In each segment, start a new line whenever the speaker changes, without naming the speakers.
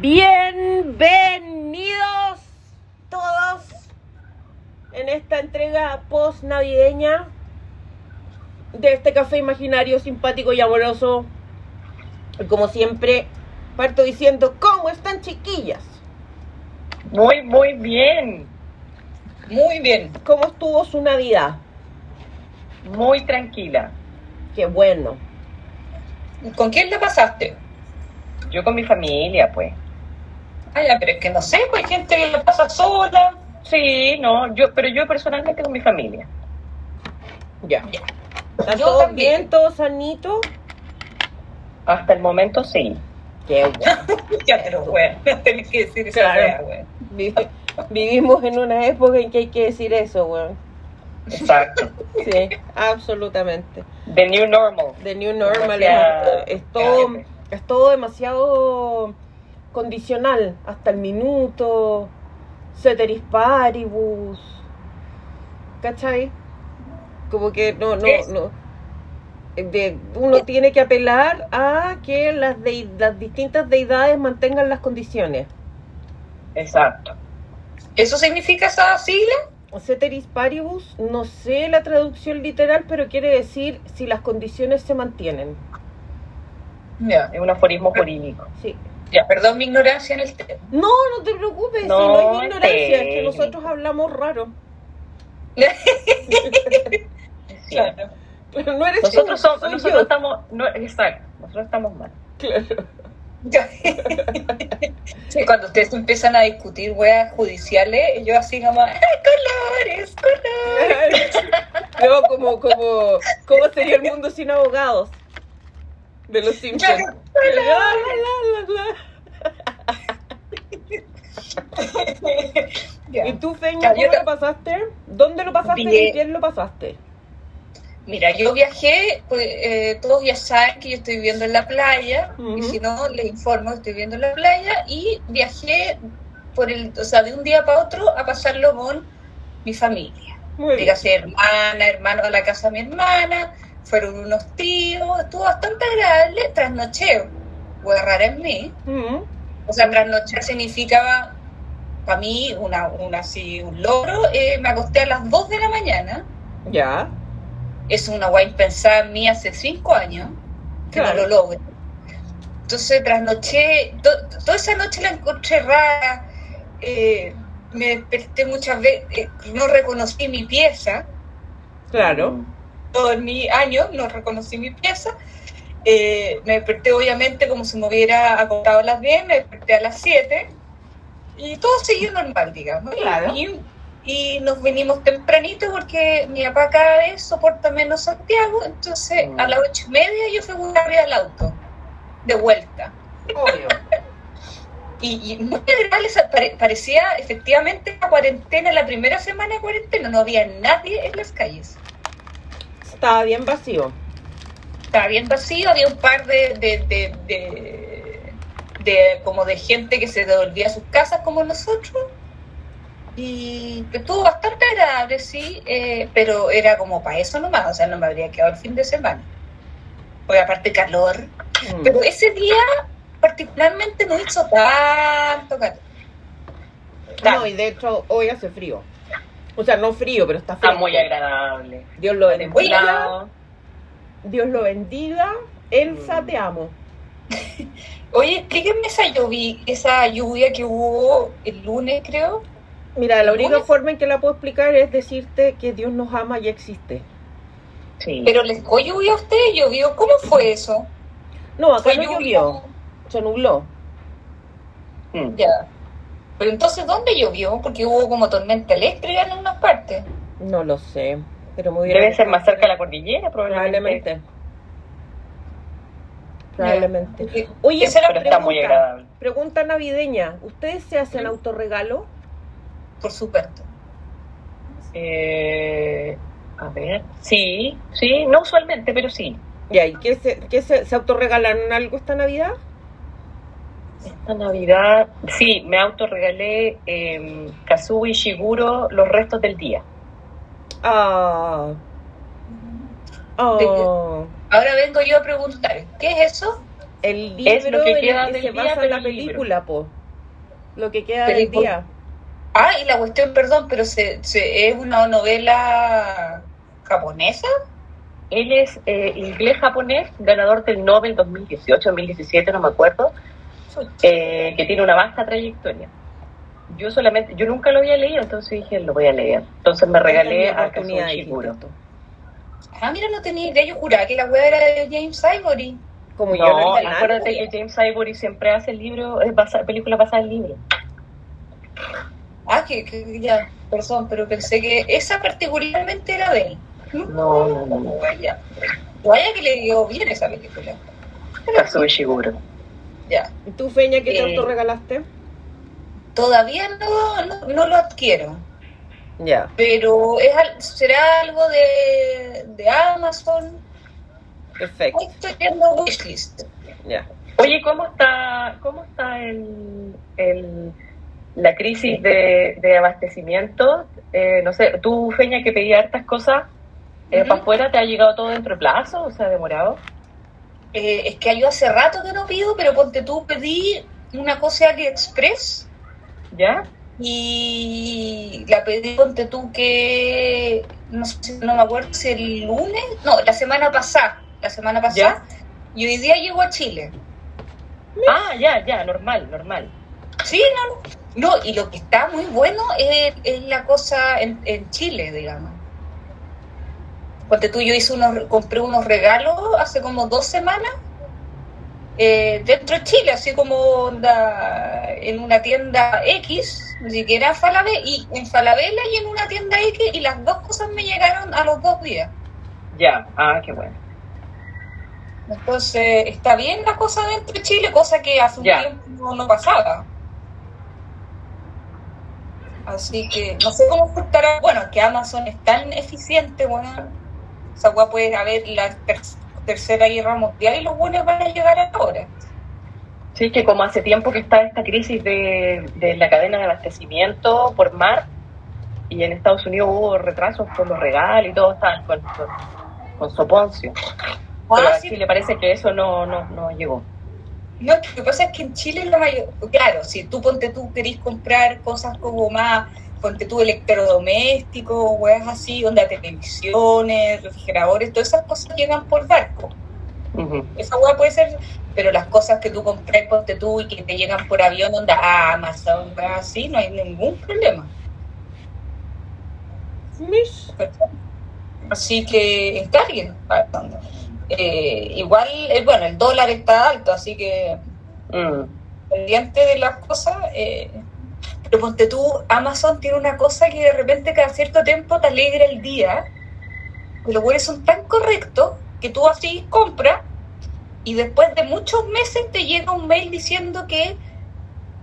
Bienvenidos todos en esta entrega post navideña de este café imaginario simpático y amoroso. Y como siempre, parto diciendo, ¿cómo están chiquillas?
Muy, muy bien. Muy bien.
¿Cómo estuvo su Navidad?
Muy tranquila.
Qué bueno.
¿Con quién la pasaste?
Yo con mi familia, pues.
Ah, ya, pero es que no sé, pues hay gente que la pasa sola.
Sí, no, yo, pero yo personalmente con mi familia.
Ya.
Ya.
¿Están
Yo
todos
también.
bien, todos sanitos?
Hasta el momento sí.
Qué bueno.
ya, pero bueno, tenés que decir esa
Claro.
wea,
Vivimos en una época en que hay que decir eso, weón.
Exacto.
Sí, absolutamente.
The new normal.
The new normal es, es todo. Es todo demasiado condicional, hasta el minuto, ceteris paribus, ¿cachai? Como que no, no, no. De, uno tiene que apelar a que las, dei- las distintas deidades mantengan las condiciones.
Exacto.
¿Eso significa esa sigla?
Ceteris paribus, no sé la traducción literal, pero quiere decir si las condiciones se mantienen.
Ya.
Es un aforismo jurídico.
Sí.
Ya, perdón mi ignorancia en el tema.
No, no te preocupes,
No,
si no es mi ignorancia, es que nosotros hablamos raro.
Claro.
No eres
Nosotros,
tú,
somos,
soy
nosotros
yo.
estamos. No, exacto. Nosotros estamos mal.
Claro.
Sí, cuando ustedes empiezan a discutir weas judiciales, yo así como, ¡ay, colores, colores!
Luego, como, como, ¿cómo sería el mundo sin abogados? De los Simpsons.
Ya.
¿Y tú, Feña, cómo lo pasaste? ¿Dónde lo pasaste y
Bien.
quién lo pasaste?
Mira, yo viajé, pues eh, todos ya saben que yo estoy viviendo en la playa, y si no, les informo, estoy viviendo en la playa, y viajé por el, o sea, de un día para otro a pasarlo con mi familia.
Muy.
Dígase hermana, hermano a la casa de mi hermana, fueron unos tíos, estuvo bastante agradable, trasnocheo, hueá rara en mí,
Mm,
o sea, trasnochar significaba, para mí, una, una así, un logro, eh, me acosté a las 2 de la mañana,
Ya.
es una guay impensada en mí hace cinco años que
Claro.
no lo logro. Entonces trasnoché, to- toda esa noche la encontré rara, eh, me desperté muchas veces, eh, no reconocí mi pieza,
Claro.
Todo mi año no reconocí mi pieza, eh, me desperté obviamente como si me hubiera acostado a las 10, me desperté a las 7 y todo siguió normal, digamos.
Claro.
Y, y nos vinimos tempranito porque mi papá cada vez soporta menos Santiago, entonces
Mm.
a las ocho y media yo fui arriba al auto, de vuelta.
Obvio.
Y, y muy agradable, pare- parecía efectivamente la cuarentena, la primera semana de cuarentena, no había nadie en las calles.
Estaba bien vacío.
estaba bien vacío, había un par de, de, de, de- de- como de gente que se devolvía a sus casas como nosotros y estuvo bastante agradable, sí, eh, pero era como para eso nomás, o sea, no me habría quedado el fin de semana. Porque aparte calor,
Mm.
pero ese día particularmente no hizo tanto calor.
No, y de hecho hoy hace frío. O sea, no frío, pero está frío.
Está muy agradable.
Dios lo bendiga. Dios lo bendiga. Elsa, te amo.
Oye, explíquenme esa lluvia, esa lluvia que hubo el lunes, creo.
Mira, la única forma en que la puedo explicar es decirte que Dios nos ama y existe.
Sí.
Pero les tocó lluvia a ustedes, llovió. ¿Cómo fue eso?
No, acá no
lluvia.
llovió. Se nubló.
Mm.
Ya. Pero entonces, ¿dónde llovió? Porque hubo como tormenta eléctrica en unas partes.
No lo sé. Pero me hubiera
Debe ser más cerca de la cordillera, probablemente.
Probablemente. Probablemente. Oye,
Esa
Pero está muy
pregunta,
agradable.
pregunta navideña. ¿Ustedes se hacen autorregalo?
Por supuesto.
Eh, a ver. Sí, sí, no usualmente, pero sí.
¿y qué se, qué se, se autorregalaron algo esta Navidad?
Esta Navidad, sí, me autorregalé eh, Kazuo y Shiguro los restos del día.
Ah. Ah.
Ahora vengo yo a preguntar, ¿qué es eso?
El libro
Es lo que
en el
queda
que
del
se
día, pero
la película, po. Lo que queda
Pero
del
¿y por-
día.
Ah, y la cuestión, perdón, pero se, se- es una novela japonesa.
Él es eh, inglés-japonés, ganador del Nobel 2018-2017, no me acuerdo, eh, que tiene una vasta trayectoria. Yo solamente, yo nunca lo había leído, entonces dije, lo voy a leer. Entonces me regalé a Kazuo Ishiguro.
tú.
Ah, mira, no tenía idea. Yo juraba que la wea era de James Ivory.
Como yo
No,
no
acuérdate que James Ivory siempre hace el libro, es basa, película basada en libro.
Ah, que, que ya, perdón, pero pensé que esa particularmente era de él.
No, no, no, no.
Vaya, vaya que le dio bien esa película.
Kazuo Ishiguro.
Ya.
¿Y tú, Feña, qué te
Eh,
autorregalaste?
Todavía no, no, no lo adquiero,
Ya.
pero es, al- será algo de, de Amazon.
Perfecto.
Ahí estoy viendo wishlist.
Ya.
Oye, ¿cómo está, cómo está el, el- la crisis de, de abastecimiento? Eh, no sé, tú, Feña, que pedías hartas cosas eh, para afuera, ¿te ha llegado todo dentro de plazo o se ha demorado?
Eh, es que yo hace rato que no pido, pero ponte tú, pedí una cosa de AliExpress
¿Ya?
y la pedí, ponte tú que no sé, si- no me acuerdo si el lunes, no, la semana pasada, la semana pasada, y hoy día llego a Chile.
Ah, ya, ya, normal, normal.
Sí, no, no, y lo que está muy bueno es, es la cosa en, en Chile, digamos. Ponte tú, yo hice unos, compré unos regalos hace como dos semanas eh, dentro de Chile, así como onda, en una tienda X, ni siquiera Falabella, y en Falabella y en una tienda X, y las dos cosas me llegaron a los dos días.
Ya, ah, qué bueno.
Entonces, está bien la cosa dentro de Chile, cosa que hace un tiempo no, pasaba. Así que no sé cómo estará. Bueno, que Amazon es tan eficiente, bueno, esa weá puede haber la ter- tercera guerra mundial y los buenos van a llegar ahora.
Sí, que como hace tiempo que está esta crisis de, de la cadena de abastecimiento por mar, y en Estados Unidos hubo retrasos por los regalos y todo estaban con, con, con soponcio. Pero
Ah, sí,
Chile parece que eso no, no, no llegó.
No, lo que pasa es que en Chile la mayor, claro, si tú ponte tú querís comprar cosas como más, ponte tú electrodomésticos, weas así, onda televisiones, refrigeradores, todas esas cosas llegan por barco. Esa hueá puede ser, pero las cosas que tú compras, ponte tú y que te llegan por avión, onda a Amazon, weas así, no hay ningún problema. Así que encarguen. Eh, igual, eh, bueno, el dólar está alto, así que
Mm.
pendiente de las cosas. eh, pero ponte tú, Amazon tiene una cosa que de repente cada cierto tiempo te alegra el día. Que los güeyes son tan correctos que tú así compras y después de muchos meses te llega un mail diciendo que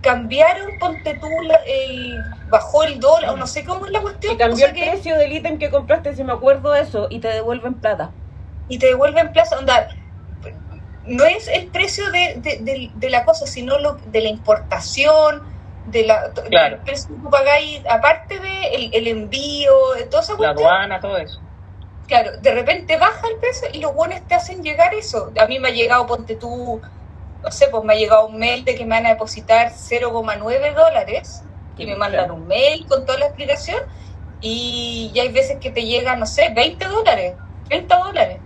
cambiaron, ponte tú, la- el, bajó el dólar, o no sé cómo es la cuestión.
Y cambió el
que-
precio del ítem que compraste, si me acuerdo de eso, y te devuelven plata.
y te devuelven plaza. Onda, no es el precio de, de, de- de la cosa, sino lo, de la importación, de la
Claro.
del precio que tú pagáis, aparte de el, el envío, de toda esa
La
cuestión.
aduana, todo eso.
Claro, de repente baja el precio y los buenos te hacen llegar eso. A mí me ha llegado, ponte tú, no sé, pues me ha llegado un mail de que me van a depositar 0,9 dólares y me mandan un mail con toda la explicación y ya hay veces que te llegan, no sé, 20 dólares, 30 dólares.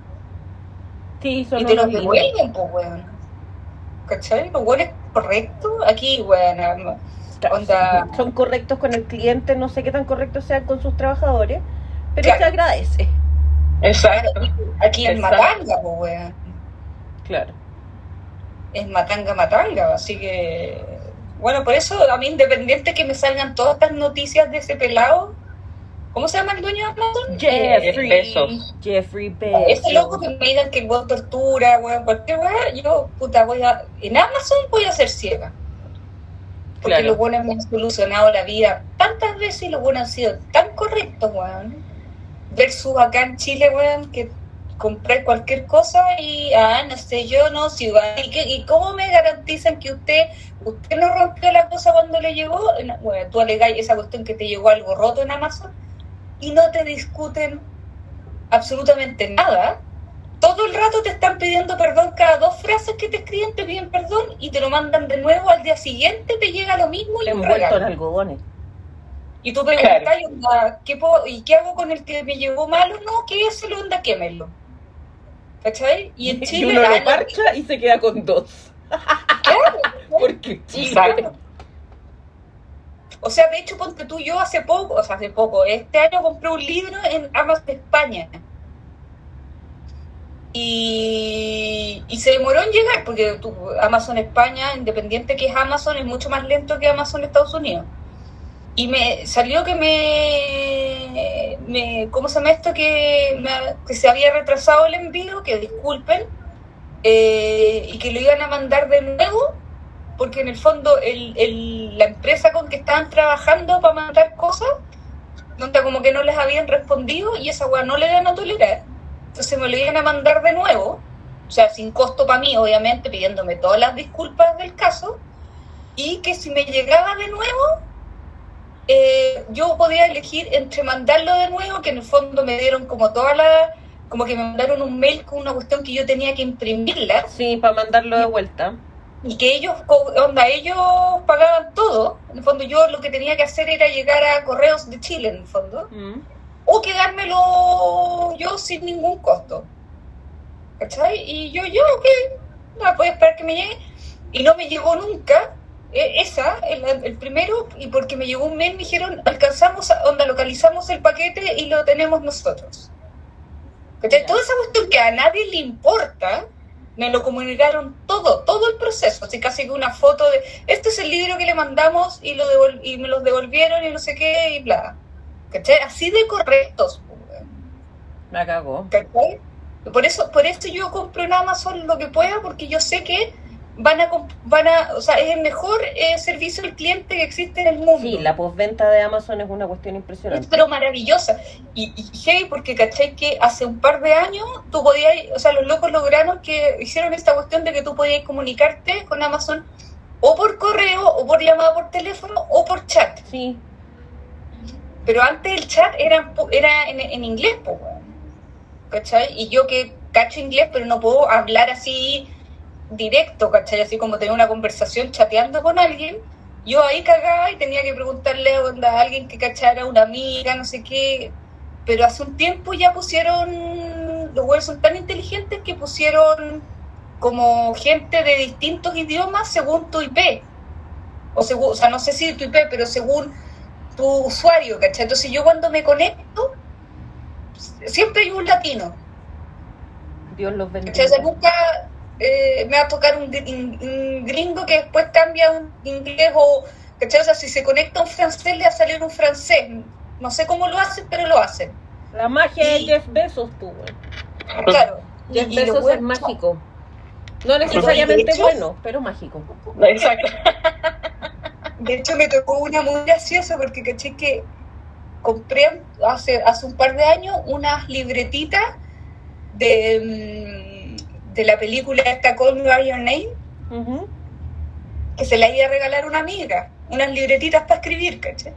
Sí, son
Y te los devuelven, pues, weón. ¿Cachai? Lo bueno es correcto. Aquí, weón, onda.
Son correctos con el cliente, no sé qué tan correctos sean con sus trabajadores, pero
Claro.
se agradece.
Exacto.
Aquí es
Exacto.
matanga, pues, weón.
Claro.
Es matanga, matanga. Así que, bueno, por eso a mí, independiente que me salgan todas estas noticias de ese pelado, ¿cómo se llama el dueño de Amazon?
Jeffrey
Bezos.
Jeffrey Bezos.
ese loco que me digan que el weón tortura, weón, cualquier weón, yo, puta, voy a. En Amazon voy a ser ciega. Porque
Claro.
los buenos me han solucionado la vida tantas veces y los buenos han sido tan correctos, weón. Versus acá en Chile, weón, que compré cualquier cosa y, ah, no sé, yo no, si va. ¿Y, qué- ¿Y cómo me garantizan que usted usted no rompió la cosa cuando le llegó? No, Bueno, tú alegáis esa cuestión que te llegó algo roto en Amazon y no te discuten absolutamente nada todo el rato te están pidiendo perdón cada dos frases que te escriben, te piden perdón y te lo mandan de nuevo al día siguiente, te llega lo mismo y un
Envuelto en
regalo.
algodones.
Y tú preguntas, onda, ¿qué puedo- ¿y qué hago con el que me llegó malo? No, que ese lo onda, quémelo. ¿Cachai? Y en
Y
Chile...
uno
ah,
lo parcha y se queda con dos.
claro,
Porque Chile.
Exacto.
O sea, de hecho, ponte tú, yo hace poco, o sea, hace poco, este año compré un libro en Amazon España. Y, se demoró en llegar, porque Amazon España, independiente que es Amazon, es mucho más lento que Amazon Estados Unidos. Y me salió que me, me ¿cómo se llama esto? Que, que se había retrasado el envío, que disculpen, eh, y que lo iban a mandar de nuevo porque en el fondo el, el- la empresa con que estaban trabajando para mandar cosas, nota como que no les habían respondido y esa weá no le iban a tolerar. Entonces me lo iban a mandar de nuevo, o sea, sin costo para mí, obviamente, pidiéndome todas las disculpas del caso, y que si me llegaba de nuevo, eh, yo podía elegir entre mandarlo de nuevo, que en el fondo me dieron como toda la como que me mandaron un mail con una cuestión que yo tenía que imprimirla
Sí, para mandarlo de vuelta.
y que ellos, onda, ellos pagaban todo. En el fondo yo lo que tenía que hacer era llegar a Correos de Chile, en el fondo,
Mm.
O quedármelo yo sin ningún costo. ¿Cachai? Y yo, yo, ok, no, voy a esperar que me llegue. Y no me llegó nunca. eh, Esa, el, el primero, y porque me llegó un mail, me dijeron, alcanzamos, a- onda, localizamos el paquete y lo tenemos nosotros. ¿Cachai? Toda esa cuestión que a nadie le importa, me lo comunicaron todo, todo el proceso, así casi que una foto de, este es el libro que le mandamos y, lo devol- y me los devolvieron y no sé qué y bla. ¿Cachai? Así de correctos.
La cagó.
¿Cachai? Por eso, por eso yo compro en Amazon lo que pueda, porque yo sé que van a, van a o sea, es el mejor eh, servicio al cliente que existe en el mundo.
Sí, la postventa de Amazon es una cuestión
Es
impresionante.
pero maravillosa. Y, y heavy porque cachai que hace un par de años tú podías, o sea, los locos lograron que hicieron esta cuestión de que tú podías comunicarte con Amazon o por correo, o por llamada por teléfono, o por chat.
Sí,
Pero antes el chat era, era en, en inglés, pues, ¿cachai? Y yo que cacho inglés, pero no puedo hablar así directo, ¿cachai? Así como tener una conversación chateando con alguien. Yo ahí cagaba y tenía que preguntarle a alguien que cachara, una amiga, no sé qué. Pero hace un tiempo ya pusieron, los webs son tan inteligentes que pusieron como gente de distintos idiomas según tu IP. O, según, o sea, no sé si tu IP, pero según tu usuario, ¿cachai? Entonces yo cuando me conecto, siempre hay un latino,
Dios los bendiga.
¿cachai? O sea, nunca eh, me va a tocar un, un gringo que después cambia a un inglés o, ¿cachai? O sea, si se conecta un francés, le va a salir un francés. No sé cómo lo hacen, pero lo hacen.
La magia de
Y-
Jeff Bezos, tú, güey.
Claro.
Jeff
Y-
es mágico. No necesariamente bueno, pero mágico.
Exacto.
De hecho, me tocó una muy graciosa porque caché que compré hace, hace un par de años unas libretitas de, mm, de la película esta Call Me By Your Name que se la iba a regalar una amiga, unas libretitas para escribir, ¿cachai?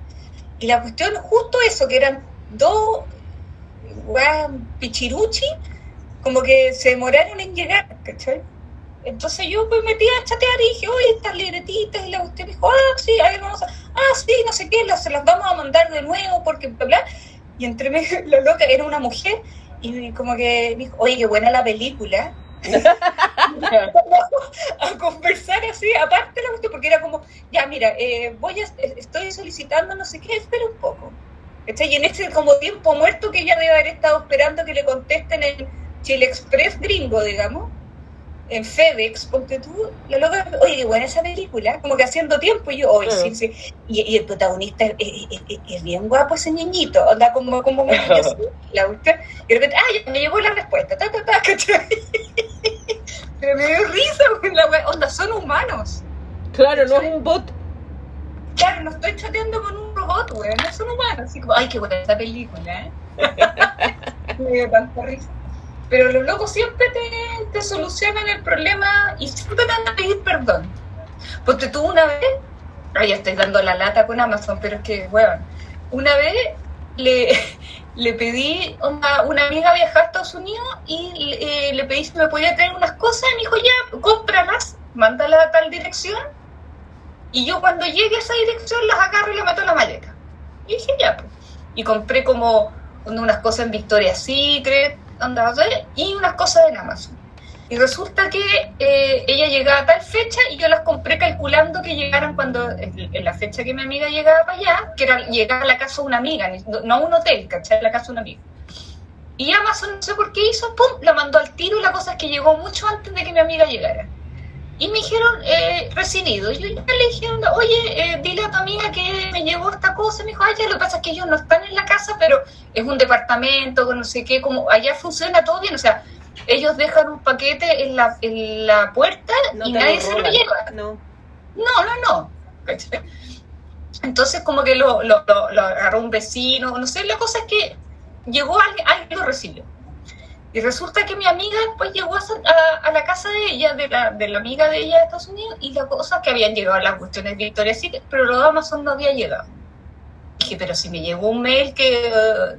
Y la cuestión, justo eso, que eran dos pichiruchi, como que se demoraron en llegar, ¿cachai? Entonces yo pues metí a chatear y dije, oye, estas libretitas, y la cuestión me dijo, ah, sí, a ver, vamos a, ah, sí, no sé qué, las, se las vamos a mandar de nuevo, porque bla, bla. Y entre medio, la loca era una mujer, y como que me dijo, oye, qué buena la película, a conversar así, aparte la cuestión, porque era como, ya mira, eh, voy a, estoy solicitando no sé qué, espera un poco. Y en ese como tiempo muerto que ella debe haber estado esperando que le contesten en Chile Express gringo, digamos, en FedEx, ponte tú, la loca, oye, qué buena esa película, como que haciendo tiempo, y yo, oye, sí,
Mm.
sí, y, y el protagonista es, es- es- es bien guapo ese niñito, onda como, como me yo así, la cuestión, y de repente, ah, ya me llegó la respuesta, ta, ta, ta, ¿cachai? Pero me dio risa, porque la onda, son humanos.
Claro, no es un bot.
Claro, no estoy chateando con un robot, güey, no son humanos. Así como, ay, qué buena esta película, ¿eh? me dio tanta risa. Pero los locos siempre te, te solucionan el problema y siempre te van a pedir perdón. Porque tú una vez, ay, estoy dando la lata con Amazon, pero es que, weón, una vez le, le pedí, una, una amiga viajar a Estados Unidos y eh, le pedí si me podía traer unas cosas y me dijo, ya, cómpralas, mándala a tal dirección y yo cuando llegue a esa dirección las agarro y le meto en la maleta. Y dije, ya, pues. Y compré como unas cosas en Victoria's Secret, anda, y unas cosas en Amazon. Y resulta que eh, ella llegaba a tal fecha y yo las compré calculando que llegaran cuando, en la fecha que mi amiga llegaba para allá, que era llegar a la casa de una amiga, no a un hotel, ¿cachai? A la casa de una amiga. Y Amazon, no sé por qué hizo, ¡pum! La mandó al tiro y la cosa es que llegó mucho antes de que mi amiga llegara. Y me dijeron, eh, recibido. Y yo le dijeron, oye, eh, dile a tu amiga que me llevó esta cosa. Me dijo, ay, ya lo que pasa es que ellos no están en la casa, pero es un departamento, no sé qué, como allá funciona todo bien. O sea, ellos dejan un paquete en la, en la puerta y nadie se lo lleva.
No.
No, no, no. Entonces como que lo, lo, lo, agarró un vecino, no sé, la cosa es que llegó alguien, alguien lo recibió. Y resulta que mi amiga después llegó a, la casa de ella, de la, de la amiga de ella de Estados Unidos, y la cosa que habían llegado las cuestiones de Victoria Secret, pero lo de Amazon no había llegado. Dije, pero si me llegó un mail que...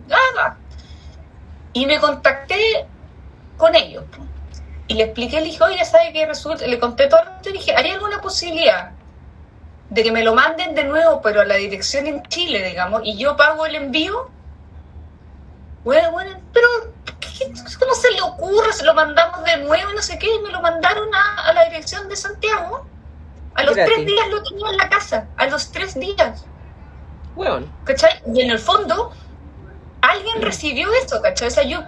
nada. Y me contacté con ellos. Y le expliqué, le dije, oye, ¿sabe qué resulta? Le conté todo y dije, ¿haría alguna posibilidad de que me lo manden de nuevo, pero a la dirección en Chile, digamos, y yo pago el envío? Bueno, bueno, pero ¿cómo se le ocurre? Se lo mandamos de nuevo y no sé qué, y me lo mandaron a, la dirección de Santiago. A los tres días lo tenía en la casa, a los tres días.
Bueno.
¿Cachai? Y en el fondo, alguien recibió eso, ¿cachai? O sea, yo,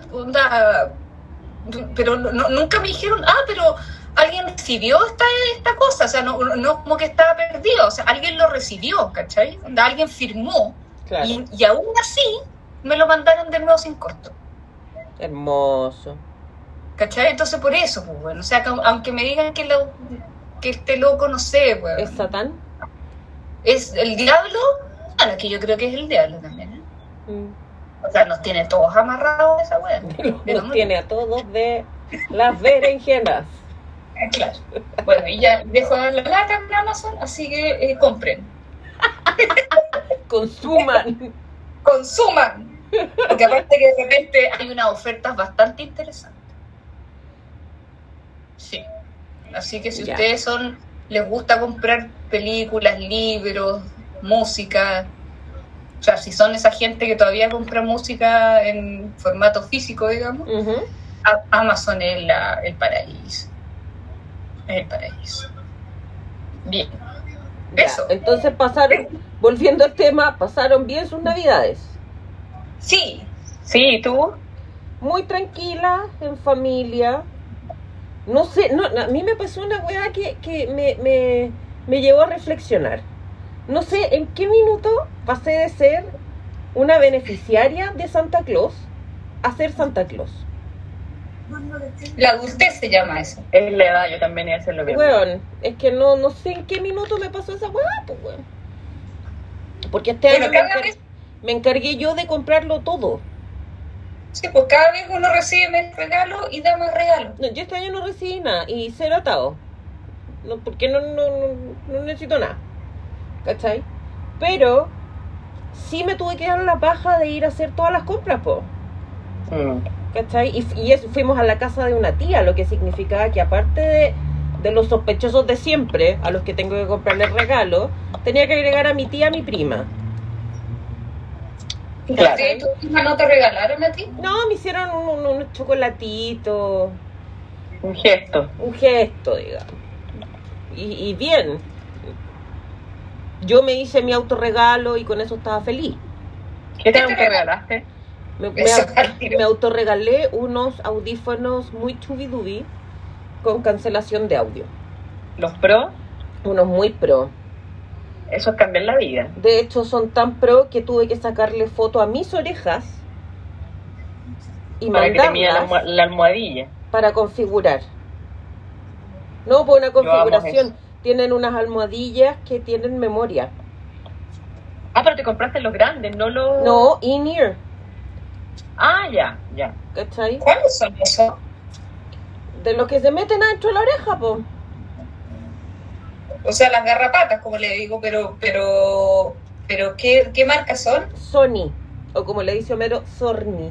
pero nunca me dijeron, ah, pero alguien recibió esta, esta cosa, o sea, no, no como que estaba perdido, o sea, alguien lo recibió, ¿cachai? Alguien firmó. Y, y aún así me lo mandaron de nuevo sin costo.
Hermoso.
¿Cachai? Entonces por eso, pues bueno, o sea, aunque me digan que, lo, que este loco, no sé, pues...
¿Es Satán?
¿Es el diablo? Bueno, que yo creo que es el diablo también, ¿eh? Mm. O sea, nos tiene todos amarrados esa weá.
Nos tiene a todos de las berenjenas.
Claro. Bueno, y ya dejo de la lata en Amazon, así que eh, compren.
Consuman.
Consuman. Porque aparte que de repente hay unas ofertas bastante interesantes. Sí. Así que si ustedes son, les gusta comprar películas, libros, música, o sea, si son esa gente que todavía compra música en formato físico, digamos, Amazon es el paraíso. Es el paraíso. Bien. Eso.
Entonces pasaron, volviendo al tema, pasaron bien sus navidades.
Sí.
Sí, ¿tú?
Muy tranquila, en familia. No sé, no, a mí me pasó una weá que, que me, me, me llevó a reflexionar no sé en qué minuto pasé de ser una beneficiaria de Santa Claus a ser Santa Claus.
La adultez se llama eso.
Es la edad, yo también iba a hacer lo mismo.
Bueno, es que no, no sé en qué minuto me pasó esa hueá, pues bueno. Porque este año me, encargué yo de comprarlo todo.
Sí, pues cada vez uno recibe más regalo y da más regalo.
No, yo este año no recibí nada y cero atado. No, porque no, no, no necesito nada. ¿cachai? Pero sí me tuve que dar la paja de ir a hacer todas las compras, po. Mm. ¿Cachai? Y, eso, fuimos a la casa de una tía, lo que significaba que aparte de, de los sospechosos de siempre, a los que tengo que comprarle regalo, tenía que agregar a mi tía, a mi prima.
Claro. ¿Tu no te regalaron a ti?
No, me hicieron unos un chocolatitos.
Un gesto.
Un gesto, digamos. Y, y bien, yo me hice mi autorregalo y con eso estaba feliz.
¿Qué te regalaste?
Me, me, autorregalé unos audífonos muy chubidubi con cancelación de audio.
¿Los pro?
Unos muy pro.
Eso cambian la vida.
De hecho, son tan pro que tuve que sacarle foto a mis orejas y
para mandarlas la, almohadilla.
Para configurar. No, por una configuración tienen unas almohadillas que tienen memoria.
Ah, pero te compraste los grandes, no los...
No, in-ear.
Ah, ya, ya.
¿Cachai?
¿Cuáles son esos?
De los que se meten adentro de la oreja, po.
O sea, las garrapatas, como le digo, pero, pero, pero ¿qué, qué marcas son?
Sony. O como le dice Homero, Sorni.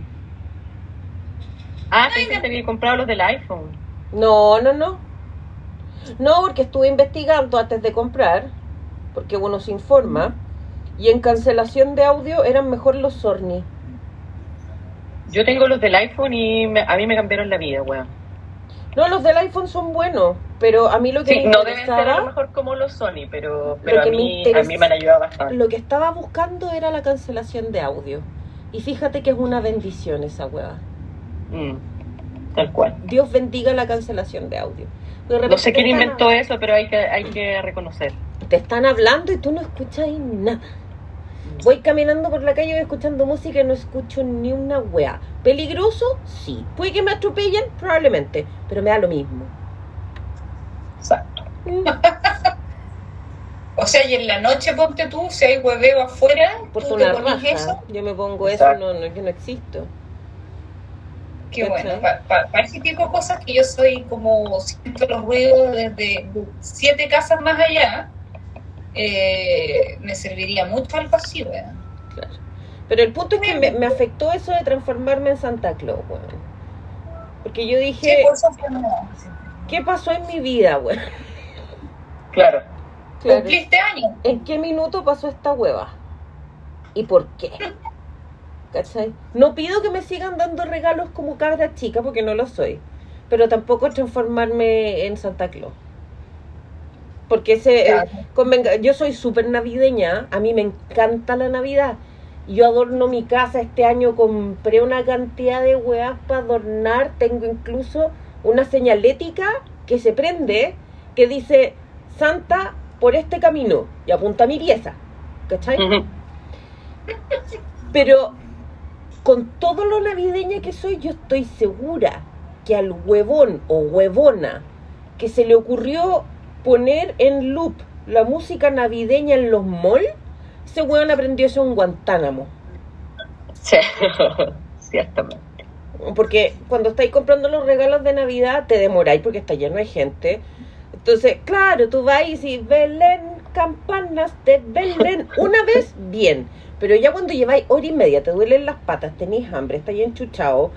Ah, pensé que te había comprado los del iPhone.
No, no, no. No, porque estuve investigando antes de comprar, porque uno se informa, y en cancelación de audio eran mejor los Sorni.
Yo tengo los del iPhone y me- a mí me cambiaron la vida, weón.
No, los del iPhone son buenos, pero a mí lo que
Sí,
me
no deben ser a lo mejor como los Sony, pero, pero a,
que me
mí,
interesa-
a mí me han ayudado bastante.
lo que estaba buscando era la cancelación de audio. Y fíjate que es una bendición esa hueá.
Mm, tal cual.
Dios bendiga la cancelación de audio. De
No sé quién inventó eso, pero hay que, hay que reconocer.
Te están hablando y tú no escuchas nada. Voy caminando por la calle, voy escuchando música y no escucho ni una wea. ¿Peligroso? Sí. ¿Puede que me atropellen? Probablemente. Pero me da lo mismo.
Exacto.
Mm,
O sea, y en la noche ponte tú, si hay hueveo afuera,
Por
tú
una
te pones eso.
Yo me pongo eso, no, no, yo no existo.
Qué
¿Cachai?
bueno, para ese tipo de cosas que yo soy como siento los ruidos desde siete casas más allá, eh, me serviría mucho algo así, weón.
Claro. Pero el punto es que me, me afectó eso de transformarme en Santa Claus, weón. Porque yo dije. ¿qué pasó en mi vida, weón?
Claro.
Claro.
Cumpliste años.
¿En qué minuto pasó esta hueva? ¿Y por qué? ¿Cachai? No pido que me sigan dando regalos como cabra chica porque no lo soy. Pero tampoco transformarme en Santa Claus. Porque ese,
Claro.
eh, convenga, yo soy súper navideña, a mí me encanta la Navidad. Yo adorno mi casa, este año compré una cantidad de huevas para adornar, tengo incluso una señalética que se prende que dice Santa por este camino y apunta a mi pieza. ¿Cachai? Pero con todo lo navideña que soy, yo estoy segura que al huevón o huevona que se le ocurrió poner en loop la música navideña en los malls, ese huevón aprendió eso en Guantánamo.
Sí. Ciertamente.
Porque cuando estáis comprando los regalos de Navidad, te demoráis porque está lleno de gente. Entonces, claro, tú vas y Belén, campanas de Belén. Una vez, bien. Pero ya cuando lleváis hora y media, te duelen las patas, tenéis hambre, estáis enchuchados.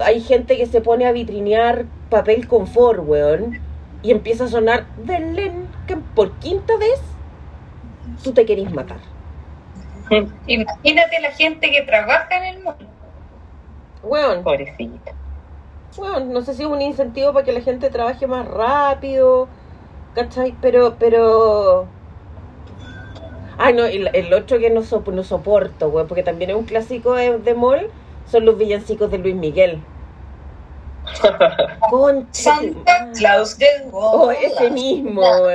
Hay gente que se pone a vitrinear papel confort, weón. Y empieza a sonar Belén, que por quinta vez, tú te querís matar.
Imagínate la gente que trabaja en el mundo.
Weón.
Pobrecita.
Bueno, no sé si es un incentivo para que la gente trabaje más rápido, ¿cachai? Pero, pero... Ay, no, el, el otro que no, sop- no soporto, güey, porque también es un clásico de, de mall, son los villancicos de Luis Miguel.
Santa Claus de
Oh, ese mismo, no,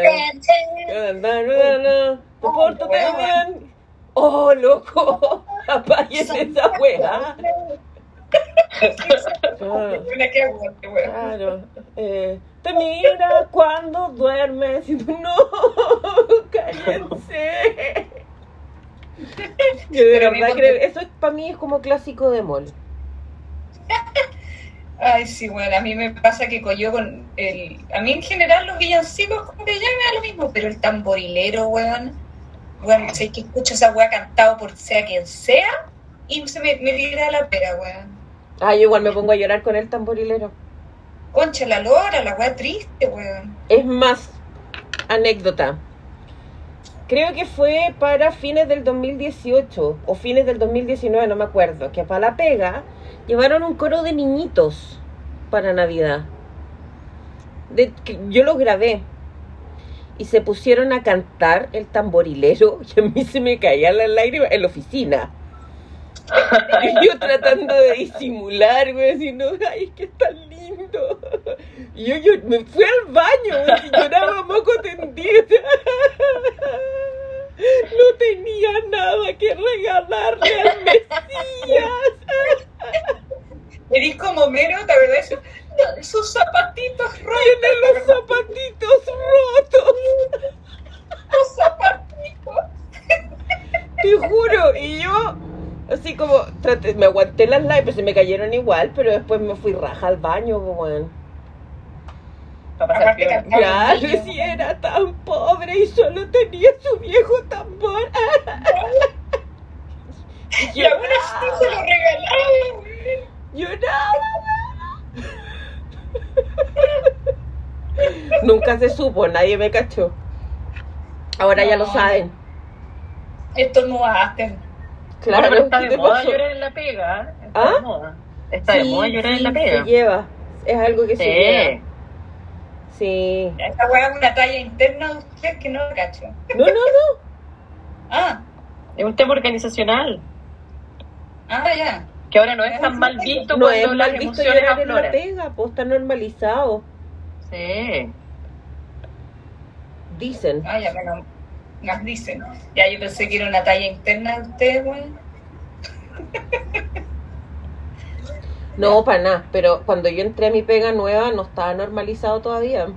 Sopórtate bien. Oh, loco, apaguen esa weá. Ah. Claro. Eh, te mira cuando duermes y tú no, cállense. Yo de verdad creo, eso es, para mí es como clásico de mall.
Ay, sí, bueno, a mí me pasa que yo con el... A mí en general los villancicos como que ya me da lo mismo, pero el tamborilero, weón, weón, sé que escucho esa weá cantado por sea quien sea y se me, me tira la pera, weón.
Ah, yo igual me pongo a llorar con el tamborilero.
Concha la lora, la weá triste, weón.
Es más, anécdota. Creo que fue para fines del 2018 o fines del 2019, no me acuerdo, que para la pega llevaron un coro de niñitos para Navidad. Yo los grabé y se pusieron a cantar el tamborilero y a mí se me caían las lágrimas en la oficina. Y yo tratando de disimular, güey, ay, es que tan lindo. Y yo, me fui al baño, y lloraba moco tendido. No tenía nada que regalarle al Mesías.
Eres como mero, la verdad, esos zapatitos rotos.
Tiene los zapatitos rotos.
Los zapatitos.
Te juro. Y yo, así como, traté, me aguanté las lágrimas, se me cayeron igual, pero después me fui raja al baño, weón.
Va a pasar
Aparte cantaba
Claro, si era tan pobre y solo tenía su viejo tambor. Y yo,
La
lloraba.
Se lo regalaba.
Lloraba. Nunca se supo, nadie me cachó. Ahora ya lo
No.
saben.
Esto no hacen.
Claro,
Bueno, pero está
¿qué
de moda
pasó?
llorar en la pega. Está
¿Ah?
de moda. Está de
Sí,
moda llorar en la
sí,
pega.
Se lleva. Es algo que se lleva.
Sí.
Esta weá es una talla interna de usted que no la cacho.
No, no, no.
Ah,
Es un tema organizacional.
ah, ya.
Que ahora no es tan mal visto
No
cuando
es
las
mal visto
emociones
en la pega, pues está normalizado.
Sí.
Dicen.
Ah, ya me lo más dicen. Ya yo pensé que era una talla interna de ustedes, weón.
No, para nada. Pero cuando yo entré a mi pega nueva no estaba normalizado todavía.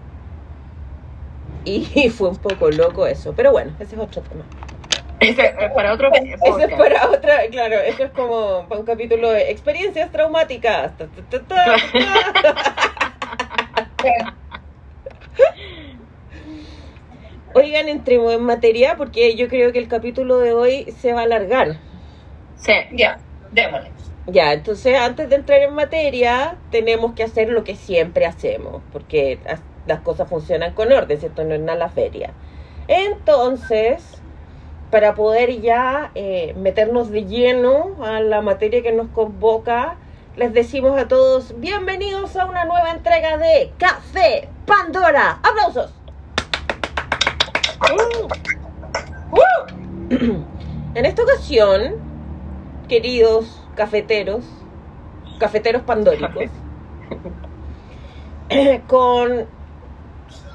Y fue un poco loco eso. Pero bueno, ese es otro tema.
Ese es para otro
Ese es para otra, claro, eso es como para un capítulo de experiencias traumáticas. Ta, ta, ta, ta. Oigan, entremos en materia porque yo creo que el capítulo de hoy se va a alargar.
Sí.
Ya, démosle.
Ya, entonces antes de entrar en materia, tenemos que hacer lo que siempre hacemos, porque las- cosas funcionan con orden, ¿cierto? No es nada la feria. Entonces, para poder ya eh, meternos de lleno a la materia que nos convoca, les decimos a todos, bienvenidos a una nueva entrega de Café Pandora. ¡Aplausos! En esta ocasión, queridos cafeteros, cafeteros pandóricos, con,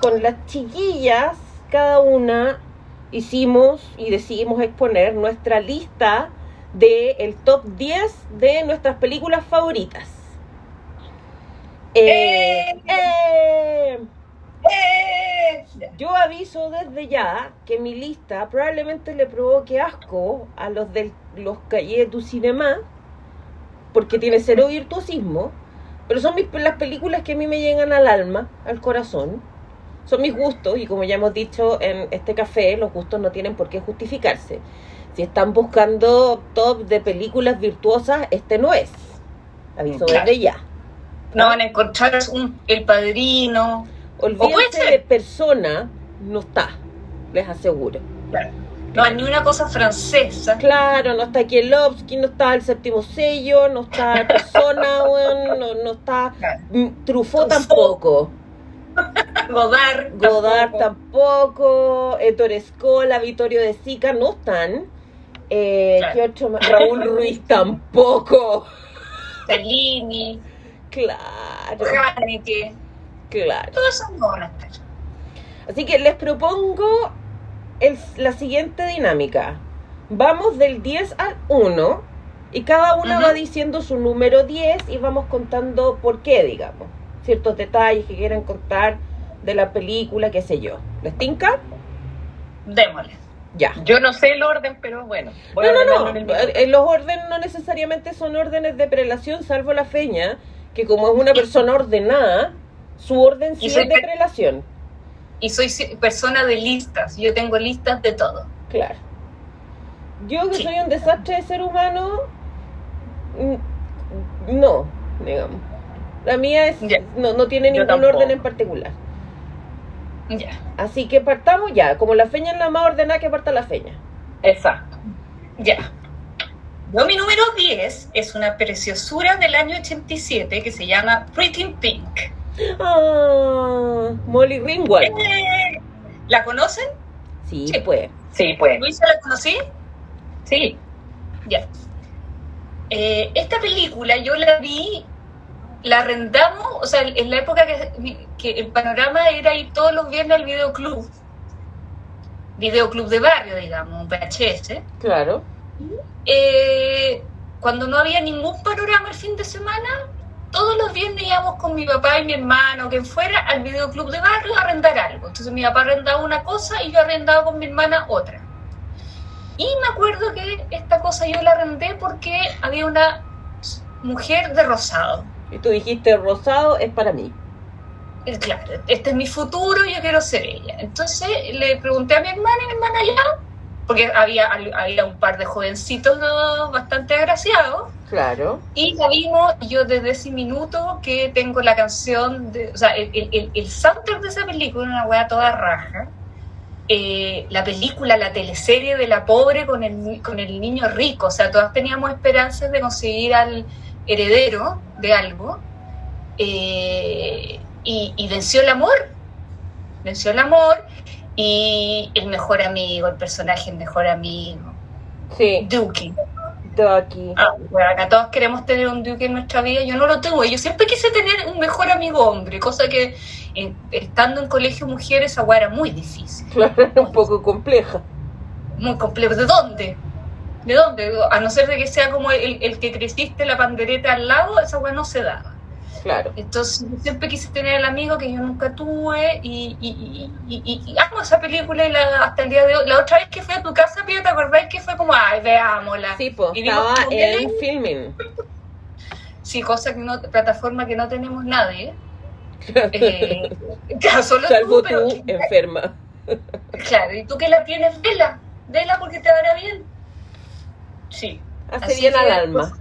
con las chiquillas, cada una hicimos y decidimos exponer nuestra lista de el top 10 de nuestras películas favoritas. Eh, eh,
¡Eh!
Yo aviso desde ya que mi lista probablemente le provoque asco a los de los Cahiers du Cinema, porque tiene cero virtuosismo, pero son mis, las películas que a mí me llegan al alma, al corazón. Son mis gustos y como ya hemos dicho en este café, los gustos no tienen por qué justificarse. Si están buscando top de películas virtuosas, este no es. Aviso
Claro.
desde ya.
No van a encontrar un, el padrino.
Olvídense de persona, no está, les aseguro.
No hay ni una cosa francesa.
Claro, no está Kielowski, no está el séptimo sello, no está Persona, no, no está Truffaut tampoco,
Godard.
Godard
tampoco.
Ettore Scola, Vittorio De Sica no están. Eh,
Claro.
¿Qué otro más? Raúl Ruiz tampoco.
Fellini.
Claro,
Haneke.
claro.
Todas esas no.
Así que les propongo el- la siguiente dinámica. Vamos del 10 al 1 y cada una va diciendo su número 10 y vamos contando por qué, digamos. Ciertos detalles que quieran contar de la película, qué sé yo. ¿Les tinca?
Démosle.
Ya.
Yo no sé el orden, pero bueno. voy
No, no, no.
en el mío.
Eh, Los órdenes no necesariamente son órdenes de prelación, salvo la feña, que como es una persona ordenada, su orden sí es de prelación.
Y soy persona de listas. Yo tengo listas de todo.
Claro. Yo que
Sí.
soy un desastre de ser humano, mm, no, digamos. La mía es, no, no tiene
Yo
ningún
tampoco.
orden en particular.
Ya.
Así que partamos ya. Como la feña es la más ordenada, que parta la feña.
Exacto.
Ya. Yo mi número 10 es una preciosura del año 87 que se llama Pretty in Pink.
Ah, Molly Ringwald.
Eh, ¿La conocen?
Sí,
Sí.
pues.
Sí, pues.
¿Luisa la conocí?
Sí.
Ya. Eh, esta película yo la vi, la arrendamos, o sea, en la época que, que el panorama era ir todos los viernes al videoclub. Videoclub de barrio, digamos, un VHS.
Claro.
Eh, cuando no había ningún panorama el fin de semana, todos los viernes íbamos con mi papá y mi hermano, quien fuera, al videoclub de barrio a arrendar algo. Entonces mi papá arrendaba una cosa y yo arrendaba con mi hermana otra. Y me acuerdo que esta cosa yo la arrendé porque había una mujer de rosado.
Y tú dijiste, rosado es para mí.
Y claro, este es mi futuro, yo quiero ser ella. Entonces le pregunté a mi hermana y mi hermana ya, porque había, había un par de jovencitos ¿no? bastante agraciados.
Claro.
Y la vimos, yo desde ese minuto que tengo la canción, de, o sea, el, el, el soundtrack de esa película, una weá toda raja. Eh, la película, la teleserie de la pobre con el, con el niño rico, o sea, todas teníamos esperanzas de conseguir al heredero de algo, eh, y, y venció el amor, venció el amor, y el mejor amigo, el personaje el mejor amigo,
Sí,
Dookie.
Ducky.
Ah, bueno, acá todos queremos tener un Duque en nuestra vida, yo no lo tengo, yo siempre quise tener un mejor amigo hombre, cosa que estando en colegio mujeres esa era muy difícil,
Claro, un poco compleja.
muy complejo. ¿De dónde? ¿De dónde? A no ser de que sea como el, el que creciste la pandereta al lado, esa weá no se daba.
Claro.
Entonces yo siempre quise tener al amigo que yo nunca tuve y, y, y, y- y- y amo esa película y la, hasta el día de hoy. La otra vez que fui a tu casa, Pío, ¿te acordás que fue como, ay, veámosla?
Sí, pues, estaba en filming.
Sí, cosa que no, plataforma que no tenemos nadie. Eh, claro, solo
Salvo
tú, pero
tú, enferma.
claro, y tú que la tienes, vela, vela porque te hará bien. Sí.
Hace
Así
bien al alma.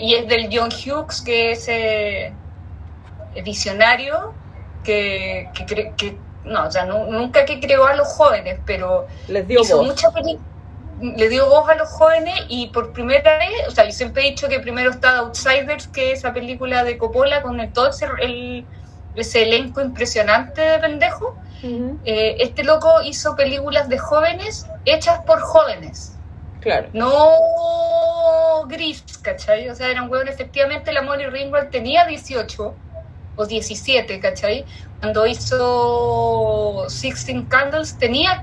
Y es del John Hughes, que es eh, visionario, que, que, cre- que- no, o sea, nunca que creó a los jóvenes, pero
Les dio
hizo
voz.
mucha le dio voz a los jóvenes y por primera vez, o sea, yo siempre he dicho que primero está Outsiders, que es esa película de Coppola con el, todo ese, el- ese elenco impresionante de pendejo. Eh, este loco hizo películas de jóvenes hechas por jóvenes
Claro.
no gris, ¿cachai? O sea, eran huevos, efectivamente la Molly Ringwald tenía 18 o 17, ¿cachai? Cuando hizo Sixteen Candles tenía,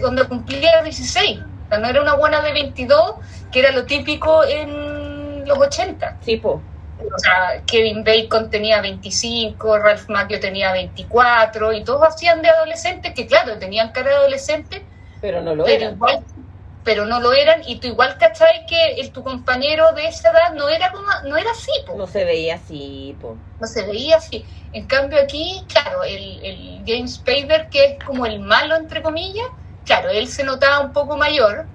cuando cumplía 16, o sea, no era una buena de 22, que era lo típico en los 80.
Sí, po.
O sea, Kevin Bacon tenía 25, Ralph Macchio tenía 24, y todos hacían de adolescentes, que claro, tenían cara de adolescente,
Pero no lo
pero
era.
igual pero no lo eran y tú igual cachai que el, tu compañero de esa edad no era como no era así po.
No se veía así, po.
no se veía así en cambio aquí claro el, el James Spader que es como el malo entre comillas claro él se notaba un poco mayor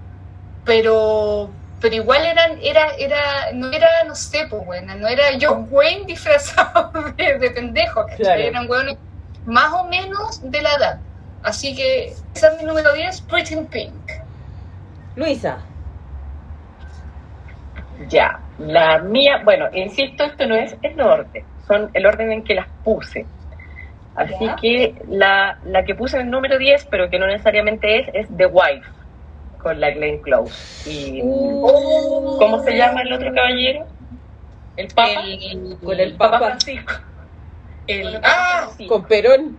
pero pero igual eran era era no era no sé pues buena no era John Wayne disfrazado de, de pendejo.
Claro.
eran hueones más o menos de la edad así que esa es mi número 10 Pretty in Pink
Luisa.
Ya, la mía, bueno, insisto, esto no es el orden, son el orden en que las puse. Así
Ya.
que la, la que puse en el número 10, pero que no necesariamente es, es The Wife, con la Glenn Close. ¿Y
Uh,
cómo se llama el otro caballero? ¿El Papa?
el,
Con el
Papa. Francisco.
el-
Con el Papa
ah,
Francisco.
Con Perón.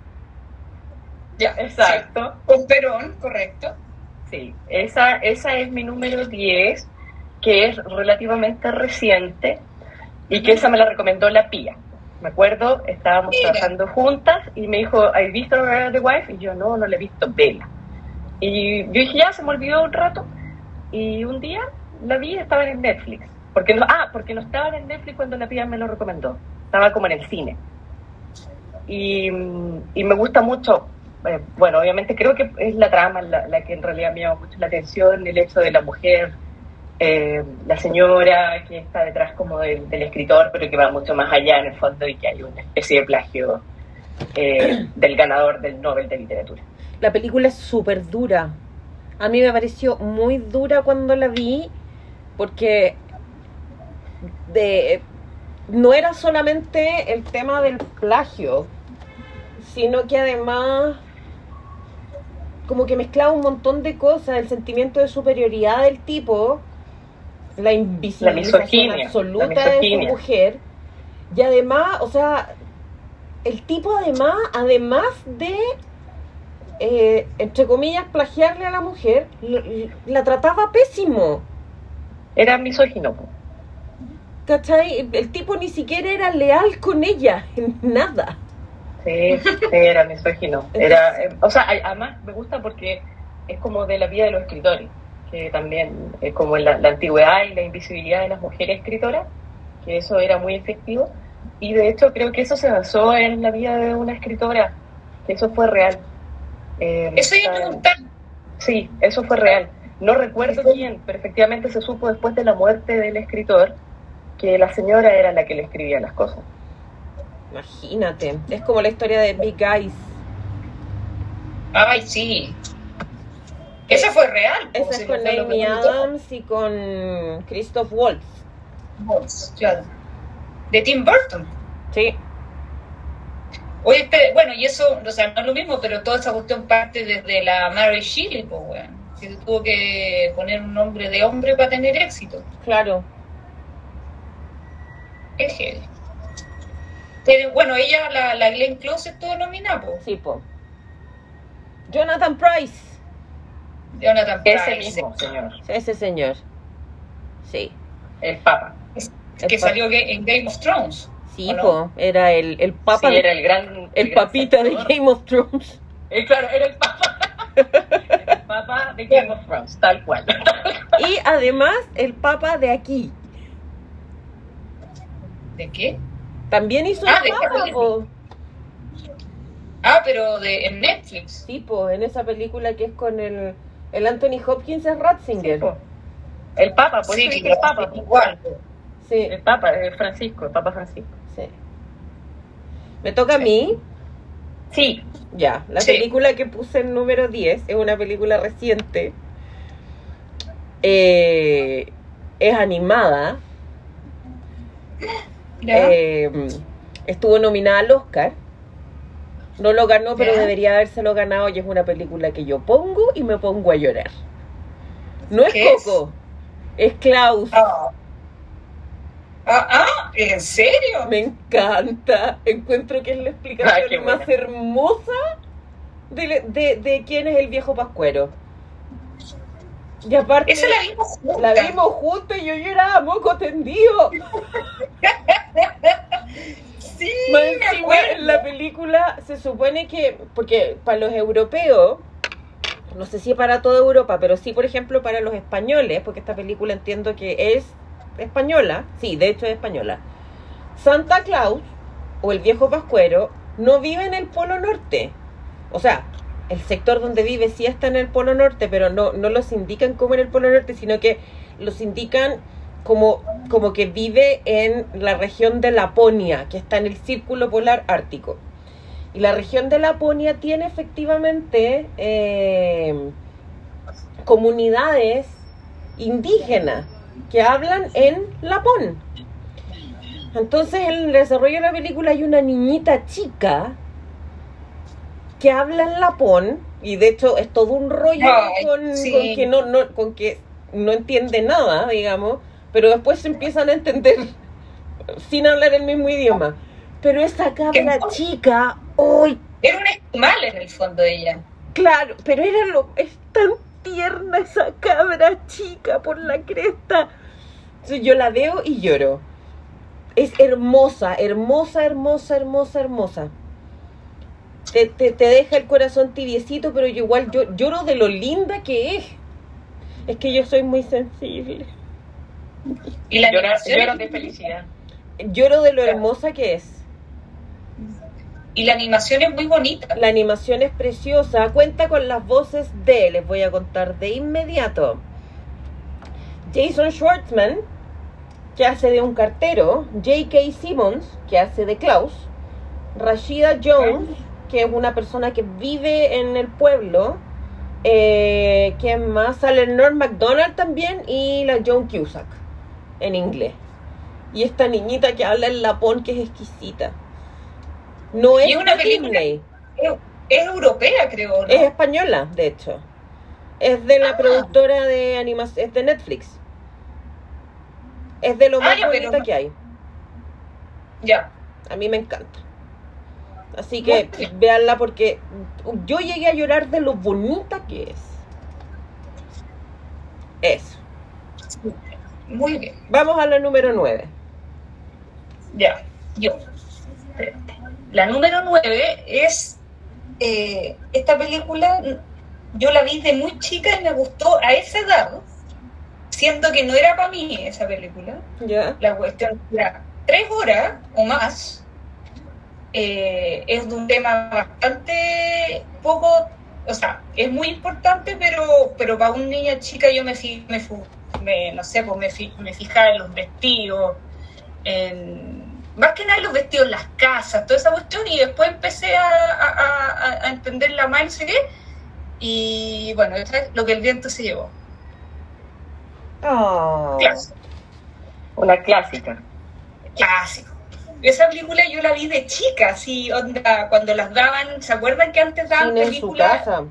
ya,
Exacto.
sí, con Perón, correcto.
Sí, esa, esa es mi número 10, que es relativamente reciente y que esa me la recomendó la Pía. Me acuerdo, estábamos
Mira.
trabajando juntas y me dijo, ¿has visto The Wife? Y yo, no, no la he visto, vela. Y yo dije, ya, se me olvidó un rato. Y un día la vi estaba en Netflix. Porque no, ah, porque no estaba en Netflix cuando la Pía me lo recomendó. Estaba como en el cine. Y, mm, y me gusta mucho, eh, bueno, obviamente creo que es la trama la, la que en realidad me llama mucho la atención, el hecho de la mujer, eh, la señora que está detrás como del, del escritor, pero que va mucho más allá en el fondo y que hay una especie de plagio eh, del ganador del Nobel de Literatura.
La película es súper dura. A mí me pareció muy dura cuando la vi porque de no era solamente el tema del plagio, sino que además como que mezclaba un montón de cosas, el sentimiento de superioridad del tipo, la invisibilización
misoginia,
absoluta
la
de su mujer, y además, o sea, el tipo además, además de eh, entre comillas, plagiarle a la mujer, la trataba pésimo.
Era misógino.
¿Cachai? El tipo ni siquiera era leal con ella, en nada.
Sí, sí, era misógino. Era, eh, o sea, además me gusta porque es como de la vida de los escritores, que también es como la, la antigüedad y la invisibilidad de las mujeres escritoras, que eso era muy efectivo. Y de hecho creo que eso se basó en la vida de una escritora, que eso fue real. Eh,
Eso iba a preguntar.
Sí, eso fue real. No recuerdo quién, pero efectivamente se supo después de la muerte del escritor que la señora era la que le escribía las cosas.
Imagínate, es como la historia de Big Eyes.
Ay, sí. Esa fue real.
Esa es con Amy. Adams y con Christoph Waltz.
Waltz, Claro. De Tim Burton.
Sí,
Oye, bueno, y eso, o sea, no es lo mismo, pero toda esa cuestión parte desde la Mary Shelley, pues, weón. Que se tuvo que poner un nombre de hombre para tener éxito.
claro.
Qué. Pero, bueno, ella, la, la Glenn Close, estuvo nominada, pues.
Sí, po. Jonathan Price.
Jonathan
Ese
Price,
mismo, señor.
Ese señor. Sí.
El Papa.
que
El
salió en Game of Thrones.
Sí, po. Era el, el
Sí,
papa de-
era el gran...
el
gran
papita de. Game of Thrones.
Eh, claro, era el Papa. el Papa de Game of Thrones, tal cual.
Y además el papa de aquí.
¿De qué?
También hizo
Ah,
el
de
papa,
Harry.
po.
Ah, pero de, en Netflix.
Sí, po, en esa película que es con el, el Anthony Hopkins es Ratzinger.
Sí, el Papa, pues
sí,
el Papa.
igual.
Sí,
El Papa, el Francisco, el Papa Francisco.
sí. ¿Me toca a mí?
Sí,
Ya, la
Sí.
película que puse en número 10 es una película reciente. Eh, es animada. Eh, estuvo nominada al Oscar. No lo ganó, pero
Ya.
debería habérselo ganado y es una película que yo pongo y me pongo a llorar. No es
¿Qué es?
Coco, es Klaus.
Ah. Ah, ah, ¿en serio?
Me encanta. Encuentro que es la explicación
Ay,
más
buena.
hermosa de, de, de quién es el viejo pascuero. Y aparte,
Esa la vimos juntas.
la vimos juntos y yo lloraba moco tendido.
Sí,
encima, en la película se supone que, porque para los europeos, no sé si para toda Europa, pero sí, por ejemplo, para los españoles, porque esta película entiendo que es española, sí, de hecho es española. Santa Claus, o el viejo pascuero, no vive en el Polo Norte. O sea, el sector donde vive sí está en el Polo Norte, pero no, no los indican como en el Polo Norte, sino que los indican como, como que vive en la región de Laponia, que está en el círculo polar ártico. Y la región de Laponia tiene efectivamente eh, comunidades indígenas que hablan en lapón. Entonces en el desarrollo de la película hay una niñita chica que habla en lapón y de hecho es todo un rollo
Ay,
con,
sí.
con que no, no con que no entiende nada, digamos, pero después se empiezan a entender sin hablar el mismo idioma. Pero esa cabra chica, ¡ay,
Era un esquimal en el fondo ella.
Claro, pero era lo es tan tierna esa cabra chica por la cresta. Yo la veo y lloro. Es hermosa, hermosa, hermosa, hermosa, hermosa. Te, te, te deja el corazón tibiecito, pero yo igual yo, lloro de lo linda que es. Es que yo soy muy sensible.
Y la animación,
llora de felicidad.
Lloro de lo hermosa que es.
y la animación es muy bonita.
La animación es preciosa, cuenta con las voces de, les voy a contar de inmediato. Jason Schwartzman, que hace de un cartero, J.K. Simmons, que hace de Klaus, Rashida Jones, que es una persona que vive en el pueblo, eh, que más sale Norm MacDonald también y la Joan Cusack en inglés. Y esta niñita que habla en lapón que es exquisita. No es
es una película-. Es, es europea, creo, ¿no?
Es española, de hecho. Es de la
Ah.
productora de animación, es de Netflix. Es de lo
Ah,
más
pero
bonita que hay.
Ya.
A mí me encanta. Así que
bien.
véanla porque yo llegué a llorar de lo bonita que es. Eso.
Muy bien.
Vamos a la número 9.
Ya. Yo. La número 9 es eh, esta película. Yo la vi de muy chica y me gustó a esa edad, siendo que no era para mí esa película.
¿Ya?
La cuestión era tres horas o más. Eh, es de un tema bastante poco o sea, es muy importante, pero, pero para una niña chica yo me, me, me- no sé, pues me, fi- me fijaba en los vestidos, en, más que nada en los vestidos, las casas, toda esa cuestión, y después empecé a, a, a- a entender la más, no sé qué, y bueno, eso es lo que el viento se llevó. Clásico.
Una clásica.
Clásico. Esa película yo la vi de chica, así, onda, cuando las daban, ¿se acuerdan que antes daban
Cine en su
películas?
casa.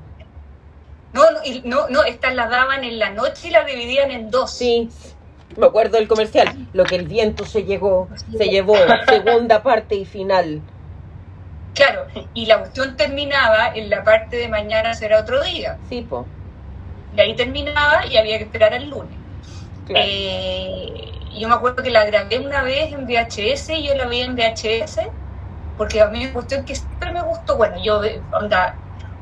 No, no, no, no, estas las daban en la noche y las dividían en dos.
Sí, me acuerdo del comercial. Lo que el viento se llegó, se llevó, segunda parte y final.
Claro, y la cuestión terminaba en la parte de mañana será otro día.
Sí, po.
Y ahí terminaba y había que esperar al lunes.
Claro.
Eh, yo me acuerdo que la grabé una vez en VHS y yo la vi en VHS porque a mí me cuestión que siempre me gustó. Bueno, yo onda,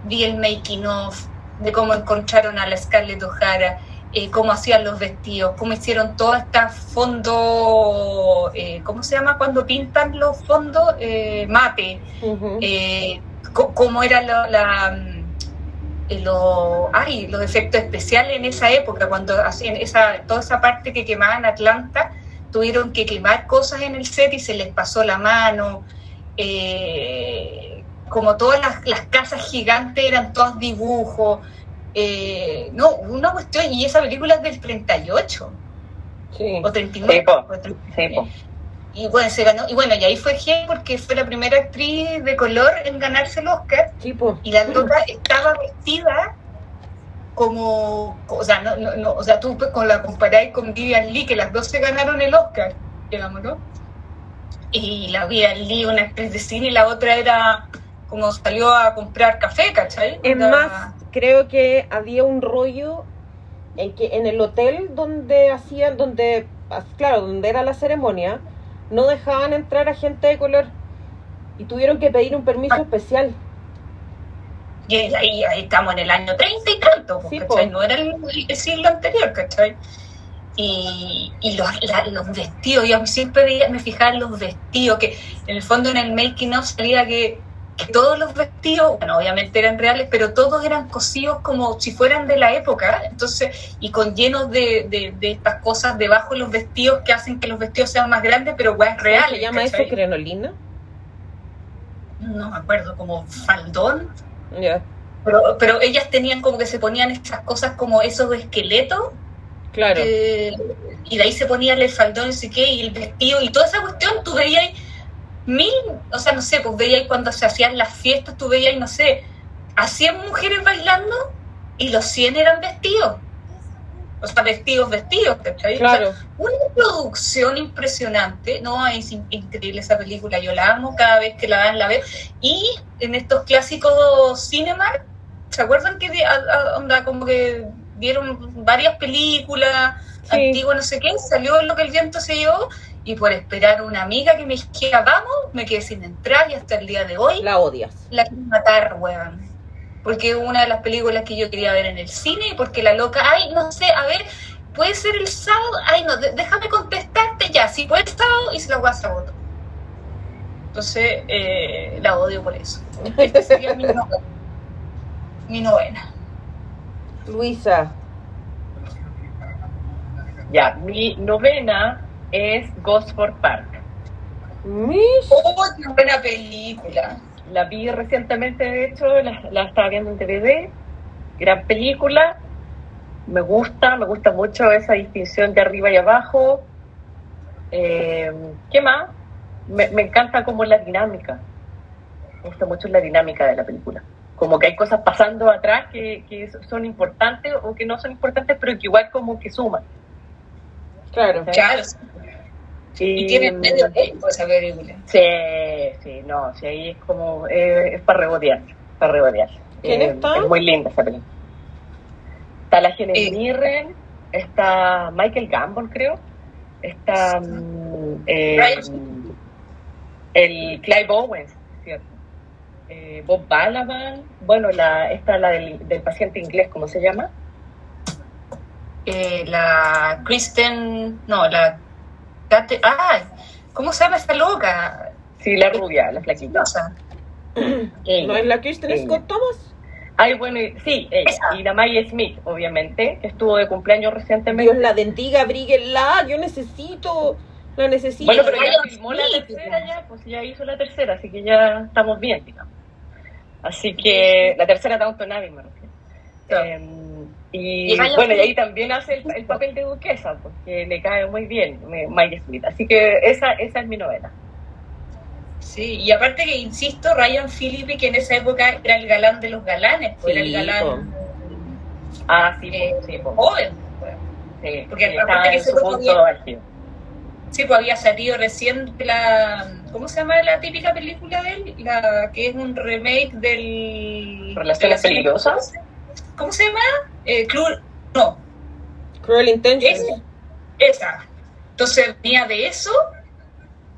vi el making of de cómo encontraron a la Scarlett O'Hara, eh, cómo hacían los vestidos, cómo hicieron todo este fondo, eh, ¿cómo se llama cuando pintan los fondos? Eh, mate
Ujú.
eh, co- cómo era la, la, lo- ay, los efectos especiales en esa época, cuando hacían esa, toda esa parte que quemaban Atlanta, tuvieron que quemar cosas en el set y se les pasó la mano. eh, como todas las, las casas gigantes eran todos dibujos. eh, no, una cuestión, y esa película es del 38
Sí.
o 39.
Sí, po.
o 39.
Sí, po.
Y bueno, se ganó, y bueno, y ahí fue G porque fue la primera actriz de color en ganarse el Oscar. Y la loca estaba vestida como, o sea, no, no, no, o sea, tú pues, con la comparáis con Vivian Lee, que las dos se ganaron el Oscar, digamos, ¿no? Y la Vivian Lee, una actriz de cine, y la otra era como salió a comprar café, ¿cachai?
Es más, creo que había un rollo en que en el hotel donde hacían, donde, claro, donde era la ceremonia, no dejaban entrar a gente de color y tuvieron que pedir un permiso
Ah.
especial.
Y ahí, ahí estamos en el año 30 y tanto,
Sí,
¿cachai?
po.
No era el, el siglo anterior, ¿cachai? Y, y los, la- los vestidos, yo siempre me fijaba en los vestidos, que en el fondo en el making of salía que todos los vestidos, bueno, obviamente eran reales, pero todos eran cosidos como si fueran de la época, entonces, y con llenos de, de, de estas cosas debajo de los vestidos que hacen que los vestidos sean más grandes, pero weas
¿Cómo
reales.
¿Se llama
¿cachai?
eso crenolina?
No me acuerdo, como faldón.
Ya,
Pero, pero ellas tenían como que se ponían estas cosas como esos esqueletos
claro.
eh, y de ahí se ponía el faldón no sé qué y el vestido y toda esa cuestión tú veías mil, o sea no sé, pues veías cuando se hacían las fiestas, tú veías, no sé, a 100 mujeres bailando y los 100 eran vestidos. O sea, vestidos, vestidos, ¿cachai? O sea,
Claro.
una producción impresionante, no, es in- increíble esa película, yo la amo cada vez que la dan, la veo. Y en estos clásicos Cinemark, ¿se acuerdan que a- a- onda, como que dieron varias películas
Sí.
antiguas, no sé qué? Salió lo que el viento se llevó y por esperar a una amiga que me dijera vamos, me quedé sin entrar y hasta el día de hoy
La odias.
la quiero matar, weón. Porque es una de las películas que yo quería ver en el cine y porque la loca, ay, no sé, a ver, puede ser el sábado, ay, no, déjame contestarte ya, si puede el sábado y se la voy a sabotar. Entonces, eh, la odio por eso. Esta sería mi novena. Mi novena.
Luisa.
Ya, mi novena es Gosford Park.
Mish.
¡Oh, qué buena película!
La vi recientemente, de hecho, la, la estaba viendo en DVD. Gran película. Me gusta, me gusta mucho esa distinción de arriba y abajo. Eh, ¿Qué más? Me, me encanta como la dinámica. Me gusta mucho la dinámica de la película. Como que hay cosas pasando atrás que, que son importantes o que no son importantes, pero que igual como que suman.
Claro.
Claro, y tiene
mm,
medio tiempo esa película.
Sí, sí, no, sí, ahí es como, eh, es para rebotear, para rebotear.
¿Quién
Eh,
está?
Es muy linda esa película. Está la Helen
Eh.
Mirren, está Michael Gambon, creo, está mm, eh,
Ryan.
el Clive Owens, ¿cierto? Eh, Bob Balaban, bueno, la, esta la del, del paciente inglés, ¿cómo se llama?
Eh, la Kristen, no, la Kate, ah, ¿cómo se llama esta loca?
Sí, la rubia, la flaquita.
¿No es la
Ella.
Scott Thomas?
Ay, bueno, y- sí, ella.
Esa.
Y la Maggie Smith, obviamente, que estuvo de cumpleaños recientemente.
Dios la bendiga, bríguenla, yo necesito, la necesito.
Bueno, pero ya filmó la tercera ya, pues ya hizo la tercera, así que ya estamos bien, digamos. Así que la tercera Downton Abbey, me refiero.
Claro.
Eh, y bueno, y ahí también hace el, el papel de duquesa, porque le cae muy bien Maggie Smith. Así que esa, esa es mi novela.
Sí, y aparte que, insisto, Ryan Phillippe, que en esa época era el galán de los galanes, pues
Sí,
era el galán
Ah, sí,
eh,
sí,
joven. pues.
sí,
porque aparte que se
álgido.
Sí, pues había salido recién la... ¿Cómo se llama la típica película de él? La que es un remake del...
¿Relaciones peligrosas?
¿Cómo se llama? Eh, Club... No,
Cruel Intentions.
Esa. esa. Entonces venía de eso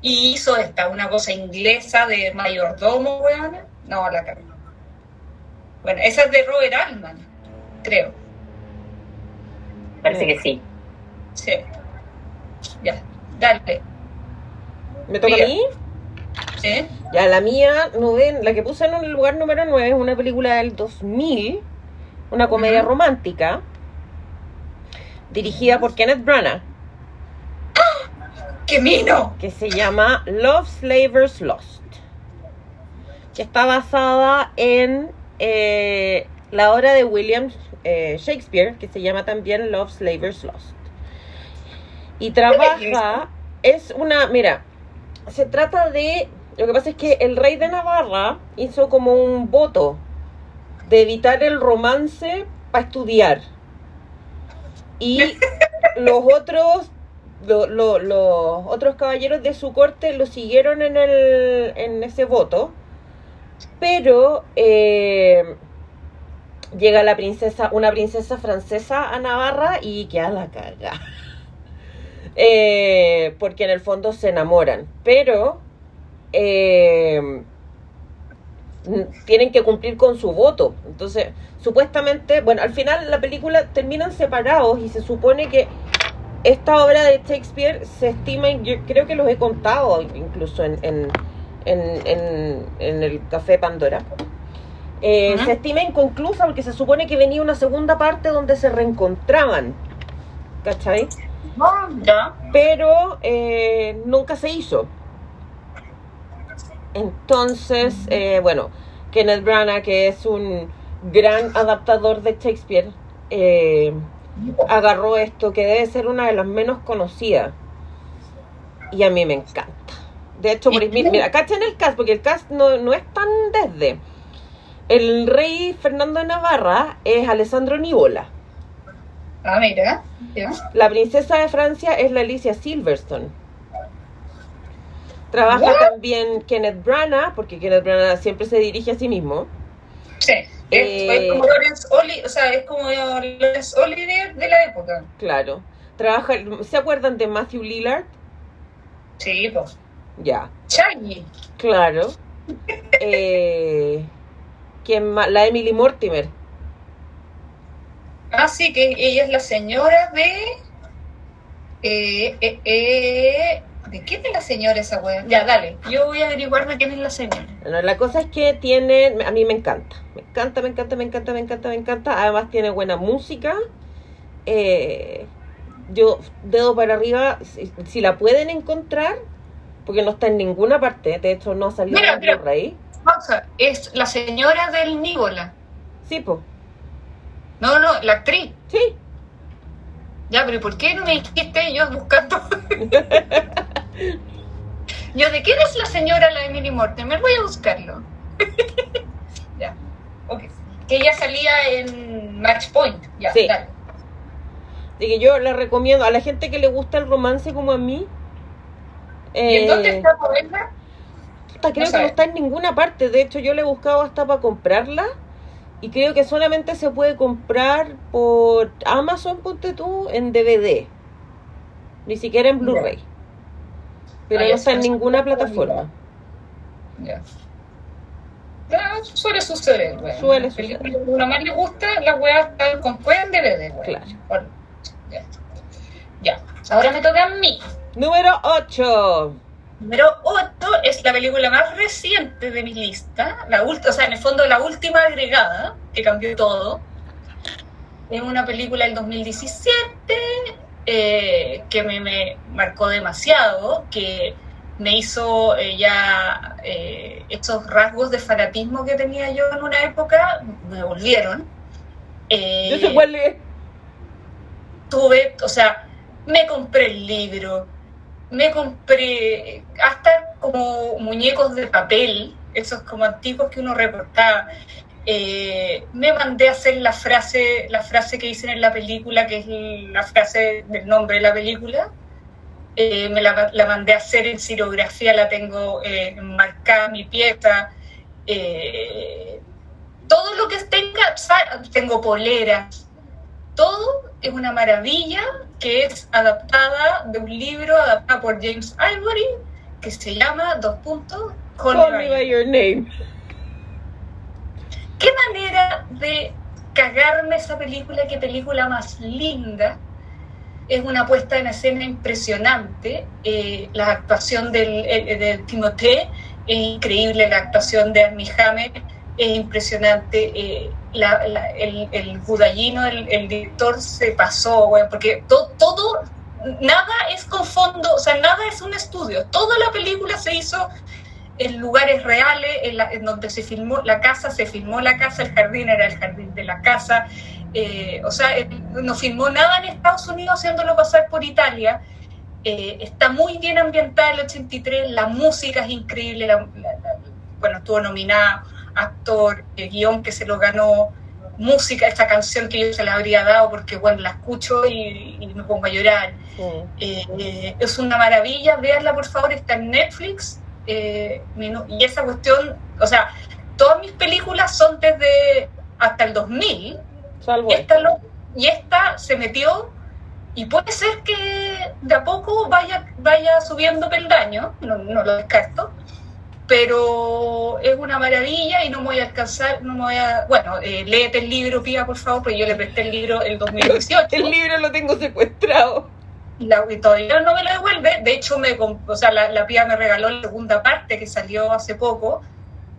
y hizo esta, una cosa inglesa de mayordomo, weón. No, la cagó. Bueno, esa es de Robert Altman, creo.
Parece que sí.
Sí. Ya, dale.
¿Me toca
Mira.
a mí?
¿Sí?
Ya, la mía, noven- la que puse en el lugar número 9 es una película del 2000, una comedia romántica, dirigida por Kenneth Branagh,
¡Qué mino!
que se llama Love Slavers Lost, que está basada en eh, la obra de William eh, Shakespeare, que se llama también Love Slavers Lost. Y trabaja, es una, mira, se trata de, lo que pasa es que el rey de Navarra hizo como un voto de evitar el romance para estudiar. Y los otros, lo- lo- los otros caballeros de su corte lo siguieron en, el, en ese voto. Pero eh, llega la princesa, una princesa francesa a Navarra y queda la caga. Eh, porque en el fondo se enamoran. Pero eh, tienen que cumplir con su voto. Entonces, supuestamente, bueno, al final la película terminan separados y se supone que esta obra de Shakespeare se estima, yo creo que los he contado incluso en, en, en, en- en el Café Pandora. Eh. Se estima inconclusa porque se supone que venía una segunda parte donde se reencontraban. ¿Cachai? Pero eh, nunca se hizo. Entonces, eh, bueno, Kenneth Branagh, que es un gran adaptador de Shakespeare, eh, agarró esto, que debe ser una de las menos conocidas. Y a mí me encanta. De hecho, por, mira, mira, cachen el cast, porque el cast no, no es tan desde. El rey Fernando de Navarra es Alessandro Nivola.
Ah, mira.
La princesa de Francia es la Alicia Silverstone. Trabaja
What?
también Kenneth Branagh, porque Kenneth Branagh siempre se dirige a sí mismo.
Sí. Es,
Eh,
es como Lawrence Oli, o sea, es como Lawrence Olivier de la época.
Claro. Trabaja, ¿se acuerdan de Matthew Lillard?
Sí, pues.
Ya,
Shaggy.
claro. Eh, ¿quién más? La Emily Mortimer.
Ah, sí, que ella es la señora de. Eh, eh, eh, ¿De quién es la señora esa weá? Ya, dale. Yo voy a averiguar de quién es la señora.
Bueno, la cosa es que tiene, a mí me encanta, me encanta, me encanta, me encanta, me encanta, me encanta. Además tiene buena música. Eh, yo dedo para arriba, si, si la pueden encontrar, porque no está en ninguna parte. De hecho, no ha salido
Mira, mira.
Blu-ray.
Pausa. Es la señora del Níbola.
Sí, pues,
No, no, la actriz.
sí.
Ya, pero ¿por qué no me dijiste yo buscando? yo, ¿de quién es la señora la Emily Mortimer? Voy a buscarlo. ya, ok. Que ella salía en Match Point. Ya,
Sí.
dale.
Que yo la recomiendo a la gente que le gusta el romance como a mí.
¿Y en
eh,
dónde está Poema?
Puta, creo
No
que no está en ninguna parte. De hecho, yo le he buscado hasta para comprarla. Y creo que solamente se puede comprar por Amazon, ponte tú, en DVD. Ni siquiera en Blu-ray. Pero no está en ninguna plataforma.
Ya. Suele suceder, güey.
Suele
Las películas que a uno más le gusta, las weas están con pueden DVD, güey.
Claro.
Bueno, Ya. ya. Ahora me toca a mí.
Número 8.
Número 8 es la película más reciente de mi lista. La última, o sea, en el fondo la última agregada. que cambió todo. Es una película del 2017 eh, que me, me marcó demasiado, que me hizo eh, ya eh, estos rasgos de fanatismo que tenía yo en una época, me volvieron. Eh,
Yo sé cuál es.
tuve, o sea, me compré el libro, me compré hasta como muñecos de papel, esos como antiguos que uno recortaba. Eh, me mandé a hacer la frase, la frase que dicen en la película, que es la frase del nombre de la película. Eh, me la, mandé a hacer en cirografía, la tengo eh, marcada en mi pieza. Todo lo que tenga, tengo poleras, todo es una maravilla que es adaptada de un libro adaptado por James Ivory que se llama Dos puntos Call
Call me
by
your name.
Qué manera de cagarme esa película, qué película más linda. Es una puesta en escena impresionante. eh, la actuación del, eh, de Timothée es increíble, la actuación de Armie Hammer es impresionante. eh, el, el Budallino, el, el director, se pasó, bueno, porque to- todo, nada es con fondo, o sea, nada es un estudio. Toda la película se hizo en lugares reales, en, la- en donde se filmó la casa, se filmó la casa, el jardín era el jardín de la casa. eh, o sea, él no filmó nada en Estados Unidos haciéndolo pasar por Italia. Eh, está muy bien ambientada el 83, la música es increíble, la- la- bueno, estuvo nominada actor, eh, guion que se lo ganó, música, esta canción que yo se la habría dado porque, bueno, la escucho y, y me pongo a llorar.
Mm.
Eh, es una maravilla, véanla por favor, está en Netflix. Eh, y esa cuestión, o sea, todas mis películas son desde hasta el 2000.
Salvo
Y esta, lo- y esta se metió y puede ser que de a poco vaya, vaya subiendo peldaño, no, no lo descarto, pero es una maravilla y no me voy a alcanzar, no me voy a... Bueno, eh, léete el libro, Pía, por favor, porque yo le presté el libro el 2018
El libro lo tengo secuestrado.
La, y todavía no me lo devuelve. De hecho, me, o sea, la, la pía me regaló la segunda parte que salió hace poco.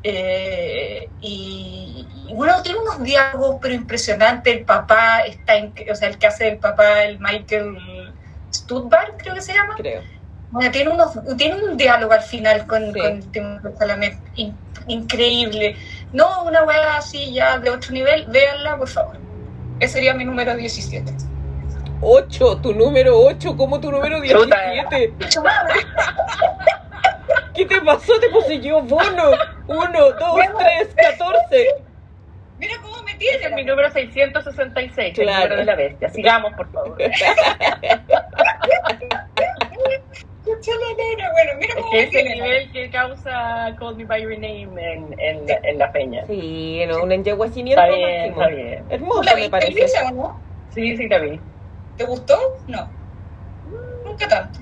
Eh, y, y bueno, tiene unos diálogos pero impresionantes. El papá está, en, o sea, el que hace el papá, el Michael Stuttgart, creo que se llama.
Creo.
Bueno, tiene, unos, tiene un diálogo al final con,
Sí.
con Timothée Chalamet in- increíble. No, una weá así ya de otro nivel, véanla, por favor. Ese sería mi número 17.
8, tu número 8, como tu número
Chuta.
17. ¿Qué te pasó? Te poseyó bono. 1, 2, 3, 14.
Mira cómo me
Ese
tiene.
es mi número 666, el
Claro.
número de la bestia. Sigamos, por favor.
Bueno, mira cómo
que es el
tiene.
nivel que causa Call Me By Your Name en, en, en la peña.
Sí, no, un
bien,
máximo.
está bien.
¿Tú
Hermoso
la
me parece.
Luisa, o no?
Sí, sí, la vi.
¿Te gustó? No. Nunca tanto.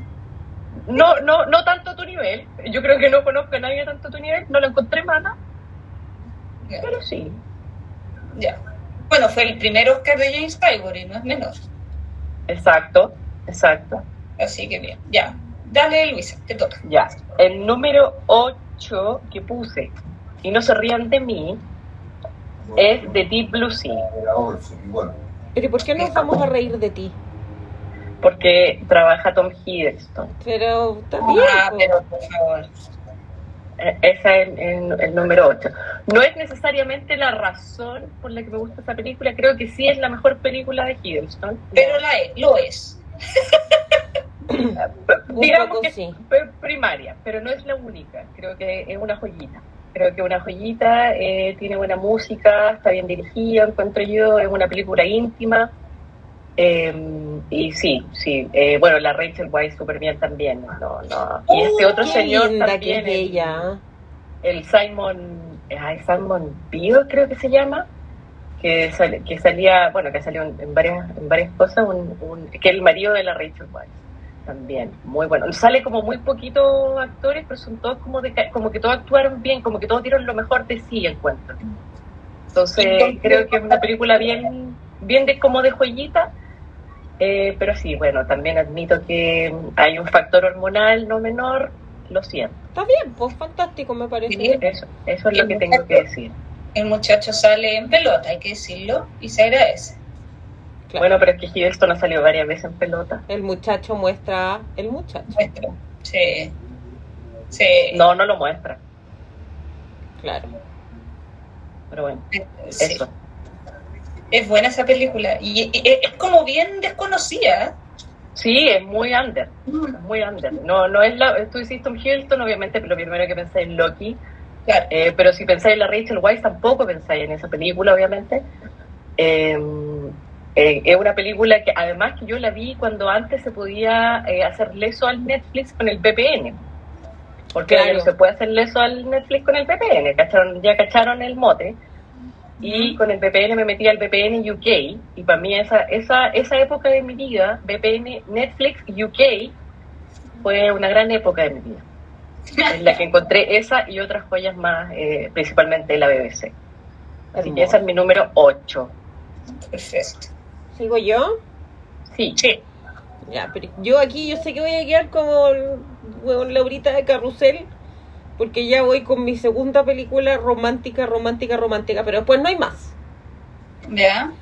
No, no, no tanto a tu nivel. Yo creo que no conozco a nadie tanto a tu nivel. No la encontré mala, pero sí.
ya. Bueno, fue el primer Oscar de James Ivory, no es menor.
Exacto, exacto.
Así que bien. Ya. Dale, Luisa, te toca.
Ya. El número 8 que puse, y no se rían de mí, es de Deep Blue Sea,
Pero ¿y por qué nos vamos a reír de ti?
porque trabaja Tom Hiddleston.
Pero bien.
Ah,
po.
pero por favor.
Eh, Esa es el, el- el número 8. No es necesariamente la razón por la que me gusta esa película, creo que sí es la mejor película de Hiddleston.
Pero la es, lo es.
Un
Digamos
poco
que
sí.
primaria, pero no es la única. Creo que es una joyita. Creo que una joyita, eh, tiene buena música, está bien dirigida, encuentro yo, es una película íntima. Eh, y sí, sí, eh, bueno, la Rachel Weisz súper bien también. No, no. Y este
Oh,
otro
qué
señor
linda que
también,
es
el-
ella.
el Simon, ay, Simon creo que se llama, que, sal- que salía, bueno, que salió en, varias, en varias cosas, un, un- que el marido de la Rachel Weisz también, muy bueno. Sale como muy poquitos actores, pero son todos como de, ca- como que todos actuaron bien, como que todos dieron lo mejor de sí, encuentro. Entonces,
Entonces-
creo que es una película bien, bien de como de joyita. eh, pero sí, bueno, también admito que hay un factor hormonal no menor, lo siento.
Está bien, pues fantástico me parece.
Bien.
Eso, eso es lo que tengo que decir.
el muchacho sale en pelota, hay que decirlo, y se agradece.
Claro.
Bueno, pero es que Hiddleston ha salido varias veces en pelota.
El muchacho muestra el muchacho.
Muestra. Sí. Sí.
No, no lo muestra.
Claro.
Pero bueno,
Sí.
eso.
Es buena esa película. Y, es como bien desconocida.
Sí, es muy under. es Muy under. No, no es la. Tú hiciste un Hiddleston, obviamente, pero lo primero que pensé en Loki.
Claro.
Eh, pero si pensáis en la Rachel Weisz, tampoco pensáis en esa película, obviamente. Eh, eh, es una película que además que yo la vi cuando antes se podía eh, hacer leso al Netflix con el VPN. Porque
Claro.
no se puede hacer leso al Netflix con el VPN. ¿cacharon? Ya cacharon el mote. Y con el VPN me metí al VPN UK. Y para mí esa, esa, esa época de mi vida, VPN Netflix UK, fue una gran época de mi vida. En la que encontré esa y otras joyas más, eh, principalmente la BBC. Así que ese es mi número 8.
Perfecto.
¿Sigo yo?
Sí,
Sí.
Ya, pero yo aquí yo sé que voy a quedar como bueno, Laurita de Carrusel, porque ya voy con mi segunda película romántica, romántica, romántica, pero después no hay más.
¿Ya?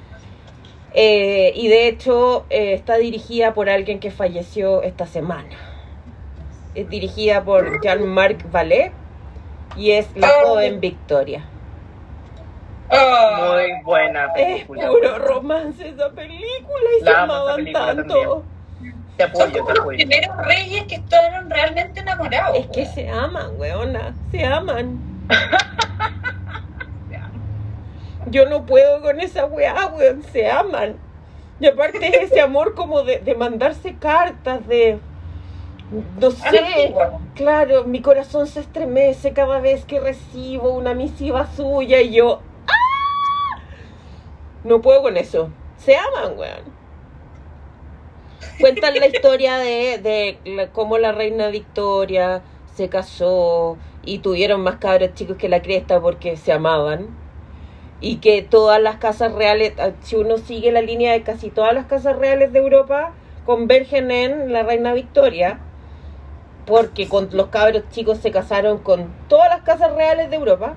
Eh, y de hecho eh, está dirigida por alguien que falleció esta semana. Es dirigida por Jean-Marc Vallée y es La
Oh.
joven Victoria.
Oh,
muy buena
Es
película.
puro romance esa película y
La
se amaban
película
tanto.
Te
Son
apoyo,
como
te
los
apoyo.
primeros reyes que estaban realmente enamorados.
Es que se aman, weona, se aman. Yo no puedo con esa weá, weón, se aman. Y aparte es ese amor como de, de mandarse cartas, de... No
Ah,
sé, claro, mi corazón se estremece cada vez que recibo una misiva suya y yo... No puedo con eso. Se aman, weón. Cuentan la historia de, de cómo la reina Victoria se casó y tuvieron más cabros chicos que la cresta porque se amaban. Y que todas las casas reales, ah, si uno sigue la línea de casi todas las casas reales de Europa, convergen en la reina Victoria. Porque con los cabros chicos se casaron con todas las casas reales de Europa.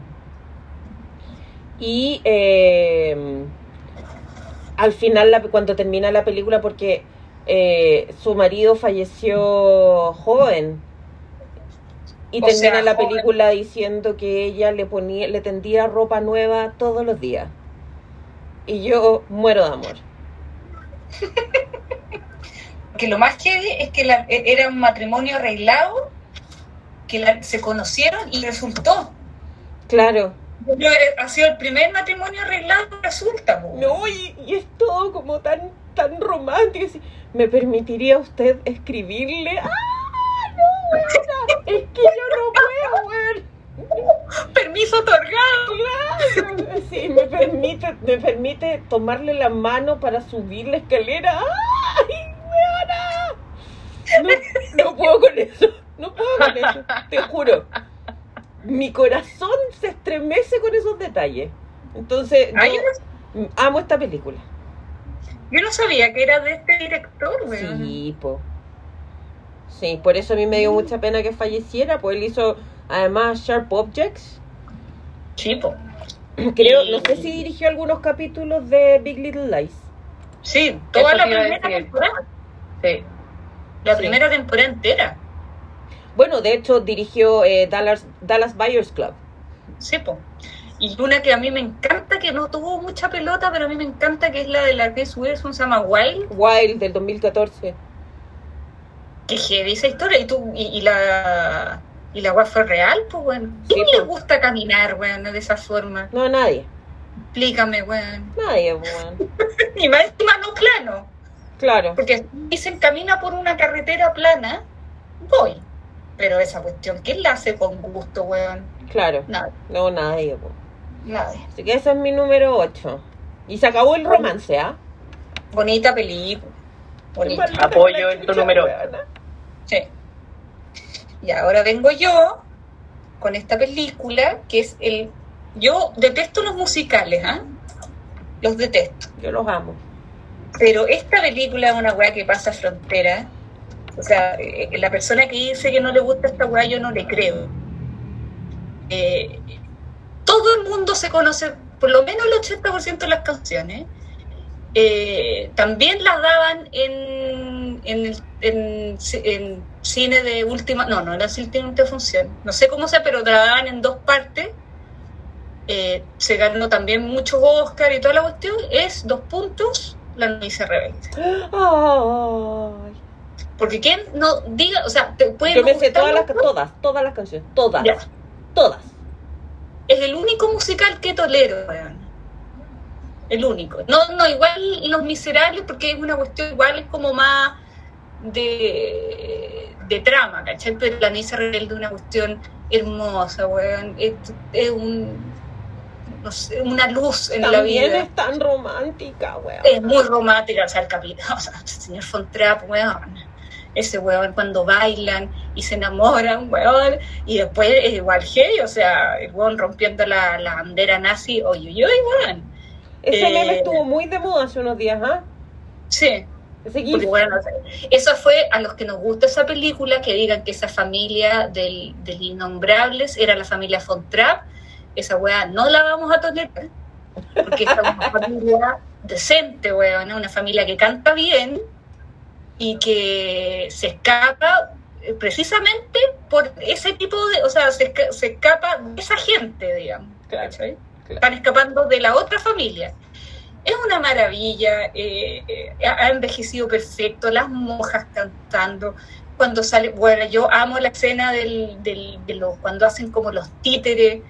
Y eh, al final, la- cuando termina la película, porque eh, su marido falleció joven. Y
O
termina
sea,
la
joven.
película diciendo que ella le ponía, le tendía ropa nueva todos los días. Y yo muero de amor.
Que lo más heavy es que la- e- era un matrimonio arreglado, que la- se conocieron y resultó.
Claro.
Ha sido el primer matrimonio arreglado que resulta. po.
No, y, y es todo como tan, tan romántico. así, ¿Me permitiría usted escribirle? ¡Ah! No, weona, Es que yo no puedo, weón.
Permiso otorgado.
Claro. Sí, me permite, me permite tomarle la mano para subir la escalera. ¡Ay, weona! No, no puedo con eso. No puedo con eso. Te juro. Mi corazón se estremece con esos detalles. Entonces,
Ay,
yo amo esta película.
Yo no sabía que era de este director, weón.
Sí, po. Sí, por eso a mí me dio mucha pena que falleciera, pues él hizo además Sharp Objects.
Chipo.
Creo,
Y-
no sé si dirigió algunos capítulos de Big Little Lies.
Sí, toda
Eso
la primera temporada.
Sí.
La
Sí.
primera temporada entera.
Bueno, de hecho dirigió eh, Dallas, Dallas Buyers Club.
Sí, po. Y una que a mí me encanta, que no tuvo mucha pelota, pero a mí me encanta, que es la de la Reese Witherspoon, se llama Wild.
Wild del 2014.
Que heavy esa historia. Y tú, y, y la y la weá fue real, pues weón. ¿Quién
Sí,
le gusta caminar, weón, de esa forma?
No, nadie.
Explícame, weón.
Nadie, weón.
Y más encima no plano.
Claro,
Porque dicen camina por una carretera plana, voy. Pero esa cuestión, ¿quién la hace con gusto, weón?
claro.
Nadie,
No, nadie, weón.
nadie.
Así que ese es mi número 8. Y se acabó el romance, ¿ah?
Bonita película. Bonita.
Apoyo en tu número.
weona.
Sí. Y ahora vengo yo con esta película que es el. Yo detesto los musicales, ¿ah? Los detesto.
Yo los amo.
Pero esta película es una weá que pasa frontera. O sea, eh, la persona que dice que no le gusta esta weá, yo no le creo. Eh, todo el mundo se conoce, por lo menos el 80% de las canciones. Eh, también las daban en, en, en- en cine de última, no, no cine de última función, no sé cómo sea, pero la daban en dos partes. Eh, se ganó también muchos Oscar y toda la cuestión. Es dos puntos, la novicia rebelde.
Ay.
Porque quién no diga, o sea, te puede
Yo me sé todas las, todas, todas las canciones, todas,
Ya.
todas.
es el único musical que tolero, weón. El único. No, no, igual Los Miserables, porque es una cuestión igual como más de, de trama, ¿cachai? Pero La Niña Rebelde es una cuestión hermosa, weón. Es, es un, no sé, una luz en la
También
vida.
es tan romántica, weón.
Es muy romántica, o sea, el capitán, o sea, el señor Fontrap, weón. Ese weón cuando bailan y se enamoran, weón. Y después es igual heavy, o sea, el weón rompiendo la, la bandera nazi, oye, oye, weón.
Ese
eh,
meme estuvo muy de moda hace unos días, ¿ah?
Sí, porque bueno, eso fue a los que nos gusta esa película, que digan que esa familia del, del Innombrables era la familia Fontrap. Esa weá no la vamos a tolerar, porque es una familia decente, weón, una familia que canta bien y que se escapa eh, precisamente por ese tipo de, o sea, se, esca- se escapa de esa gente, digamos.
Claro,
¿cachai?
claro.
Están escapando de la otra familia. Es una maravilla, eh, eh, ha ha envejecido perfecto, las monjas cantando, cuando sale, bueno, yo amo la escena del, del, de los, cuando hacen como los títeres,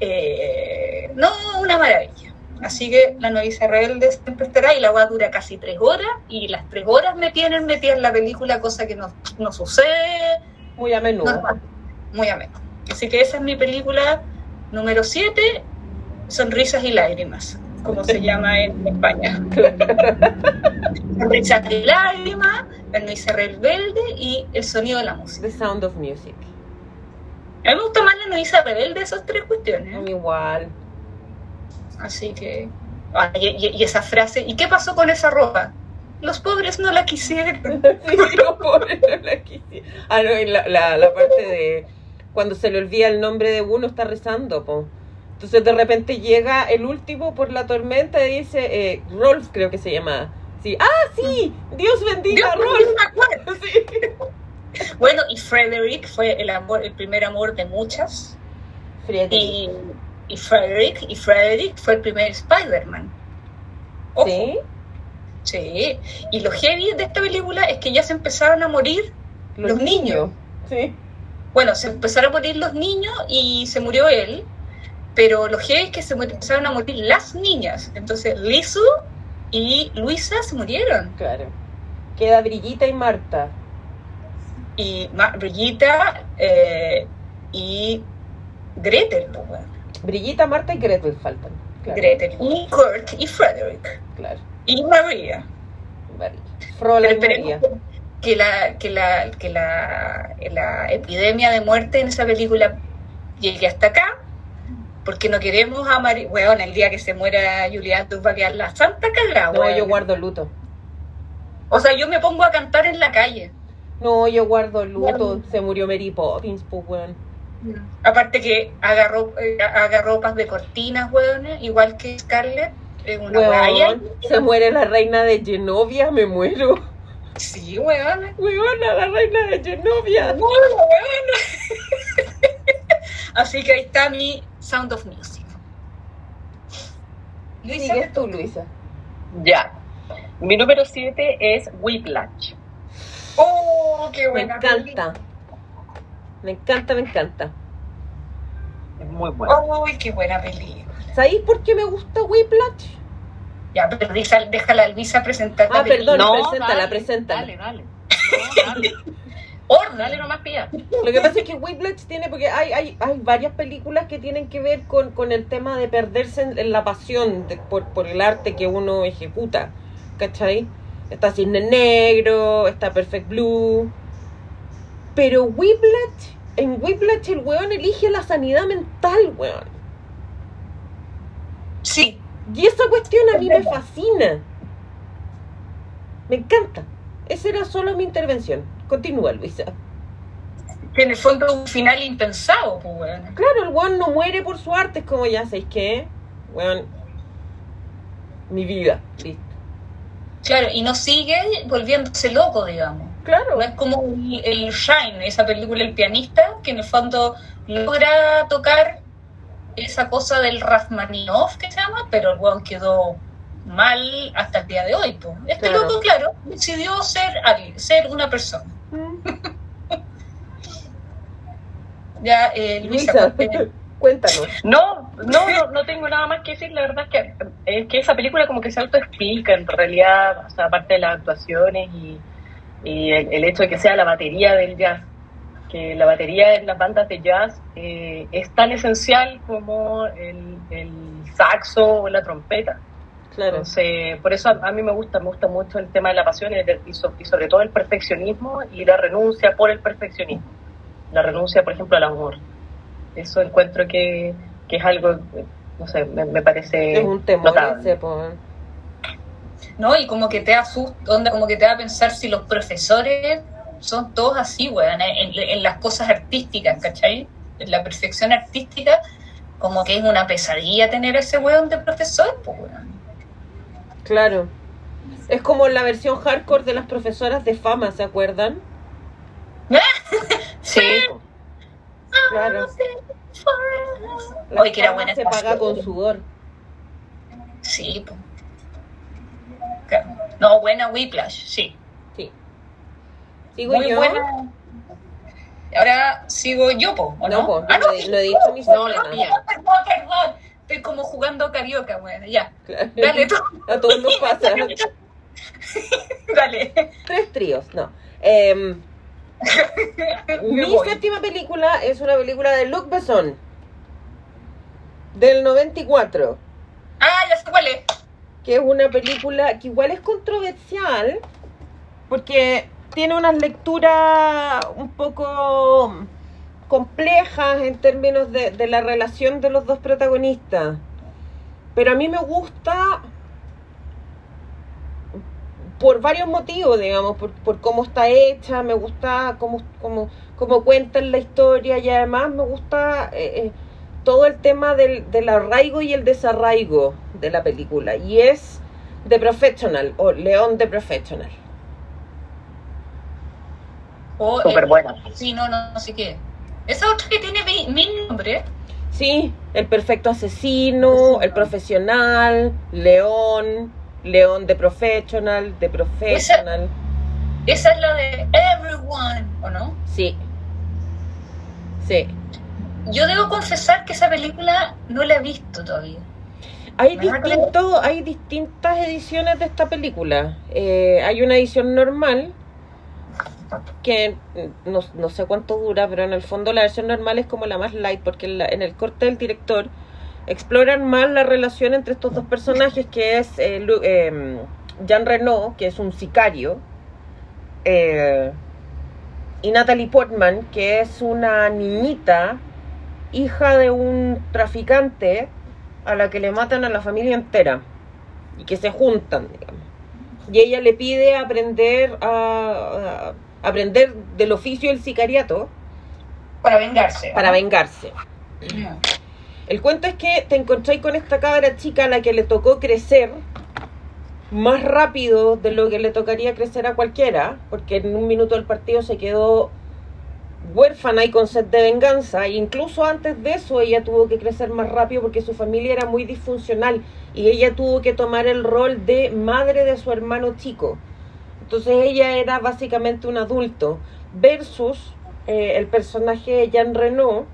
eh, no, una maravilla. Así que la novicia rebelde siempre estará y la va dura casi tres horas y las tres horas me tienen metida en la película, cosa que no, no sucede
Muy a menudo.
muy ameno. Así que esa es mi película número 7, Sonrisas y Lágrimas, como se llama en España. Sonrisas y Lágrimas, La novicia rebelde y El sonido de la música.
The Sound of Music.
A mí me gusta más La novicia rebelde, esas tres
A
cuestiones.
igual.
Así que... ah, y, y- y esa frase, ¿y qué pasó con esa ropa? Los pobres no la quisieron.
Sí, los pobres no la quisieron. Ah, no, y la, la, la parte de cuando se le olvida el nombre de uno, está rezando, po. Entonces de repente llega el último por la tormenta y dice, eh, Rolf creo que se llama. Sí. Ah, sí, Dios bendiga
Dios,
Rolf.
acuerdo.
Sí.
Bueno, y Frederick fue el amor, el primer amor de muchas.
Friedrich.
y, y Frederick y Frederick fue el primer Spider-Man.
¿Sí?
sí. Y lo heavy de esta película es que ya se empezaron a morir. Los niños.
Sí.
Bueno, se empezaron a morir los niños y se murió él. Pero lo heavy es que se empezaron a morir las niñas. Entonces Lizu y Luisa se murieron.
Claro. Queda Brillita y Marta.
Y Ma- Brillita eh, y Gretel, pues, bueno.
Brillita, Marta y Gretel faltan. Claro.
Gretel. Y Kurt y Frederick.
Claro.
Y María.
Y
Pero
María.
que la, que la, que la, la epidemia de muerte en esa película llegue hasta acá, porque no queremos a María, weón, el día que se muera Julián, tú va a quedar la santa cagada,
No,
weón.
yo guardo luto.
O sea, yo me pongo a cantar en la calle.
No, yo guardo luto. Se murió Mary Poppins, pues, weón.
Aparte que haga, ro- eh, haga ropas de cortinas, weón, igual que Scarlett. Es una
Weón, se muere la reina de Genovia, me muero.
Sí, weón.
Weona, la reina de Genovia.
Así que ahí está mi Sound of Music. Luisa,
Sigues tú, Luisa.
Ya. Mi número 7 es Whiplash.
Oh, qué
Me
buena.
encanta. Me encanta, me encanta.
Es muy bueno.
Ay, qué buena película.
¿Sabéis por qué me gusta Whiplash?
Ya, pero déjala a Luisa presentar
Ah, perdón. preséntala, preséntala.
Dale, dale. No, dale.
Orden.
Dale nomás, pilla.
Lo que pasa es que Whiplash tiene, porque hay, hay, hay varias películas que tienen que ver con, con el tema de perderse en, en la pasión de- por, por el arte que uno ejecuta. ¿Cachai? Está Cisne Negro, está Perfect Blue. Pero Whiplash, en Whiplash el weón elige la sanidad mental, weón.
Sí,
Y esa cuestión a mí me fascina. Me encanta. Esa era solo mi intervención. Continúa, Luisa.
Que en el fondo es un final impensado, pues, weón.
Claro, el weón no muere por su arte, es como ya sabéis qué, weón, mi vida, listo.
Claro, y no sigue volviéndose loco, digamos.
Claro,
No es como el, el Shine, esa película El pianista, que en el fondo logra tocar esa cosa del Rachmaninoff que se llama, pero el weón quedó mal hasta el día de hoy. pues. Este
Claro.
loco, claro, decidió ser alguien, ser una persona.
Mm.
Ya, eh, Luisa,
Luisa, cuéntanos.
No, no, no, no tengo nada más que decir. La verdad es que, es que esa película como que se autoexplica en realidad, o sea, aparte de las actuaciones y, y el, el hecho de que sea la batería del jazz, que la batería en las bandas de jazz eh, es tan esencial como el, el saxo o la trompeta.
Claro,
Entonces, por eso a, a mí me gusta, me gusta mucho el tema de la pasión y, de- y so- y sobre todo el perfeccionismo y la renuncia por el perfeccionismo. La renuncia, por ejemplo, al amor. Eso encuentro que, que es algo, no sé, me, me parece
es un temor ese.
¿No? Y como que te asusta, onda, como que te da a pensar si los profesores son todos así, weón, en, en las cosas artísticas, ¿cachai? En la perfección artística, como que es una pesadilla tener ese weón de profesor, pues, weón.
Claro. Es como la versión hardcore de las profesoras de fama, ¿se acuerdan?
Sí,
Claro. La
Oye, que era buena
se paga con sudor.
Sí, pues. No, buena Whiplash, sí.
Sí. Sigo
Muy
yo.
buena. Ahora sigo yo, po, ¿o no?
No, po,
Ah,
no, he- no he dicho mi
No, mía.
Perdón, perdón. Estoy como jugando carioca, weón. Ya.
Claro.
Dale tú.
A todos nos pasa.
Dale.
Tres tríos, no. Em, mi
voy.
séptima película es una película de Luc Besson. Del 94.
Ah, ya sé cuál es.
Que es una película que igual es controversial porque tiene unas lecturas un poco complejas en términos de, de la relación de los dos protagonistas. Pero a mí me gusta por varios motivos, digamos, por, por cómo está hecha, me gusta cómo, cómo, cómo cuentan la historia y además me gusta eh, eh, todo el tema del, del arraigo y el desarraigo de la película. Y es The Professional o León The Professional.
O,
súper
eh,
buena.
Sí, no, no, no sé qué. Esa otra que tiene mi, mi nombre.
Sí, el perfecto asesino, el profesional, León, León The Professional, The Professional.
Esa es la de Everyone, ¿o no?
Sí. Sí.
Yo debo confesar que esa película no la he visto todavía.
Hay, distinto, distintas ediciones de esta película. Eh, hay una edición normal que no, no sé cuánto dura, pero en el fondo la versión normal es como la más light porque en, la- en el corte del director exploran más la relación entre estos dos personajes que es eh, Lu- eh, Jean Reno, que es un sicario, eh, y Natalie Portman, que es una niñita, hija de un traficante a la que le matan a la familia entera y que se juntan, digamos. Y ella le pide aprender a, a- aprender del oficio del sicariato
Para vengarse. ¿o
para
no?
vengarse. El cuento es que te encontráis con esta cabra chica a la que le tocó crecer más rápido de lo que le tocaría crecer a cualquiera, porque en un minuto del partido se quedó huérfana y con sed de venganza, e incluso antes de eso ella tuvo que crecer más rápido porque su familia era muy disfuncional y ella tuvo que tomar el rol de madre de su hermano chico. Entonces ella era básicamente un adulto versus eh, el personaje de Jean Renault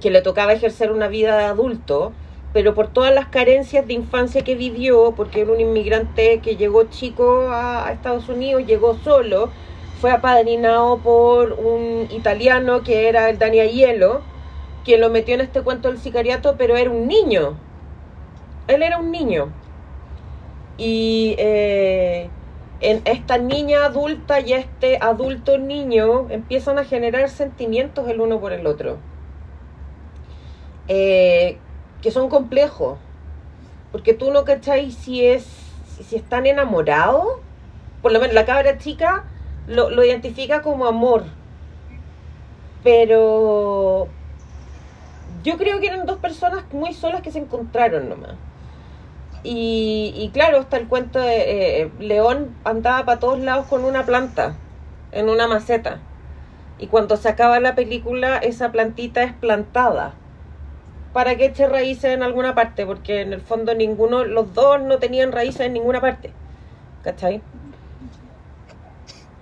que le tocaba ejercer una vida de adulto, pero por todas las carencias de infancia que vivió, porque era un inmigrante que llegó chico a, a Estados Unidos, llegó solo, fue apadrinado por un italiano que era el Dani Aiello, quien lo metió en este cuento del sicariato, pero era un niño. Él era un niño. Y eh, en esta niña adulta y este adulto niño empiezan a generar sentimientos el uno por el otro eh, que son complejos. Porque tú no cacháis si es si están enamorados. Por lo menos la cabra chica lo, lo identifica como amor. Pero yo creo que eran dos personas muy solas que se encontraron nomás. Y, y claro, está el cuento de eh, León andaba para todos lados con una planta, en una maceta. Y cuando se acaba la película, esa plantita es plantada para que eche raíces en alguna parte, porque en el fondo ninguno, los dos no tenían raíces en ninguna parte. ¿Cachai?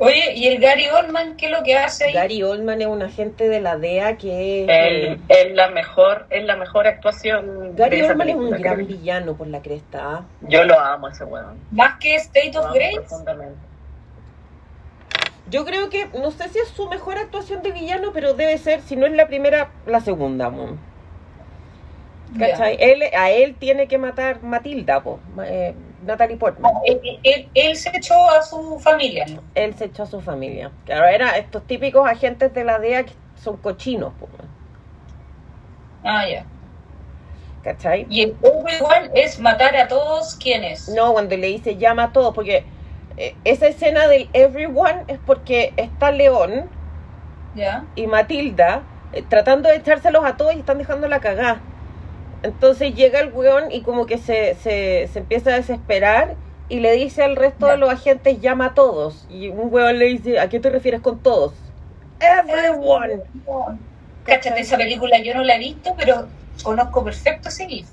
Oye, ¿y el Gary Oldman qué es lo que hace ahí?
Gary Oldman es un agente de la DEA que es...
Él- es la mejor, es la mejor actuación.
Gary Oldman es un gran
creo
villano por la cresta. ¿ah?
Yo lo amo ese weón.
Más que State
Lo
of Grace.
profundamente.
Yo creo que, no sé si es su mejor actuación de villano, pero debe ser, si no es la primera, la segunda. mo. ¿Cachai? Él, a él tiene que matar Matilda, po, eh, Natalie Portman.
Ya. Él, él- él se echó a su familia.
Él se echó a su familia. Claro, era estos típicos agentes de la DEA que son cochinos,
Ah, ya.
¿cachai?
Y el Obi-Wan es matar a todos quienes.
No, cuando le dice llama a todos, porque eh, esa escena del everyone es porque está León
Ya.
y Matilda eh, tratando de echárselos a todos y están dejando la cagá. Entonces llega el weón y como que se, se, se empieza a desesperar y le dice al resto
Ya.
de los agentes llama a todos. Y un weón le dice, ¿a qué te refieres con todos? Everyone.
Cáchate, esa película yo no la he visto, pero conozco perfecto ese gif.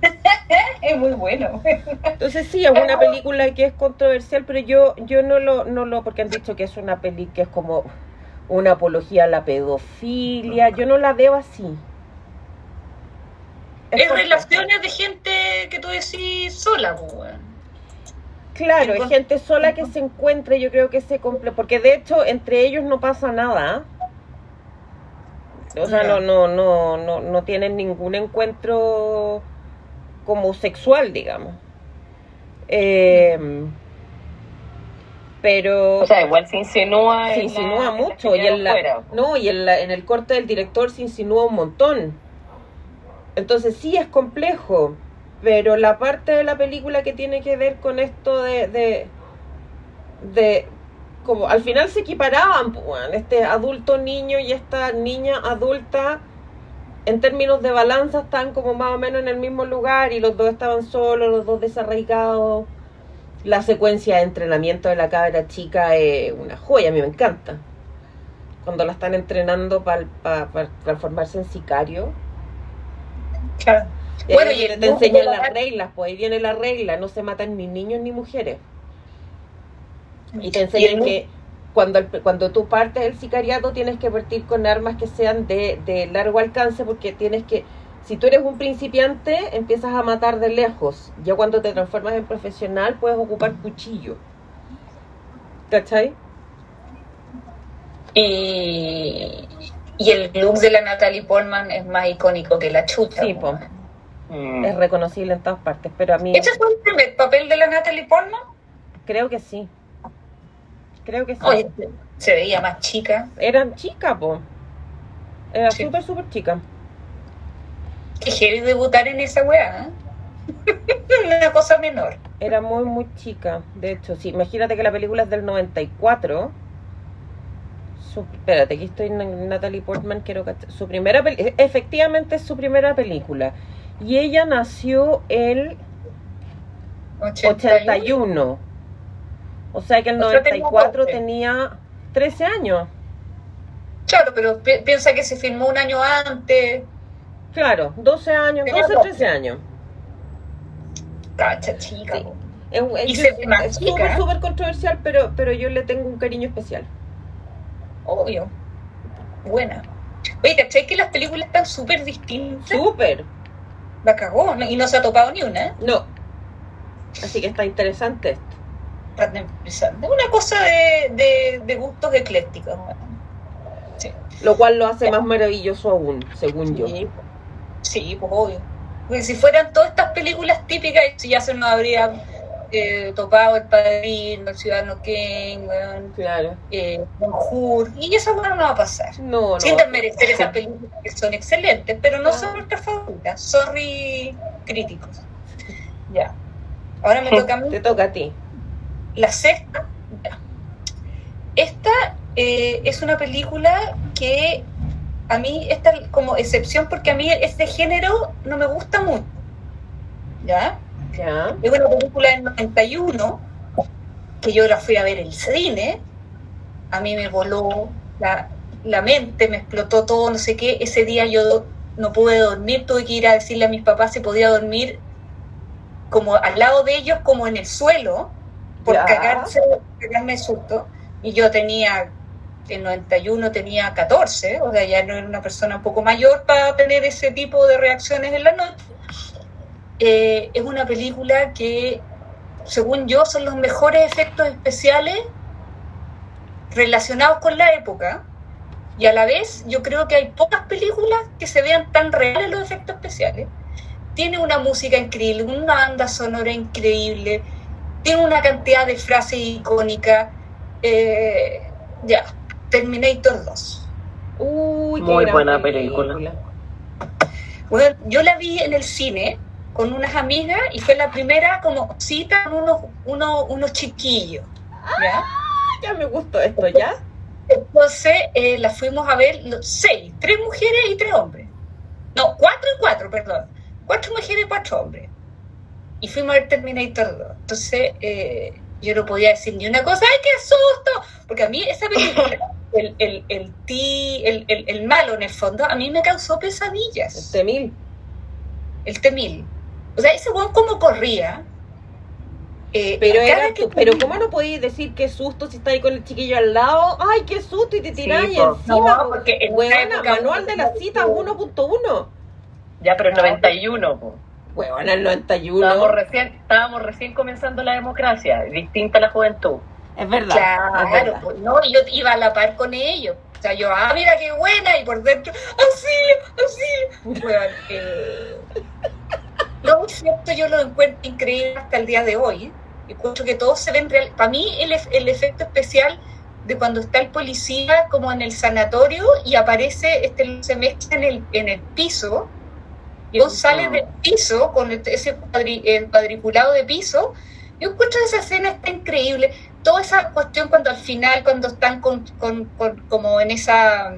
es muy bueno.
Entonces sí, es una película que es controversial, pero yo, yo no lo, no lo, porque han dicho que es una peli que es como una apología a la pedofilia, yo no la veo así. Es
relaciones de gente que tú decís sola, pues.
Claro, hay gente sola que se encuentra, y yo creo que se cumple, porque de hecho entre ellos no pasa nada. O sea, no, no, no, no, no tienen ningún encuentro como sexual, digamos. Eh, pero
O sea, igual se insinúa.
se insinúa
la- en la
mucho y en la, no y en, la, en el corte del director se insinúa un montón entonces sí es complejo pero la parte de la película que tiene que ver con esto de de, de como al final se equiparaban pues, este adulto niño y esta niña adulta en términos de balanza están como más o menos en el mismo lugar y los dos estaban solos los dos desarraigados la secuencia de entrenamiento de la cabra chica es una joya, a mí me encanta. Cuando la están entrenando para transformarse en sicario.
Claro.
Y
Bueno, y
te enseñan
la-
las reglas, pues ahí viene la regla, no se matan ni niños ni mujeres. Y te enseñan que cuando, el- cuando tú partes del sicariato tienes que partir con armas que sean de, de largo alcance porque tienes que, si tú eres un principiante, empiezas a matar de lejos. Ya cuando te transformas en profesional puedes ocupar cuchillo. ¿Cachai?
Y, y el look de la Natalie Portman es más icónico que la chuta.
Sí,
po.
Mm.
Es reconocible en todas partes, pero a mí
¿Ese fue el primer papel de la Natalie Portman?
creo que sí. Creo que sí.
Oye, se veía más chica.
Eran chicas, po. Era
Sí.
súper, súper chica.
Qué debutar en esa weá, ¿eh? Una cosa menor.
Era muy, muy chica. De hecho, sí. Imagínate que la película es del 94. Su, espérate, aquí estoy Natalie Portman. Quiero Su primera peli- Efectivamente es su primera película. Y ella nació el 81. O sea que el
O sea, tenía
94
doce.
tenía 13 años.
Claro, pero pi- piensa que se filmó un año antes.
Claro, 12 años,
Tenía
12,
12.
13 años.
Cacha chica.
Sí. Es, súper controversial, pero, pero yo le tengo un cariño especial.
Obvio. Buena. Oye, ¿cachai que las películas están súper distintas?
Súper.
La cagó, ¿no? Y no se ha topado ni una.
No. Así que está interesante esto.
Para empezar. Es una cosa de, de, de gustos eclécticos.
Lo cual lo hace más maravilloso aún, según yo.
Sí, pues obvio. Porque si fueran todas estas películas típicas, ya se nos habría eh, topado el padrino, el ciudadano Kane, weón,
Claro.
eh, Ben-Hur, y eso bueno, no va a pasar.
No, no.
Sin desmerecer esas películas que son excelentes, pero no
Ah.
son nuestras favoritas. Sorry, críticos. Ya. Ahora me toca a mí
Te toca a ti.
la sexta. ya. Esta eh, es una película que a mí esta es como excepción porque a mí este género no me gusta mucho. ¿Ya?
Ya.
Es una película del 91 que yo la fui a ver el cine. A mí me voló la, la mente, me explotó todo, no sé qué. Ese día yo no pude dormir, tuve que ir a decirle a mis papás si podía dormir como al lado de ellos, como en el suelo, por
Ya.
cagarse, cagarme de susto. Y yo tenía, en 91 tenía 14, o sea, ya no era una persona un poco mayor para tener ese tipo de reacciones en la noche. Eh, es una película que, según yo, son los mejores efectos especiales relacionados con la época. Y a la vez, yo creo que hay pocas películas que se vean tan reales los efectos especiales. Tiene una música increíble, una banda sonora increíble, tiene una cantidad de frases icónicas. Eh, ya, Terminator 2.
Uy, qué
Muy buena película.
Bueno, yo la vi en el cine con unas amigas y fue la primera como cita con unos, unos, unos chiquillos. ¿ya?
Ya me gustó esto, ¿ya?
Entonces eh, la fuimos a ver los seis, tres mujeres y tres hombres. No, cuatro y cuatro, perdón. Cuatro mujeres y cuatro hombres. Y fuimos a ver Terminator 2. Entonces eh, yo no podía decir ni una cosa, ¡ay, qué susto! Porque a mí esa película, el, el, el, ti- el, el, el malo en el fondo, a mí me causó pesadillas.
Este mil.
El T-1000. O sea, ese weón como corría. eh,
Pero era
que
tu- pero ¿cómo no podías decir qué susto si estás ahí con el chiquillo al lado? ¡Ay, qué susto! Y te tirás
Sí,
y
po.
encima,
No, porque en época
manual de las
uno-
citas 1.1.
Ya, pero el 91, po.
Huevona, el
Estábamos
91.
recién, estábamos recién comenzando la democracia, distinta a la juventud.
Es verdad. es
Claro,
verdad.
pues, no, y yo iba a la par con ellos. O sea, yo, ah, mira qué buena, y por dentro, así, así. Bueno, eh, lo cierto yo lo encuentro increíble hasta el día de hoy. Encuentro que todos se ven real. Para mí, el, el efecto especial de cuando está el policía como en el sanatorio y aparece, este se mezcla en el, en el piso, y sale del piso con ese cuadriculado de piso. Yo encuentro esa escena está increíble. Toda esa cuestión cuando al final, cuando están con, con- con- como en esa,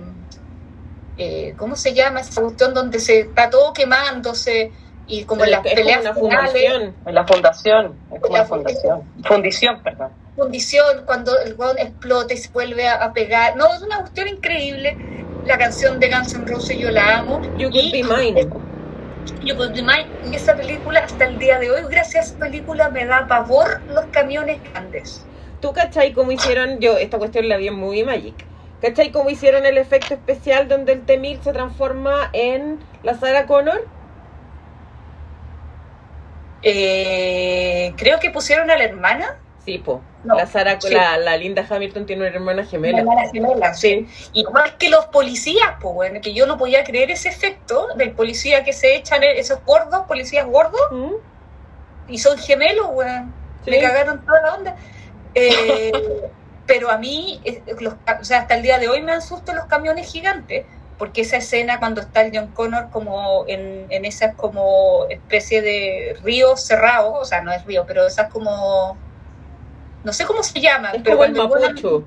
eh, ¿cómo se llama? Esa cuestión donde se está todo quemándose y como en las
Es como
peleas
una
finales,
fundación.
En la fundación, es como
La
una fundación. Fundición, perdón.
fundición, cuando el weón explota y se vuelve a, a pegar. No, es una cuestión increíble. La canción de Guns N' Roses yo la amo.
You could be mine.
You Could Be Mine, y esa película hasta el día de hoy, gracias a esa película, me da pavor los camiones grandes.
¿Tú cachai cómo hicieron? Yo esta cuestión la vi en Movie Magic. ¿Cachai cómo hicieron el efecto especial donde el T-1000 se transforma en la Sarah Connor?
Eh, creo que pusieron a la hermana.
Sí, po.
No,
la, Sarah,
sí.
la, la Linda Hamilton tiene una hermana gemela.
La hermana gemela, sí. Igual que los policías, pues bueno, que yo no podía creer ese efecto del policía que se echan e-, esos gordos, policías gordos,
¿Mm?
y son gemelos, weón.
Sí.
Me cagaron toda la onda. Eh, pero a mí, eh, los, o sea, hasta el día de hoy me asustan los camiones gigantes, porque esa escena cuando está el John Connor como en, en esas como especie de río cerrado, o sea, no es río, pero esas como, no sé cómo se llama,
Es
pero
como el mapucho.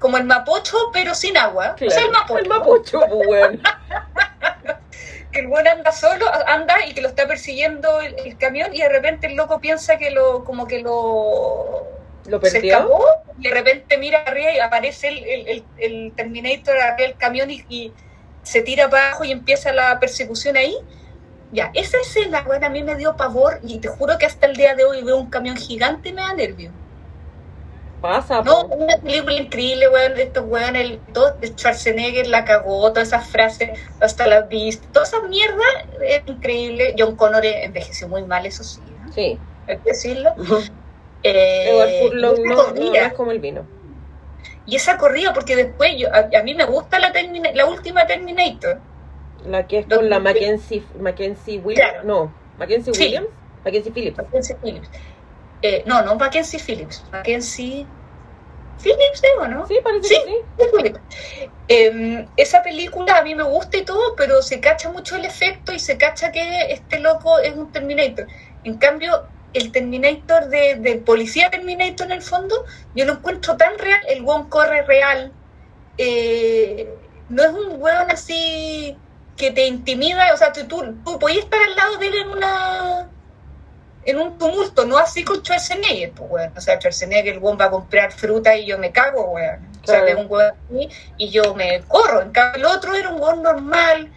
como el mapocho, pero sin agua.
Claro.
O sea, el mapocho.
El mapucho, po, weón.
Que el buen anda solo, anda y que lo está persiguiendo el, el camión y de repente el loco piensa que lo, como que lo
¿Lo
se
perdió?
escapó y de repente mira arriba y aparece el, el, el- el Terminator arriba del camión y, y se tira para abajo y empieza la persecución ahí. Ya, esa escena, bueno, a mí me dio pavor y te juro que hasta el día de hoy veo un camión gigante y me da nervio.
Pasa,
No,
po.
una película increíble, weón, de estos weón, el, todo de Schwarzenegger la cagó, todas esas frases, hasta las viste, toda esa mierda es increíble. John Connor envejeció muy mal, eso sí, ¿no?
Sí.
hay que decirlo. Eh,
Edward Furlong no, no,
corrida-
no es como el vino.
Y esa corrida, porque después yo, a, a mí me gusta la, Termina- la última Terminator.
La que es con la. Mackenzie, Mackenzie Williams.
Claro.
No, Mackenzie
Sí.
Williams. Mackenzie Phillips.
Mackenzie Phillips. Eh, no, no Mackenzie Phillips. Mackenzie Phillips, digo, ¿no?
Sí, parece
Sí.
que sí.
Phillips. Eh, esa película a mí me gusta y todo, pero se cacha mucho el efecto y se cacha que este loco es un Terminator. En cambio, el Terminator de, policía Terminator en el fondo, yo lo encuentro tan real, el one corre real. Eh, no es un weón así que te intimida, o sea, tú, tú, tú podías estar al lado de él en una en un tumulto, no así con Schwarzenegger, pues, weón. O sea, Schwarzenegger, el weón va a comprar fruta y yo me cago, weón. O sea,
Claro.
un weón así y yo me corro. En cambio, el otro era un weón normal,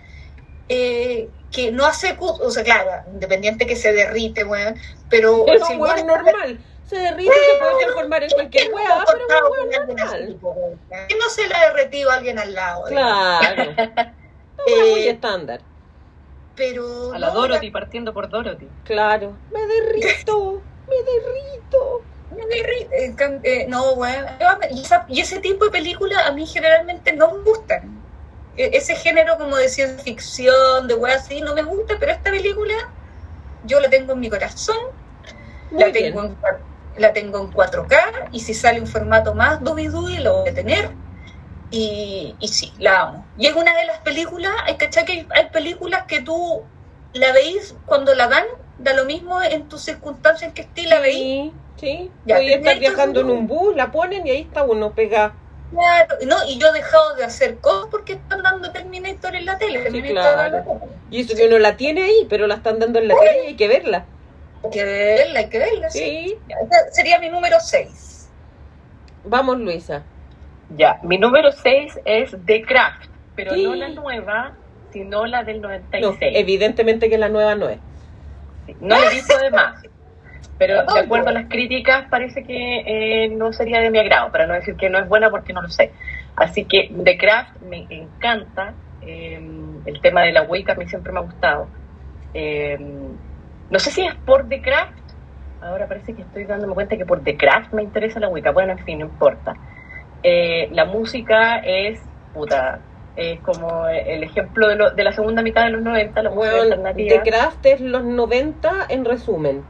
eh, que no hace, o sea, claro, independiente que se derrite, weón, pero
Es
si
un weón normal. Se derrite y se puede transformar en cualquier weá, pero es un weón normal.
¿Qué no se le ha derretido a alguien al lado?
Claro. Está
Eh,
muy estándar.
Pero.
A la
no,
Dorothy, partiendo por Dorothy.
Claro. Me derrito. Me derrito.
Cam- eh, no, weón. Y, esa- y ese tipo de películas a mí generalmente no me gustan. E- Ese género como de ciencia ficción, de weón así, no me gusta, pero esta película yo la tengo en mi corazón,
Muy
la
bien.
tengo, en, la tengo en 4K y si sale un formato más dubi dubi lo voy a tener. Y, y sí, la amo. Y es una de las películas, hay que que hay, películas que tú la veís cuando la dan, da lo mismo en tus circunstancias en que estés la veís.
Sí, sí.
Ya,
estar viajando en un bus, la ponen y ahí está uno pegado.
Claro, no, y yo he dejado de hacer cosas porque están dando Terminator en la tele. Terminator
claro.
en la tele.
Y eso que uno la tiene ahí, pero la están dando en la tele y hay que verla.
Hay que verla, hay que verla, sí.
Sí.
Sería mi número 6.
Vamos, Luisa.
Ya, mi número 6 es The Craft, pero
Sí.
no la nueva, sino la del
No,
96.
evidentemente que la nueva no es.
No he visto de más. Pero de acuerdo a las críticas, parece que eh, no sería de mi agrado, para no decir que no es buena porque no lo sé. Así que The Craft me encanta. eh, el tema de la Wicca a mí siempre me ha gustado. Eh, no sé si es por The Craft. Ahora parece que estoy dándome cuenta que por The Craft me interesa la Wicca. Bueno, en fin, no importa. Eh, la música es, puta, es como el ejemplo de, lo- de la segunda mitad de los 90, la música
Bueno,
alternativa.
The Craft es los 90 en resumen.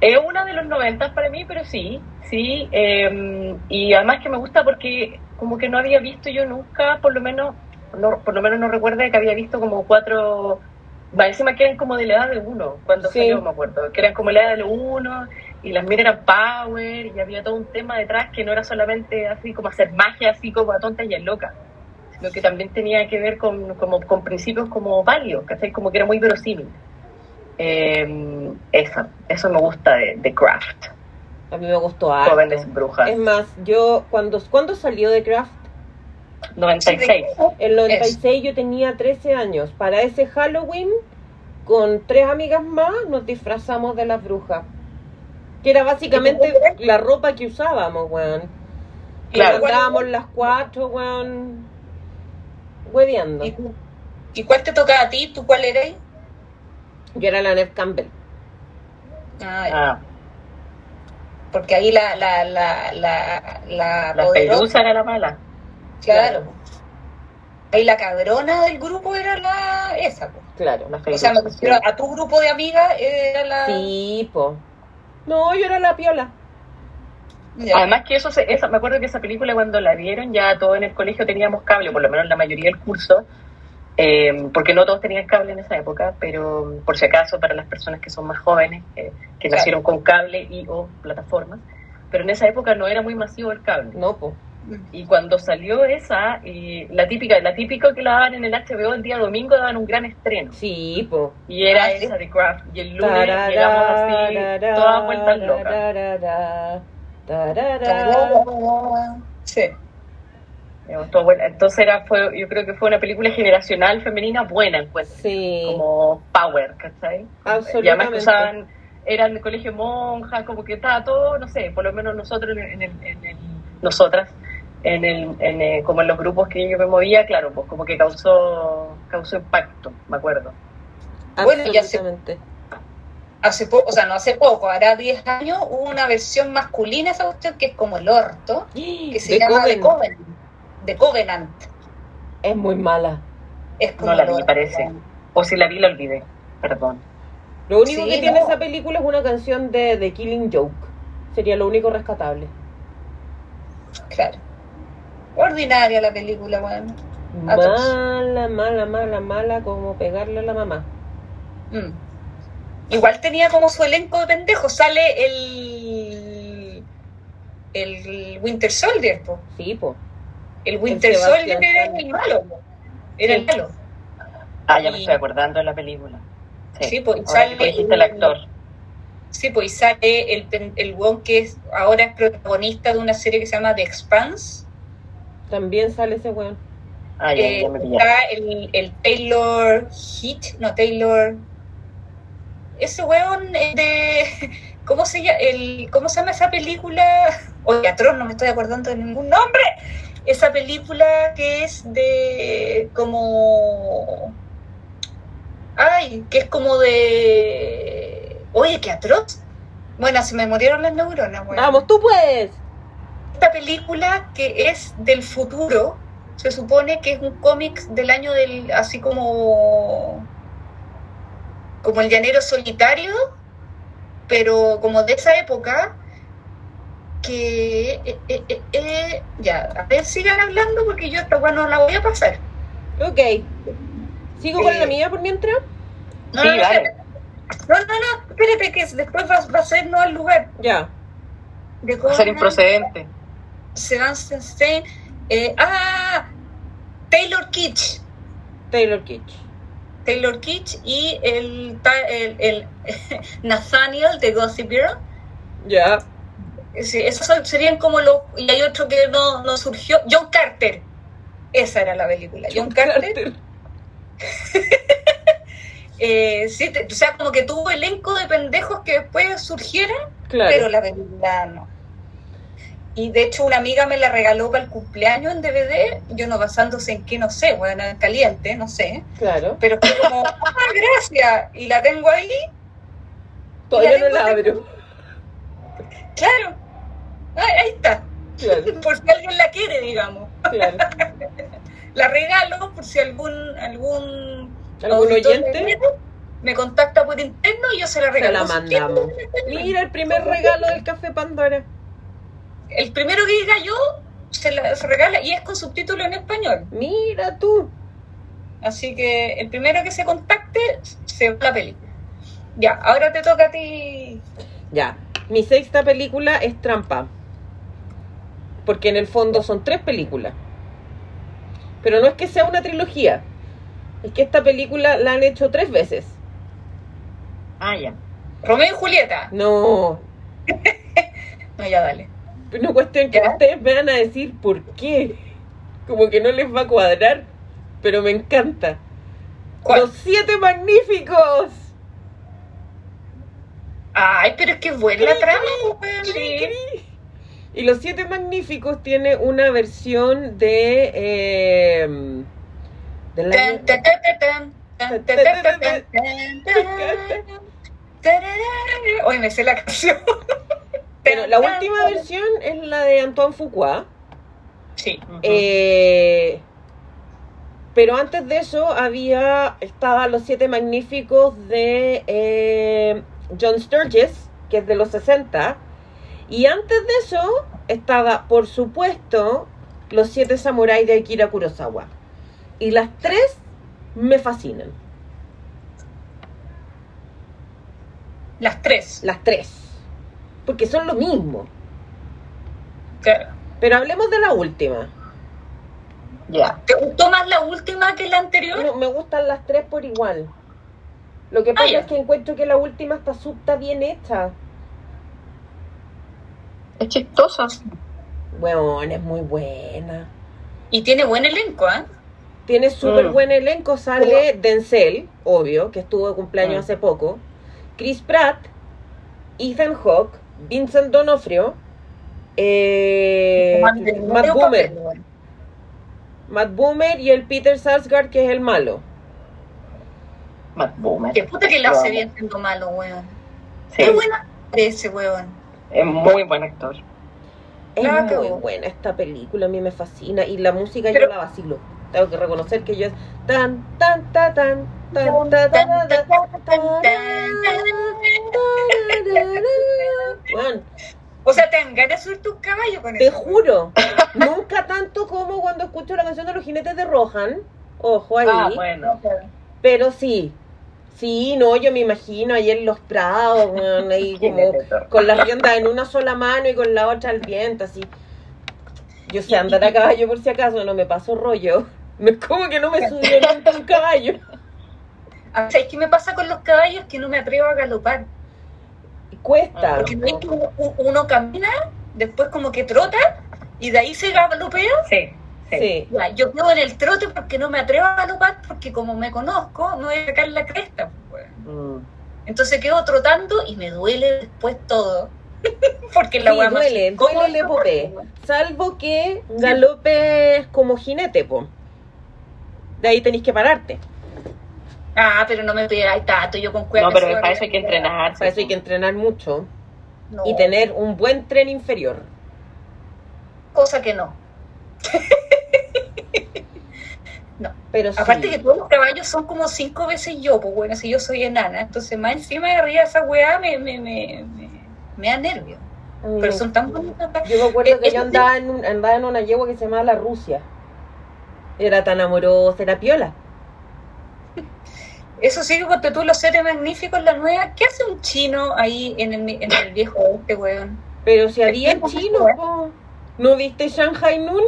Es una de los 90 para mí, pero sí, sí. eh, y además que me gusta porque como que no había visto yo nunca, por lo menos, no, por lo menos no recuerdo que había visto como cuatro, va, encima que eran como de la edad de uno, cuando
Sí.
salió me acuerdo, que eran como la edad de uno, y las miras eran power, y había todo un tema detrás que no era solamente así como hacer magia, así como a tontas y a locas, sino que también tenía que ver con, como, con principios como válidos, ¿cachai? Como que era muy verosímil. Eh, eso, eso me gusta de, de Craft,
A mí me gustó harto.
Jóvenes Brujas,
Es más, yo cuando, ¿cuándo salió The Craft?
96.
El 96 yo tenía 13 años. Para ese Halloween, con tres amigas más, nos disfrazamos de las brujas. Que era básicamente la ropa que usábamos, weón. Y
Claro.
andábamos las cuatro, weón, hueveando.
¿Y, y cuál te tocaba a ti? ¿Tú cuál eres?
Yo era la Neve Campbell.
Ah,
Ah,
porque ahí la, la, la, la, la,
la
poderosa-
pelusa era la mala.
Claro. Ahí la cabrona del grupo era la esa. po.
Claro.
La
O sea, me refiero a tu grupo de amigas era la.
Sí, po. No, yo era la piola.
Ya.
Además que eso, se- esa, me acuerdo que esa película cuando la vieron ya todos en el colegio teníamos cable, por lo menos la mayoría del curso, eh, porque no todos tenían cable en esa época, pero por si acaso para las personas que son más jóvenes, eh, que
Claro.
nacieron con cable y o plataformas, pero en esa época no era muy masivo el cable.
No, po.
Y cuando salió esa, y la típica, la típica que la daban en el HBO el día domingo, daban un gran estreno.
Sí, po.
Y era
Ah, sí.
esa de Craft. Y el lunes llegamos así, todas vueltas locas.
Tarara.
Sí.
Entonces era, fue, yo creo que fue una película generacional femenina buena, encuentro.
Sí,
Como Power, ¿cachai? Y además que
absolutamente.
usaban, eran de colegio monja, como que estaba todo, no sé, por lo menos nosotros, en el, en el- nosotras, en el, en el- como en los grupos que yo me movía, claro, pues como que causó, causó impacto, me acuerdo.
Bueno, sé.
Absolutamente.
Hace poco, o sea, no hace poco, hará 10 años, hubo una versión masculina esa cuestión que es como el orto, que se
The
llama The
Coven.
The Covenant.
Es muy mala.
Es como
No la vi, parece. O si la vi, la olvidé, perdón.
Lo único
Sí,
que tiene esa película es una canción de The Killing Joke. Sería lo único rescatable.
Claro. Ordinaria la película, bueno.
Mala, mala, mala, mala, como pegarle a la mamá.
Mm. Igual tenía como su elenco de pendejos. Sale el. El Winter Soldier, po.
Sí, po.
El Winter
El
Soldier
Sebastián
era el malo. Era el malo.
Ah, ya me
Y-
estoy acordando de la película.
Sí, pues,
Ahora
sale-
que dijiste el actor.
Sí, pues y sale el, el weón que es, ahora es protagonista de una serie que se llama The Expanse.
También sale ese weón.
Ah, ya,
Eh,
ya me pillaste.
está el, el Taylor Heat, no Taylor. Ese weón es de. ¿Cómo se llama? El, ¿Cómo se llama esa película? Oye, atroz, no me estoy acordando de ningún nombre. Esa película que es de. como. Ay, que es como de. Oye, qué atroz. Bueno, se me murieron las neuronas, weón
Vamos, tú puedes.
esta película que es del futuro, se supone que es un cómic del año del, así como, como el llanero solitario, pero como de esa época, que, eh, eh, eh, ya, a ver, sigan hablando porque yo esta weá no la voy a pasar.
Ok. ¿Sigo con
Eh,
la mía por mientras?
No,
Sí,
no, no, espérate. no, no, no, espérate que después va, va a ser no al lugar.
Ya.
De
Va a ser improcedente.
Sebastian eh, ah, Taylor Kitsch.
Taylor Kitsch.
Taylor Kitsch y el, ta- el, el Nathaniel de Gossip Girl.
Ya.
Sí, esos son- serían como los... Y hay otro que no, no surgió. John Carter. Esa era la película. John, Carter. eh, sí, te- o sea, como que tuvo elenco de pendejos que después surgieran,
Claro.
pero la película no. Y de hecho una amiga me la regaló para el cumpleaños en DVD, yo no basándose en que no sé, bueno, en caliente, no sé.
Claro.
Pero fue como, ah, gracias, y la tengo ahí,
Todavía no
tengo-
la abro.
claro, ahí, está,
Claro.
por si alguien la quiere, digamos.
Claro.
La regalo por si algún algún,
¿Algún oyente?
me- me contacta por interno y yo se la
Se
regalo.
la
No sé
mandamos. Mira el primer regalo del café Pandora.
El primero que diga yo se la se regala y es con subtítulo en español.
Mira tú.
Así que el primero que se contacte se va la película. Ya, ahora te toca a ti.
Ya. Mi sexta película es Trampa. Porque en el fondo son tres películas. Pero no es que sea una trilogía. Es que esta película la han hecho tres veces.
Ah, ya.
Romeo y Julieta.
No.
No, ya dale.
No cuestión que
¿Ya?
ustedes me van a decir por qué. Como que no les va a cuadrar. Pero me encanta.
¿Cuál?
Los siete magníficos.
Ay, pero es que es buena la trama. pues,
Cri,
weón.
cri. Y Los Siete Magníficos tiene una versión de...
La... Hoy me sé la canción.
Pero la última versión es la de Antoine Fuqua.
Sí.
Eh, pero antes de eso había estaba Los Siete Magníficos de John Sturges, que es de los 60. Y antes de eso estaba, por supuesto, Los Siete Samuráis de Akira Kurosawa. Y las tres me fascinan.
Las tres.
Las tres. Porque son lo mismo.
Claro.
Pero hablemos de la última.
Ya.
¿Te gustó más la última que la anterior?
No, me gustan las tres por igual. Lo que pasa
ya.
es que encuentro que la última está, está bien hecha.
Es chistosa.
Bueno, es muy buena.
Y tiene buen elenco, ¿eh?
Tiene súper
Mm.
buen elenco. Sale Denzel, obvio, que estuvo de cumpleaños
Mm.
hace poco. Chris Pratt, Ethan Hawke, Vincent Donofrio, eh, Matt Boomer.
papel, weón.
Matt Boomer y el Peter Sarsgaard, que es el malo.
Matt Boomer.
Que puta que la
Lo
hace bien siendo malo, weón.
Sí,
Qué buena ese weón.
Es muy buen actor.
Es muy buena esta película, a mí me fascina. Y la música
Pero-
yo la vacilo. Tengo que reconocer que yo es tan, tan, ta, tan, tan, ta, ta, ta, ta, ta, tararara. Bueno,
O sea, te de subir tu caballo con
te
eso.
juro, nunca tanto como cuando escucho la canción de los jinetes de Rohan. Ojo ahí.
Ah, bueno.
Pero sí, sí, no, yo me imagino ahí en los prados, ahí como con las riendas en una sola mano y con la otra al viento, así. Yo sé andar a caballo por si acaso, no me paso rollo. Como que no me subió nunca un caballo.
Ah, ¿Sabes qué me pasa con los caballos? Que no me atrevo a galopar.
Cuesta.
Porque no es que uno, uno camina, después como que trota, y de ahí se galopea.
Sí, sí.
Sí.
Ya, yo quedo en el trote porque no me atrevo a galopar, porque como me conozco, no voy a sacar la cresta. pues.
Mm.
Entonces quedo trotando y me duele después todo. porque la
Sí, duele, duele el popé.
weón.
Salvo que galopes como jinete, po. De ahí tenéis que pararte.
Ah, pero no me pegáis tanto, yo con
No,
cuerda.
pero para eso hay que entrenarse.
Para eso hay que entrenar mucho
No,
y tener un buen tren inferior.
Cosa que no.
Pero sí.
Aparte que todos los caballos son como cinco veces yo, pues bueno, si yo soy enana, entonces más encima de arriba esa weá me, me, me, me, me da nervio.
Mí
Pero son tan bonitas.
Yo me acuerdo que
Eh,
yo
eh,
andaba en, un- andaba en una yegua que se llamaba La Rusia. Era tan amorosa, era piola.
Eso sí, que porque tú los seres magníficos, la nueva, ¿qué hace un chino ahí en el, en el viejo oeste, weón?
Pero si había
que-
chinos, po. ¿No viste Shanghai Noon?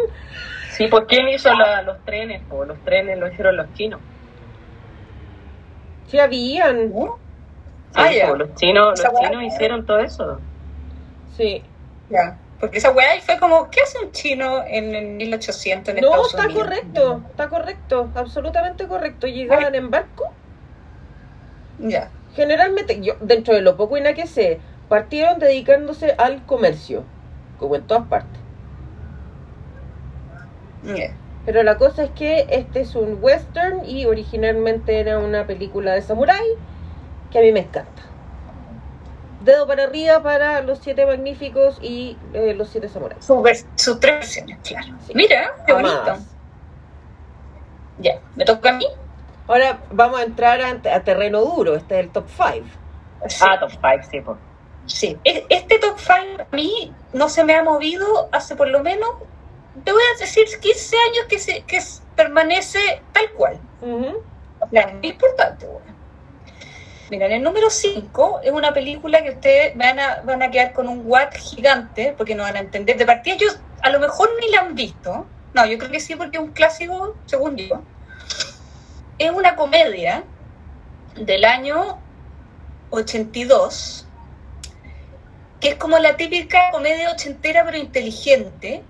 Sí, pues ¿quién hizo la- los trenes? po? los trenes lo hicieron los chinos.
Sí habían.
Sí,
Ah, ya.
po, los chinos, los chinos hicieron todo eso.
Sí.
Ya. Porque esa weá ahí fue como, ¿qué hace un chino en el 1800 en
No,
Estados
está correcto, está correcto, absolutamente correcto. Llegaban en barco.
Ya.
Generalmente, yo dentro de lo poco y nada que sé, partieron dedicándose al comercio, como en todas partes. Pero la cosa es que este es un western y originalmente era una película de samurái que a mí me encanta. Dedo para arriba para los siete magníficos y eh, los siete samuráis.
Su Sus tres versiones, claro.
Sí.
Mira, qué bonito. Ya, ¿me toca a mí?
Ahora vamos a entrar a, a terreno duro. Este es el top 5.
Sí.
Ah, top 5, sí, pues.
Sí, E- este top 5 a mí no se me ha movido hace por lo menos, te voy a decir 15 años que, se, que permanece tal cual. O sea, es importante. bueno. Mira, en el número 5 es una película que ustedes van a, van a quedar con un what gigante, porque no van a entender. De partida, ellos a lo mejor ni la han visto. No, yo creo que sí, porque es un clásico, según yo. Es una comedia del año 82, que es como la típica comedia ochentera, pero inteligente.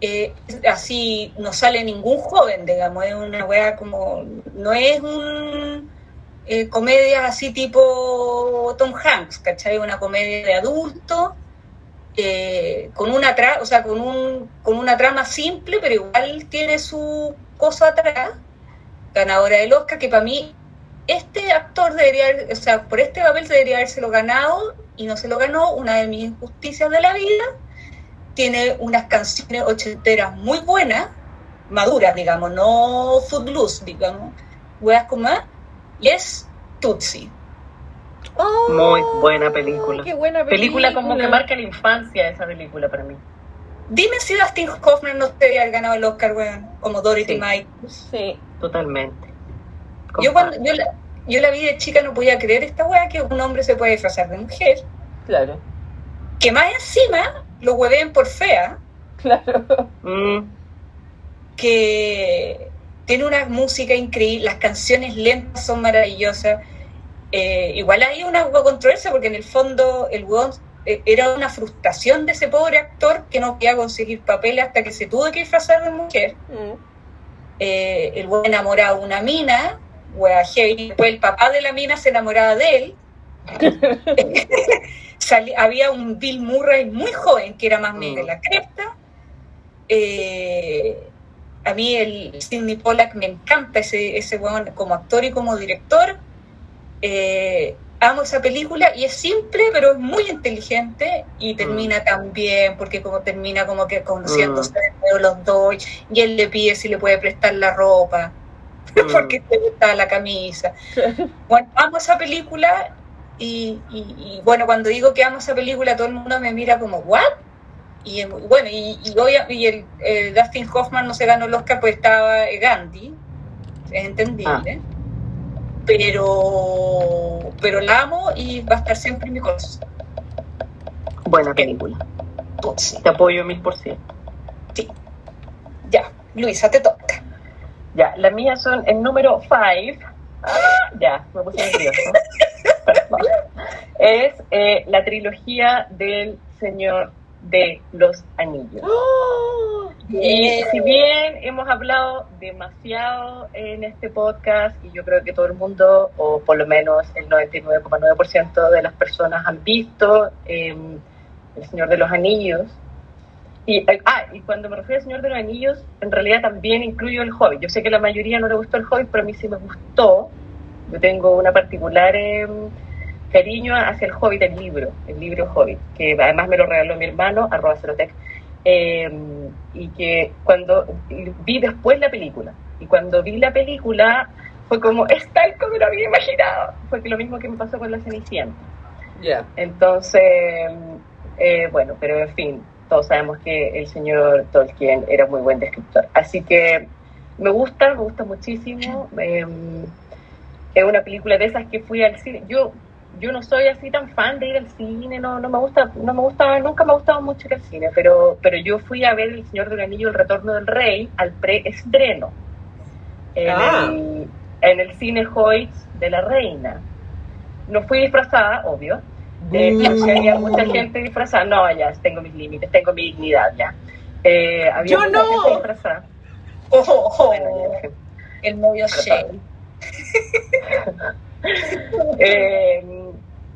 Eh, así no sale ningún joven, digamos, es una wea como. No es un. Eh, comedia así tipo Tom Hanks, ¿cachai? Una comedia de adulto, eh, con una tra o sea, con un con una trama simple, pero igual tiene su cosa atrás, ganadora del Oscar, que para mí este actor debería, o sea, por este papel debería habérselo ganado y no se lo ganó, una de mis injusticias de la vida. Tiene unas canciones ochenteras muy buenas, maduras, digamos, no footloose, digamos, weas como y es Tutsi.
Oh,
Muy buena película.
Qué buena película.
Película como que marca la infancia esa película para mí.
Dime si Dustin Hoffman no debería haber ganado el Oscar, weón, como Dorothy
Sí.
Michaels.
Sí.
Totalmente.
Yo cuando yo la, yo la vi de chica no podía creer esta wea que un hombre se puede disfrazar de mujer,
Claro.
que más encima lo hueven por fea,
Claro.
Mm,
que tiene una música increíble, las canciones lentas son maravillosas. Eh, igual hay una controversia porque en el fondo el weón eh, era una frustración de ese pobre actor que no podía conseguir papeles hasta que se tuvo que disfrazar de mujer.
Mm.
Eh, el weón enamorado de una mina, wea heavy, después el papá de la mina se enamoraba de él. Sali- había un Bill Murray muy joven que era más
Mm.
mega la cresta. Eh, a mí el Sidney Pollack me encanta ese, ese weón como actor y como director. Eh, amo esa película y es simple pero es muy inteligente y termina tan bien porque como termina como que conociéndose de nuevo los dos y él le pide si le puede prestar la ropa
mm.
porque te gusta la camisa. Bueno, amo esa película y, y- y, bueno, cuando digo que amo esa película todo el mundo me mira como, ¿what? Y bueno, y, y, obvia- y el, eh, Dustin Hoffman no se ganó el Oscar porque estaba eh, Gandhi, es entendible. Pero, pero la amo y va a estar siempre en mi corazón.
Buena película.
Sí.
Te apoyo mil por ciento.
Sí. Luisa, te toca.
Ya, las mías son el número 5. Ah, ya, me puse nervioso. Es eh, la trilogía del Señor de los Anillos.
¡Oh!
Y si bien hemos hablado demasiado en este podcast, y yo creo que todo el mundo, o por lo menos el 99,9% de las personas han visto eh, El Señor de los Anillos, y, eh, ah, y cuando me refiero al Señor de los Anillos, en realidad también incluyo el Hobbit. Yo sé que la mayoría no le gustó el Hobbit, pero a mí sí me gustó. Yo tengo una particular eh, cariño hacia el Hobbit, el libro, el libro Hobbit, que además me lo regaló mi hermano, arroba cerotec, eh, y que cuando vi después la película, y cuando vi la película fue como, es tal como lo había imaginado. Fue que lo mismo que me pasó con la Cenicienta.
Ya.
Entonces, eh, bueno, pero en fin, todos sabemos que el señor Tolkien era muy buen descriptor. Así que me gusta, me gusta muchísimo. Eh, es una película de esas que fui al cine. Yo yo no soy así tan fan de ir al cine, no, no me gusta, no me gustaba, nunca me ha gustado mucho ir al cine, pero, pero yo fui a ver El Señor del Anillo, El Retorno del Rey, al preestreno. En,
Ah.
el, en el cine Hoyts de la Reina. No fui disfrazada, obvio. Eh,
Mm.
había mucha gente disfrazada. No, ya, tengo mis límites, tengo mi dignidad ya. Eh, había
Yo
mucha
no.
gente disfrazada. Bueno,
el novio Shea.
Eh,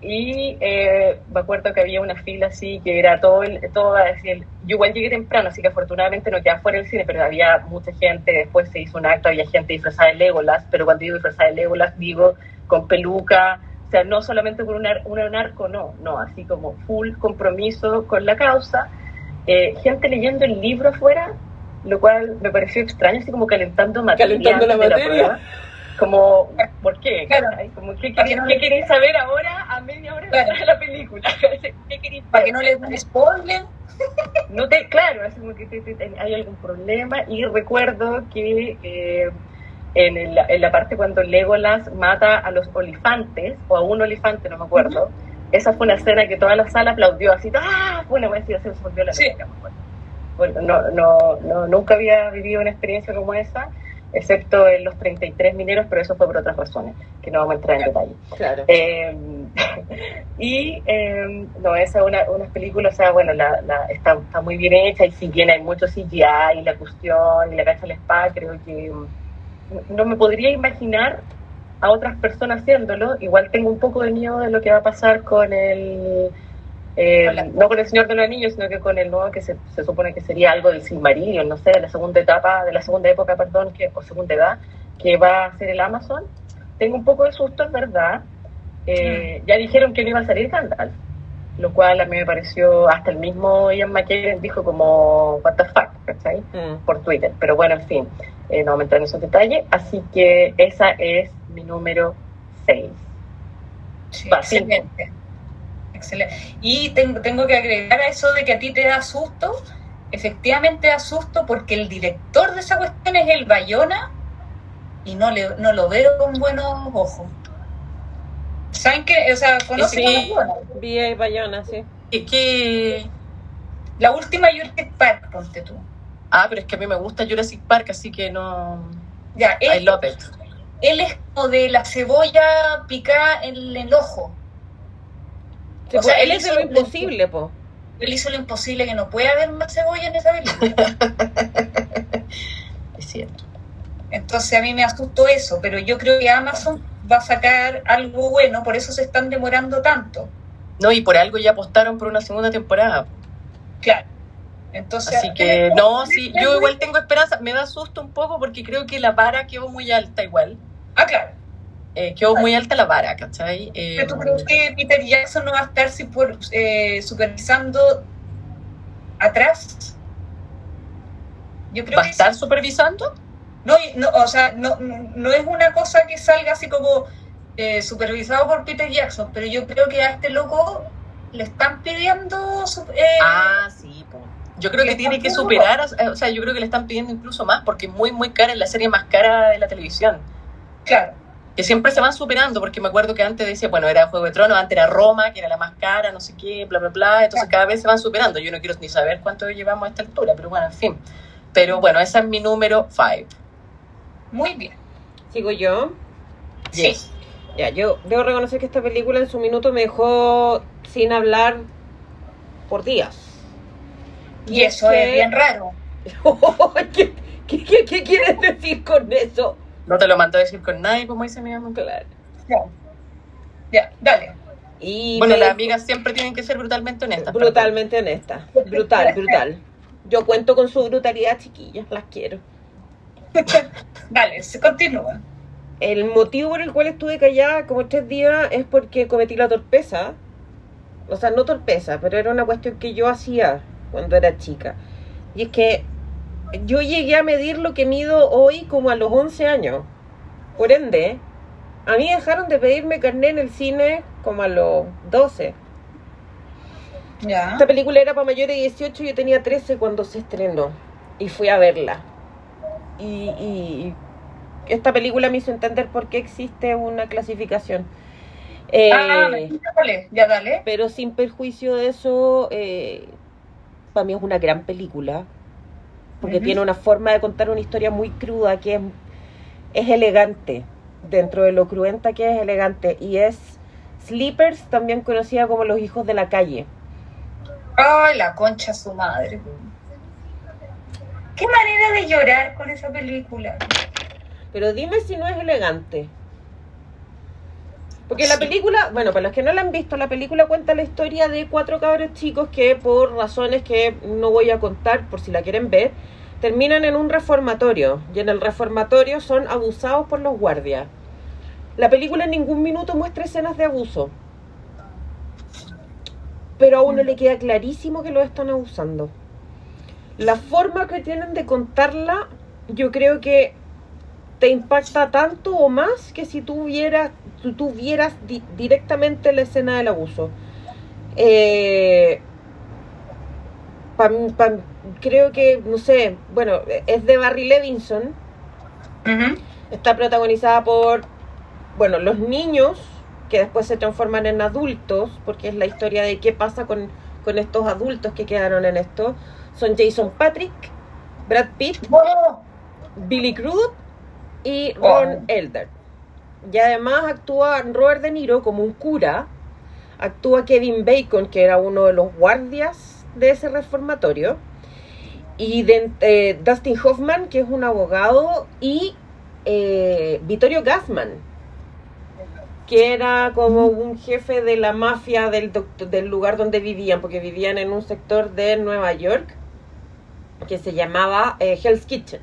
y eh, me acuerdo que había una fila así que era todo, el, todo el- yo igual llegué temprano, así que afortunadamente no quedaba fuera del cine, pero había mucha gente, después se hizo un acto, había gente disfrazada de Legolas, pero cuando digo disfrazada de Legolas digo con peluca, o sea, no solamente con un, ar- un arco, no, no, así como full compromiso con la causa, Eh, gente leyendo el libro afuera, lo cual me pareció extraño, así como calentando materia.
Calentando la materia.
Como, ¿por qué?
Claro.
¿qué,
no
qué
le-
queréis saber ahora a media hora
Claro.
de la película? ¿Qué queréis
Para que no le den spoiler.
no te, claro, es como que te- te- te- hay algún problema y recuerdo que eh, en, el- en la parte cuando Legolas mata a los olifantes, o a un olifante, no me acuerdo, esa fue una escena que toda la sala aplaudió así, ¡ah! Bueno, voy a decir, se volvió la
Sí.
Bueno, no, no, no, nunca había vivido una experiencia como esa, excepto en los 33 mineros, pero eso fue por otras razones, que no vamos a entrar en detalle.
Claro.
Eh, y eh, no, esa es una, una película, o sea, bueno, la, la- está, está muy bien hecha y si bien hay mucho CGI y la cuestión y la cacha la espada, creo que mm, no me podría imaginar a otras personas haciéndolo. Igual tengo un poco de miedo de lo que va a pasar con el. Eh, no con el Señor de los Anillos, sino que con el nuevo que se, se supone que sería algo del Silmarillion, no sé, de la segunda etapa, de la segunda época, perdón, que, o segunda edad, que va a ser el Amazon. Tengo un poco de susto, es verdad. Eh, Ya dijeron que no iba a salir Gandalf, lo cual a mí me pareció, hasta el mismo Ian McKellen dijo como, what the fuck, ¿cachai?
Mm.
Por Twitter. Pero bueno, en fin, eh, no vamos a entrar en esos detalles. Así que esa es mi número 6.
Sí, excelente. Excelente. Y tengo, tengo que agregar a eso de que a ti te da susto. Efectivamente da susto porque el director de esa cuestión es el Bayona y no, le, no lo veo con buenos ojos. ¿Saben qué? O sea, conocen
Sí.
a Bayona.
B.A. Bayona, sí.
¿Qué, qué?
La última Jurassic Park, ponte tú.
Ah, pero es que a mí me gusta Jurassic Park, así que no.
Ya,
I
él,
love it.
él es como de la cebolla picada en el ojo.
Sí,
O sea,
él
hizo-
lo imposible, po.
Él hizo lo imposible que no puede haber más cebolla en esa película.
Es cierto.
Entonces a mí me asustó eso, pero yo creo que Amazon va a sacar algo bueno, por eso se están demorando tanto.
No, y por algo ya apostaron por una segunda temporada.
Claro. Entonces,
Así que no, sí, yo igual tengo esperanza. Me da susto un poco porque creo que la vara quedó muy alta igual.
Ah, claro.
Eh, quedó muy alta la vara, ¿cachai? Eh,
¿Pero ¿Tú crees que Peter Jackson no va a estar si por, eh, supervisando atrás? Yo creo
¿Va a estar
sí.
supervisando?
No, no, o sea, no, no es una cosa que salga así como eh, supervisado por Peter Jackson, pero yo creo que a este loco le están pidiendo eh,
Ah, sí, po. Yo creo que tiene que superar, o sea, yo creo que le están pidiendo incluso más porque es muy, muy cara, es la serie más cara de la televisión.
claro.
Que siempre se van superando, porque me acuerdo que antes decía, bueno, era Juego de Tronos, antes era Roma, que era la más cara, no sé qué, bla, bla, bla. Entonces cada vez se van superando. Yo no quiero ni saber cuánto llevamos a esta altura, pero bueno, en fin.
Pero bueno, esa es mi número 5.
Muy bien.
¿Sigo yo?
Sí.
Ya, yo debo reconocer que esta película en su minuto me dejó sin hablar por días.
Y eso es bien raro.
¿Qué, qué, qué, qué quieres decir con eso?
No te lo mandó a decir con nadie, como dice mi mamá.
Claro.
Ya. Ya, dale.
Y
Bueno,
me-
las amigas siempre tienen que ser brutalmente honestas.
brutalmente honesta. Brutal, brutal. Yo cuento con su brutalidad, chiquillas, las quiero.
Dale, se continúa.
El motivo por el cual estuve callada como tres días es porque cometí la torpeza. O sea, no torpeza, pero era una cuestión que yo hacía cuando era chica. Y es que yo llegué a medir lo que mido hoy como a los 11 años. Por ende, a mí dejaron de pedirme carné en el cine como a los 12.
Ya.
Esta película era para mayores de 18, yo tenía 13 cuando se estrenó y fui a verla. Y, y esta película me hizo entender por qué existe una clasificación. Eh,
Ah, ya dale, ya dale.
pero sin perjuicio de eso, eh, para mí es una gran película, porque tiene una forma de contar una historia muy cruda que es, es elegante, dentro de lo cruenta que es elegante, y es Sleepers, también conocida como Los Hijos de la Calle.
Ay, la concha su madre. Qué manera de llorar con esa película.
Pero dime si no es elegante. Porque la película, bueno, para los que no la han visto, la película cuenta la historia de cuatro cabros chicos que por razones que no voy a contar por si la quieren ver, terminan en un reformatorio y en el reformatorio son abusados por los guardias. La película en ningún minuto muestra escenas de abuso. Pero a uno le queda clarísimo que lo están abusando. La forma que tienen de contarla, yo creo que te impacta tanto o más que si tú vieras, tú, tú vieras di- directamente la escena del abuso. Eh, creo que, no sé, bueno, es de Barry Levinson, está protagonizada por, bueno, los niños que después se transforman en adultos, porque es la historia de qué pasa con, con estos adultos que quedaron en esto. Son Jason Patrick, Brad Pitt,
Oh,
Billy Crudup y Ron
Oh.
Elder. Y además actúa Robert De Niro como un cura, actúa Kevin Bacon, que era uno de los guardias de ese reformatorio, y de- eh, Dustin Hoffman, que es un abogado, y eh, Vittorio Gassman, que era como un jefe de la mafia del, del lugar donde vivían, porque vivían en un sector de Nueva York que se llamaba eh, Hell's Kitchen.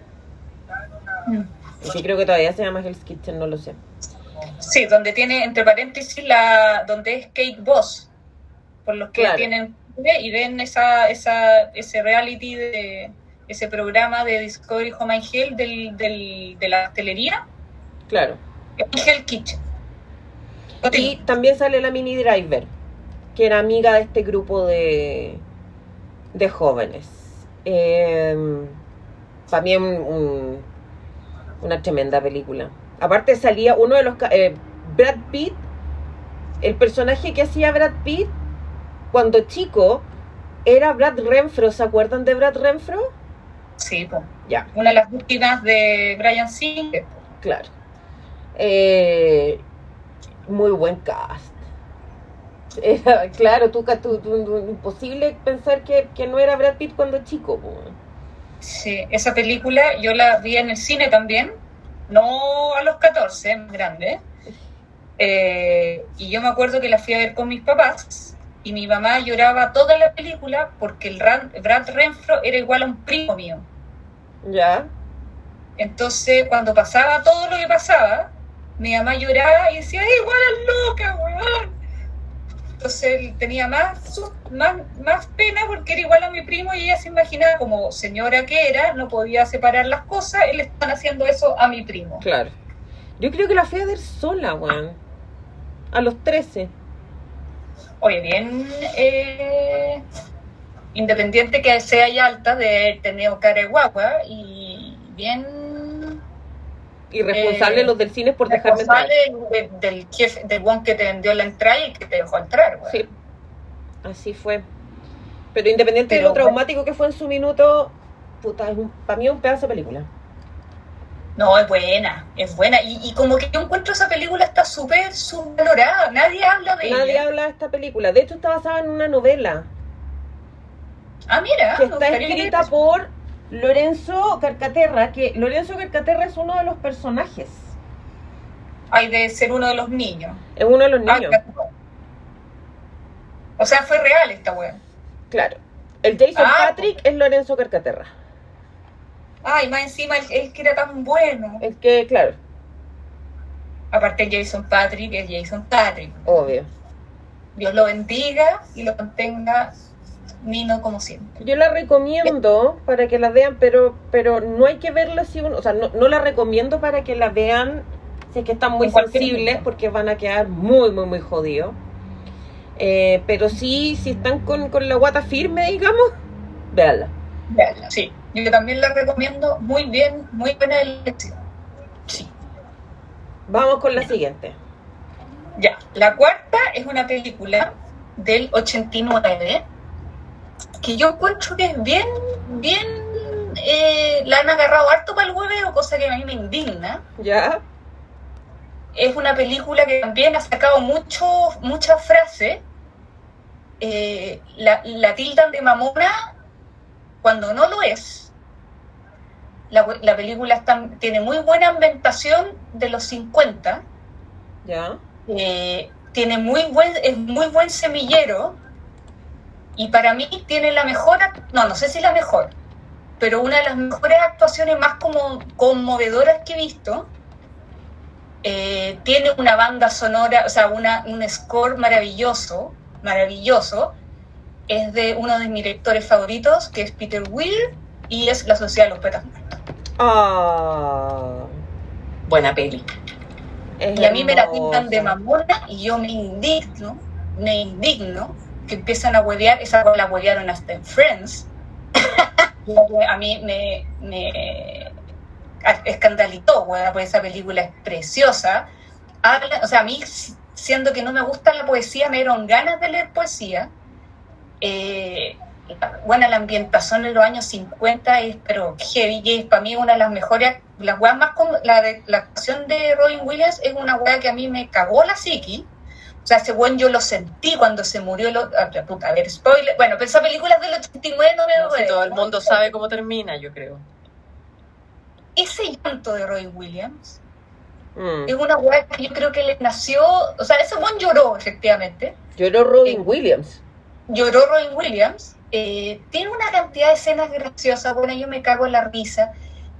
Mm.
Y que creo que todavía se llama Hell's Kitchen, no lo sé.
Sí, donde tiene entre paréntesis la donde es Cake Boss. Por los que
Claro.
tienen y ven esa, esa, ese reality de ese programa de Discovery Home and Health del, del, de la hostelería,
Claro.
Hell Kitchen.
Y también sale la Mini Driver, que era amiga de este grupo de, de jóvenes. también un- una tremenda película. Aparte salía uno de los... eh, Brad Pitt, el personaje que hacía Brad Pitt cuando chico era Brad Renfro. ¿Se acuerdan de Brad Renfro?
Sí, po.
Ya.
una de las víctimas de Brian Singer.
Claro. Eh, muy buen cast. Era, claro, tú, tú- imposible pensar que, que no era Brad Pitt cuando chico. po.
Sí, esa película yo la vi en el cine también, no a los 14, más grande. Eh, y yo me acuerdo que la fui a ver con mis papás y mi mamá lloraba toda la película porque el Ran- Brad Renfro era igual a un primo mío.
¿Ya?
Entonces, cuando pasaba todo lo que pasaba, mi mamá lloraba y decía, "Es igual al loca, weón! Entonces él tenía más, sus- más, más pena porque era igual a mi primo y ella se imaginaba como señora que era, no podía separar las cosas, y le están haciendo eso a mi primo.
Claro. Yo creo que la fui a ver sola, weón. A los 13.
Oye, bien eh, independiente que sea ya alta de haber tenido cara de guagua y bien
Y responsable
Eh,
los del cine por dejarme entrar.
de- del jefe, del one que te vendió la entrada y que te dejó entrar, weón.
Sí. Así fue. Pero independiente de lo traumático que fue en su minuto, puta, es un, para mí es un pedazo de película.
No, es buena, es buena. Y, y como que yo encuentro esa película está súper subvalorada. Nadie habla de
Nadie
ella.
habla de esta película. De hecho, está basada en una novela
Ah, mira.
que está escrita por Lorenzo Carcaterra, que Lorenzo Carcaterra es uno de los personajes.
Hay de ser uno de los niños.
Es uno de los
Ah,
niños.
O sea, fue real esta wea.
Claro. El Jason
Ah,
Patrick es Lorenzo Carcaterra.
Ay, más encima él que era tan bueno.
El que, claro,
Aparte Jason Patrick es Jason Patrick.
obvio.
Dios lo bendiga y lo mantenga Nino como siempre.
Yo la recomiendo para que la vean, pero pero no hay que verla si uno, o sea, no, no la recomiendo para que la vean si es que están muy sensibles, porque van a quedar muy, muy, muy jodidos. Eh, pero sí, si están con, con la guata firme, digamos, véanla.
Véanla, Sí, yo también la recomiendo. Muy bien, muy buena elección. Sí.
Vamos con la siguiente.
Ya, la cuarta es una película del 89 que yo encuentro que es bien, bien, eh, la han agarrado harto para el hueveo, cosa que a mí me indigna.
¿Ya?
Es una película que también ha sacado mucho, muchas frases. Eh, la, la tildan de mamona cuando no lo es. La, la película está- tiene muy buena ambientación de los 50.
¿Ya?
Eh, tiene muy buen, es muy buen semillero y para mí tiene la mejor, no, no sé si la mejor, pero una de las mejores actuaciones más como conmovedoras que he visto. Eh, tiene una banda sonora, o sea, una, un score maravilloso, maravilloso. Es de uno de mis directores favoritos, que es Peter Weir, y es La Sociedad de los Poetas Muertos.
Ah.
Buena peli.
es
Y a mí me la pintan de mamona y yo me indigno, me indigno que empiezan a huevear, esa la huevearon hasta en Friends. a mí me, me escandalizó, porque esa película es preciosa. Habla, o sea, a mí, siendo que no me gusta la poesía, me dieron ganas de leer poesía. Eh, bueno, la ambientación en los años 50 es, pero heavy, y es para mí una de las mejores, las weas más, la, de, la actuación de Robin Williams es una wea que a mí me cagó la psiqui. O sea, ese buen yo lo sentí cuando se murió. Lo, a, ver, puta, a ver, spoiler. Bueno, pero esa película es del 89, no me
No
duele.
todo el mundo sabe cómo termina, yo creo.
Ese llanto de Robin Williams
Mm.
es una wea que yo creo que le nació. O sea, ese buen lloró, efectivamente.
Lloró Robin
Eh,
Williams.
lloró Robin Williams. eh, tiene una cantidad de escenas graciosas. Bueno, yo me cago en la risa.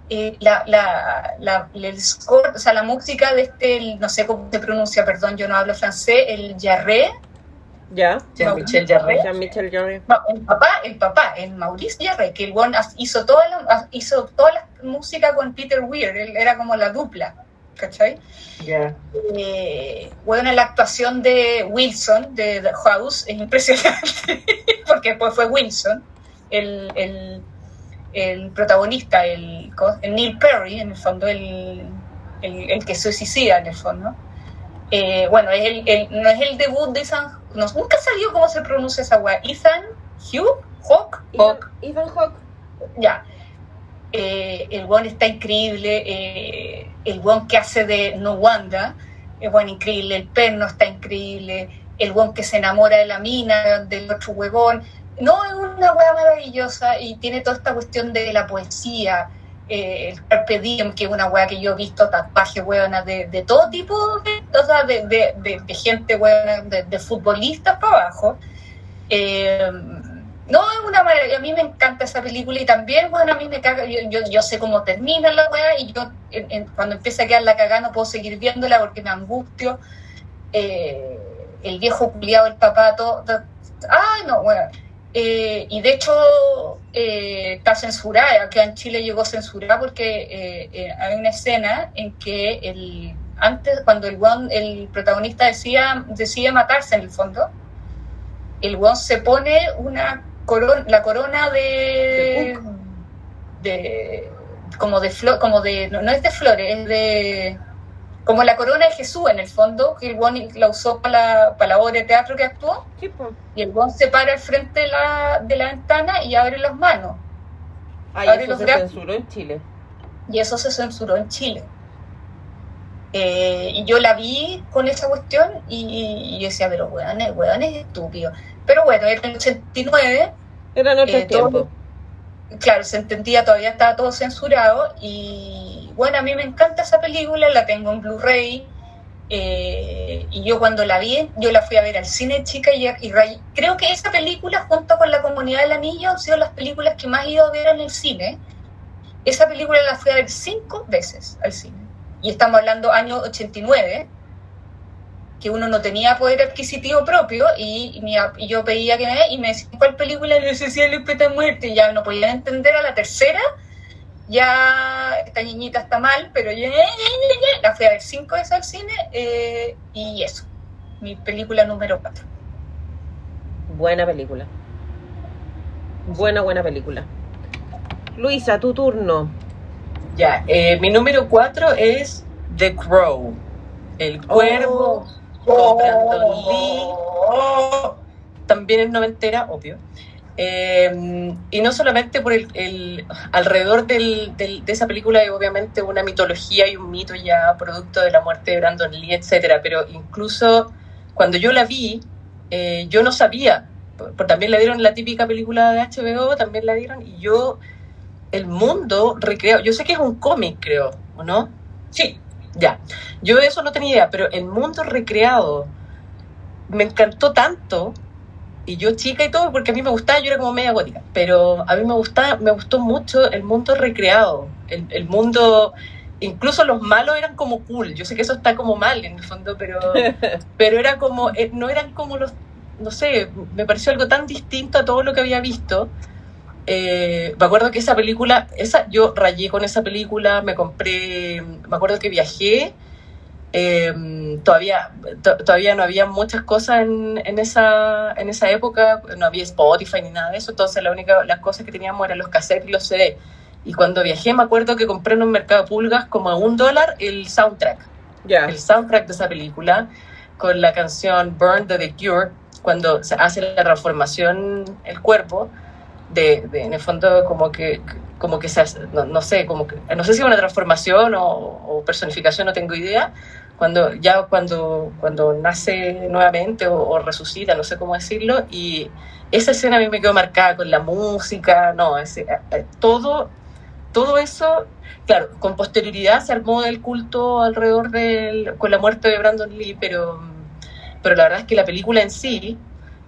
Eh, la, la, la, el score, o sea, la música de este, el- no sé cómo se pronuncia, perdón, yo no hablo francés, el Jarre,
¿Ya?
Jean-Michel Jarre.
Jean-Michel Jarre.
no, el papá, el papá, el Maurice Jarre, que el hizo toda la, hizo toda la música con Peter Weir, él era como la dupla, ¿cachai?
Ya.
eh, bueno, la actuación de Wilson de The House es impresionante, porque después fue Wilson, el, el, el protagonista, el, el Neil Perry, en el fondo, el, el, el que se suicida, en el fondo. Eh, bueno, es el, el- no es el debut de Ethan, no, nunca salió cómo se pronuncia esa weá, Ethan Hugh, Hawk,
Ethan, Ethan Hawke.
ya. Eh, el buen está increíble. eh, el buen que hace de No Wanda, es buen increíble. El perno está increíble. El buen que se enamora de la mina, del otro huevón. No, es una hueá maravillosa y tiene toda esta cuestión de la poesía. eh, el Carpe Diem, que es una hueá que yo he visto tatuajes hueonas de, de todo tipo, de, o sea, de, de, de- gente hueona, de, futbolistas para abajo. Eh, no, es una maravilla. A mí me encanta esa película y también, bueno, a mí me caga. Yo, yo, yo sé cómo termina la weá y yo, en- en- cuando empieza a quedar la cagada, no puedo seguir viéndola porque me angustio. Eh, el viejo culiado, el papá, todo. todo- Ay, no, bueno. Eh, y de hecho, eh, está censurada. Acá en Chile llegó censurada porque eh, eh, hay una escena en que el antes, cuando el, weón- el protagonista decía, decide matarse en el fondo, el weón se pone una corona, la corona de, de como de flor, como de, no, no es de flores, es de como la corona de Jesús en el fondo, que el weón la usó para la, para la obra de teatro que actuó, y el weón se para al frente de la, de la ventana y abre las manos.
Ay,
Abre
eso
los
se
brazos.
censuró en Chile.
y eso se censuró en Chile. Eh, y yo la vi con esa cuestión y, y yo decía, pero weón, weón es estúpido. Pero bueno, era el 89,
Eran otros
Eh, todo-
tiempos.
claro, se entendía, todavía estaba todo censurado y bueno, a mí me encanta esa película, la tengo en Blu-ray eh, y yo cuando la vi, yo la fui a ver al cine chica y, y ray- creo que esa película junto con La Comunidad del Anillo han sido las películas que más he ido a ver en el cine. Esa película la fui a ver cinco veces al cine y estamos hablando año 89 que uno no tenía poder adquisitivo propio y, y y yo pedía que me y me decían cuál película les decía el muerte y ya no podían entender a la tercera ya esta niñita está mal pero ya, la fui a ver cinco veces al cine eh, y eso mi película número cuatro
Buena película. Buena, buena película. Luisa, tu turno.
Ya, eh, mi número 4 es The Crow. El cuervo. con Brandon Lee. También es noventera, obvio. Eh, y no solamente por el, alrededor del- de esa película hay obviamente una mitología y un mito ya producto de la muerte de Brandon Lee, etcétera, pero incluso cuando yo la vi, eh, yo no sabía, por- también la dieron la típica película de HBO, también la dieron, y yo, el mundo recreado, yo sé que es un cómic, creo, ¿o no?
sí
Ya, yo eso no tenía idea, pero el mundo recreado me encantó tanto, y yo chica y todo, porque a mí me gustaba, yo era como media gótica, pero a mí me gustaba, me gustó mucho el mundo recreado, el, el mundo, incluso los malos eran como cool, yo sé que eso está como mal en el fondo, pero, pero era como, eh, no eran como los, no sé, me pareció algo tan distinto a todo lo que había visto. Eh, me acuerdo que esa película, esa, yo rayé con esa película, me compré, me acuerdo que viajé, eh, todavía, to- todavía no había muchas cosas en, en, esa, en esa época, no había Spotify ni nada de eso, entonces la única, las cosas que teníamos eran los cassettes y los CD. Y cuando viajé me acuerdo que compré en un mercado de pulgas como a un dólar el soundtrack
Ya.
el soundtrack de esa película con la canción Burn de The Cure, cuando se hace la transformación el cuerpo, de, de- en el fondo como que como que se hace, no, no sé, como que, no sé si una transformación o, o personificación, no tengo idea, cuando ya cuando, cuando nace nuevamente o, o resucita, no sé cómo decirlo, y esa escena a mí me quedó marcada con la música, no, ese, eh, todo, todo eso claro, con posterioridad se armó el culto alrededor del, con la muerte de Brandon Lee, pero, pero la verdad es que la película en sí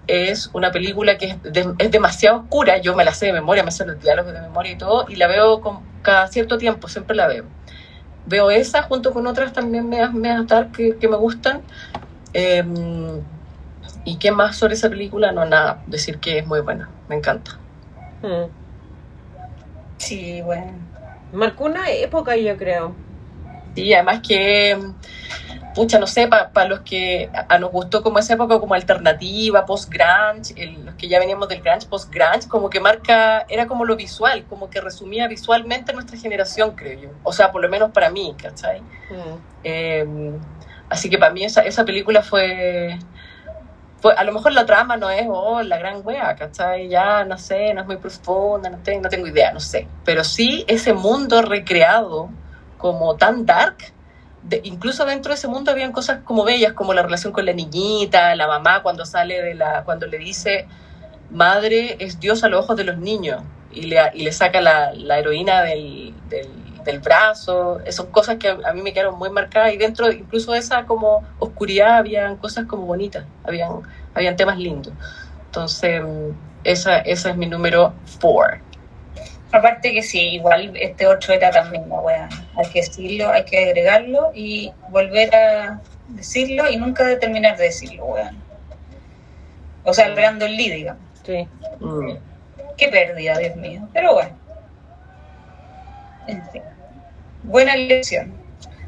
es una película que es, de- es demasiado oscura, yo me la sé de memoria, me sé los diálogos de memoria y todo, y la veo con, cada cierto tiempo, siempre la veo. Veo esa junto con otras también me me dark que, que me gustan. Eh, ¿Y qué más sobre esa película? No, nada, decir que es muy buena, me encanta.
Mm.
sí bueno
Marcó una época, yo creo.
Sí, además que, pucha, no sé, para los que a, a nos gustó como esa época como alternativa, post-grunge, los que ya veníamos del grunge, post-grunge, como que marca, era como lo visual, como que resumía visualmente nuestra generación, creo yo. O sea, por lo menos para mí, ¿cachai?
Mm.
Eh, así que para mí esa, esa película fue, fue... A lo mejor la trama no es oh, la gran wea, ¿cachai? Ya no sé, no es muy profunda, no, tengo no tengo idea, no sé. Pero sí ese mundo recreado como tan dark, de- incluso dentro de ese mundo habían cosas como bellas, como la relación con la niñita, la mamá cuando sale de la... cuando le dice madre es Dios a los ojos de los niños y le, y le saca la, la heroína del, del, del brazo. Son cosas que a, a mí me quedaron muy marcadas y dentro incluso de esa como oscuridad habían cosas como bonitas, habían, habían temas lindos. Entonces, mm, esa, esa es mi número 4.
Aparte que sí, igual este 8 era también la wea. Hay que decirlo, hay que agregarlo y volver a decirlo y nunca terminar de decirlo, weón. O sea, el Brandon Lee, digamos.
Sí.
Mm.
Qué pérdida, Dios mío. Pero bueno. En fin. Buena lección.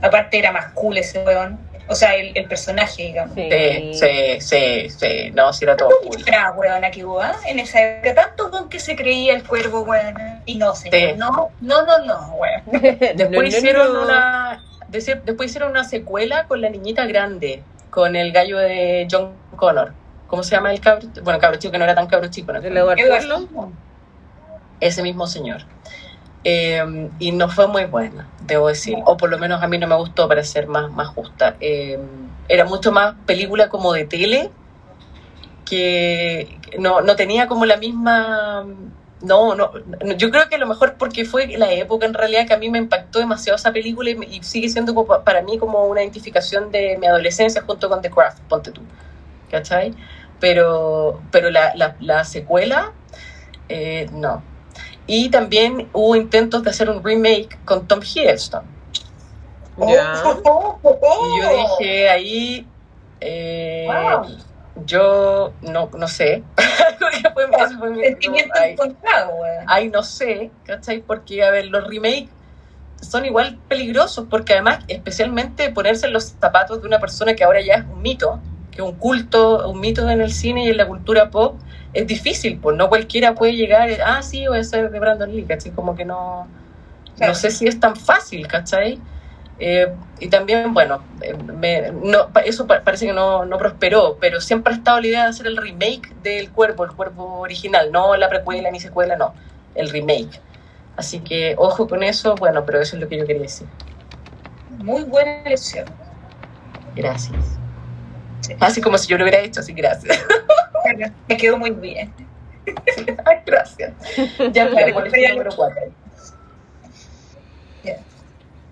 Aparte era más cool ese weón. O sea, el, el personaje, digamos.
Sí.
Sí, sí, sí, no, sí era todo cool.
Era weón aquí, weón. En esa época, tanto con que se creía el cuervo, weón. Y no, señor.
Sí.
No, no, no, no, weón.
Después
No, no,
hicieron
no.
una después hicieron una secuela con la niñita grande, con el gallo de John Connor. ¿Cómo se llama el cabro? Bueno, cabro chico que no era tan cabro chico. ¿no?
¿El Edward? Furlong.
ese mismo señor. Eh, y no fue muy buena, debo decir, o por lo menos a mí no me gustó para ser más, más justa. Eh, era mucho más película como de tele, que no, no tenía como la misma... No, no, yo creo que a lo mejor porque fue la época en realidad que a mí me impactó demasiado esa película y, sigue siendo para mí como una identificación de mi adolescencia junto con The Craft, ponte tú, ¿cachai? Pero, pero la, la, la secuela, eh, no. Y también hubo intentos de hacer un remake con Tom Hiddleston.
Ya.
Oh, oh, oh.
Y yo dije ahí, eh,
Wow.
yo no, no sé. Porque fue- ese fue mi-
Sentimiento
ay,
encontrado, weón.
ay, no sé, ¿cachai? Porque, a ver, los remakes son igual peligrosos, porque además, especialmente ponerse en los zapatos de una persona que ahora ya es un mito, que es un culto, un mito en el cine y en la cultura pop, es difícil, pues no cualquiera puede llegar, ah, sí, voy a ser de Brandon Lee, ¿cachai? Como que no,
Claro.
no sé si es tan fácil, ¿cachai? Eh, y también, bueno, eh, me- no, eso pa- parece que no, no prosperó, pero siempre ha estado la idea de hacer el remake del cuerpo, el cuerpo original, no la precuela ni secuela, no, el remake. Así que ojo con eso, bueno, pero eso es lo que yo quería decir.
Muy buena elección.
Gracias.
Sí.
Así como si yo lo hubiera hecho, así gracias.
Me quedó muy bien.
Ay, gracias. Ya, claro, ¿cuál es tu
Ya.
número cuatro?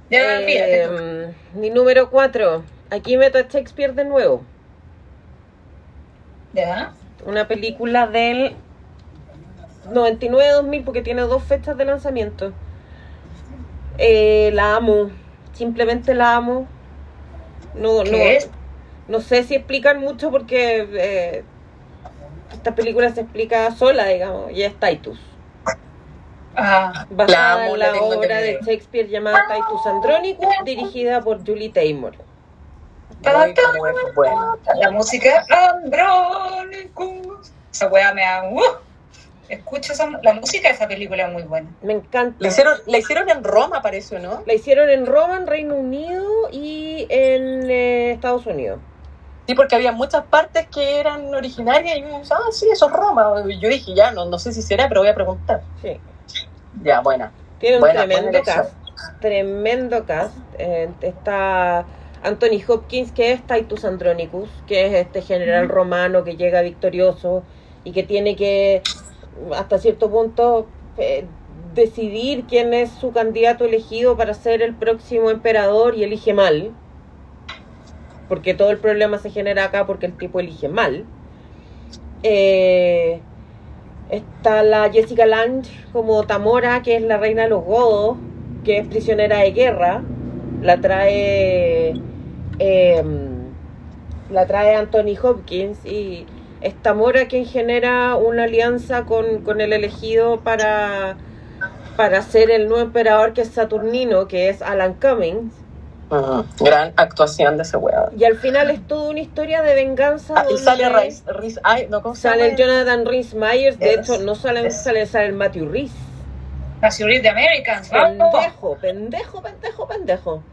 Ya, fíjate tú.
Eh, mi número 4. Aquí meto a Shakespeare de nuevo.
Ya.
Una película del 99-2000 porque tiene dos fechas de lanzamiento. Eh, la amo. Simplemente la amo. No,
¿Qué
no,
es?
no sé si explican mucho porque eh, esta película se explica sola, digamos, y es Titus.
Ah,
Basada
amo,
en
la
la obra de. Shakespeare llamada Titus Andronicus, dirigida por Julie Taymor.
Muy, muy bueno.
la música Andrónicos. Esa weá me da. ¡uh! Escucho esa, la música de esa película es muy buena.
Me encanta.
La hicieron, la hicieron en Roma, parece, ¿no?
La hicieron en Roma, en Reino Unido y en eh, Estados Unidos.
Sí, porque había muchas partes que eran originarias y yo dije, ah, sí, eso es Roma. Y yo dije, ya, no, no sé si será, pero voy a preguntar.
Sí.
Ya, buena.
Tiene un
Buena,
tremendo cast. Tremendo cast. Eh, está Anthony Hopkins, que es Titus Andronicus, que es este general romano que llega victorioso y que tiene que, hasta cierto punto, eh, decidir quién es su candidato elegido para ser el próximo emperador y elige mal. Porque todo el problema se genera acá porque el tipo elige mal. Eh, Está la Jessica Lange como Tamora, que es la reina de los godos, que es prisionera de guerra. La trae. em, la trae Anthony Hopkins y es Tamora quien genera una alianza con, con el elegido para, para ser el nuevo emperador que es Saturnino, que es Alan Cummings.
Ujú. Gran actuación de ese weón.
Y al final es toda una historia de venganza.
Ah, y sale Rice, Rice- ay, no, ¿cómo se
Sale el? Jonathan Rhys Myers, de
Yes.
hecho no sale, sale, sale el Matthew Rhys.
La ciudad de Americans. ¡Vamos!
Pendejo, pendejo, pendejo, pendejo.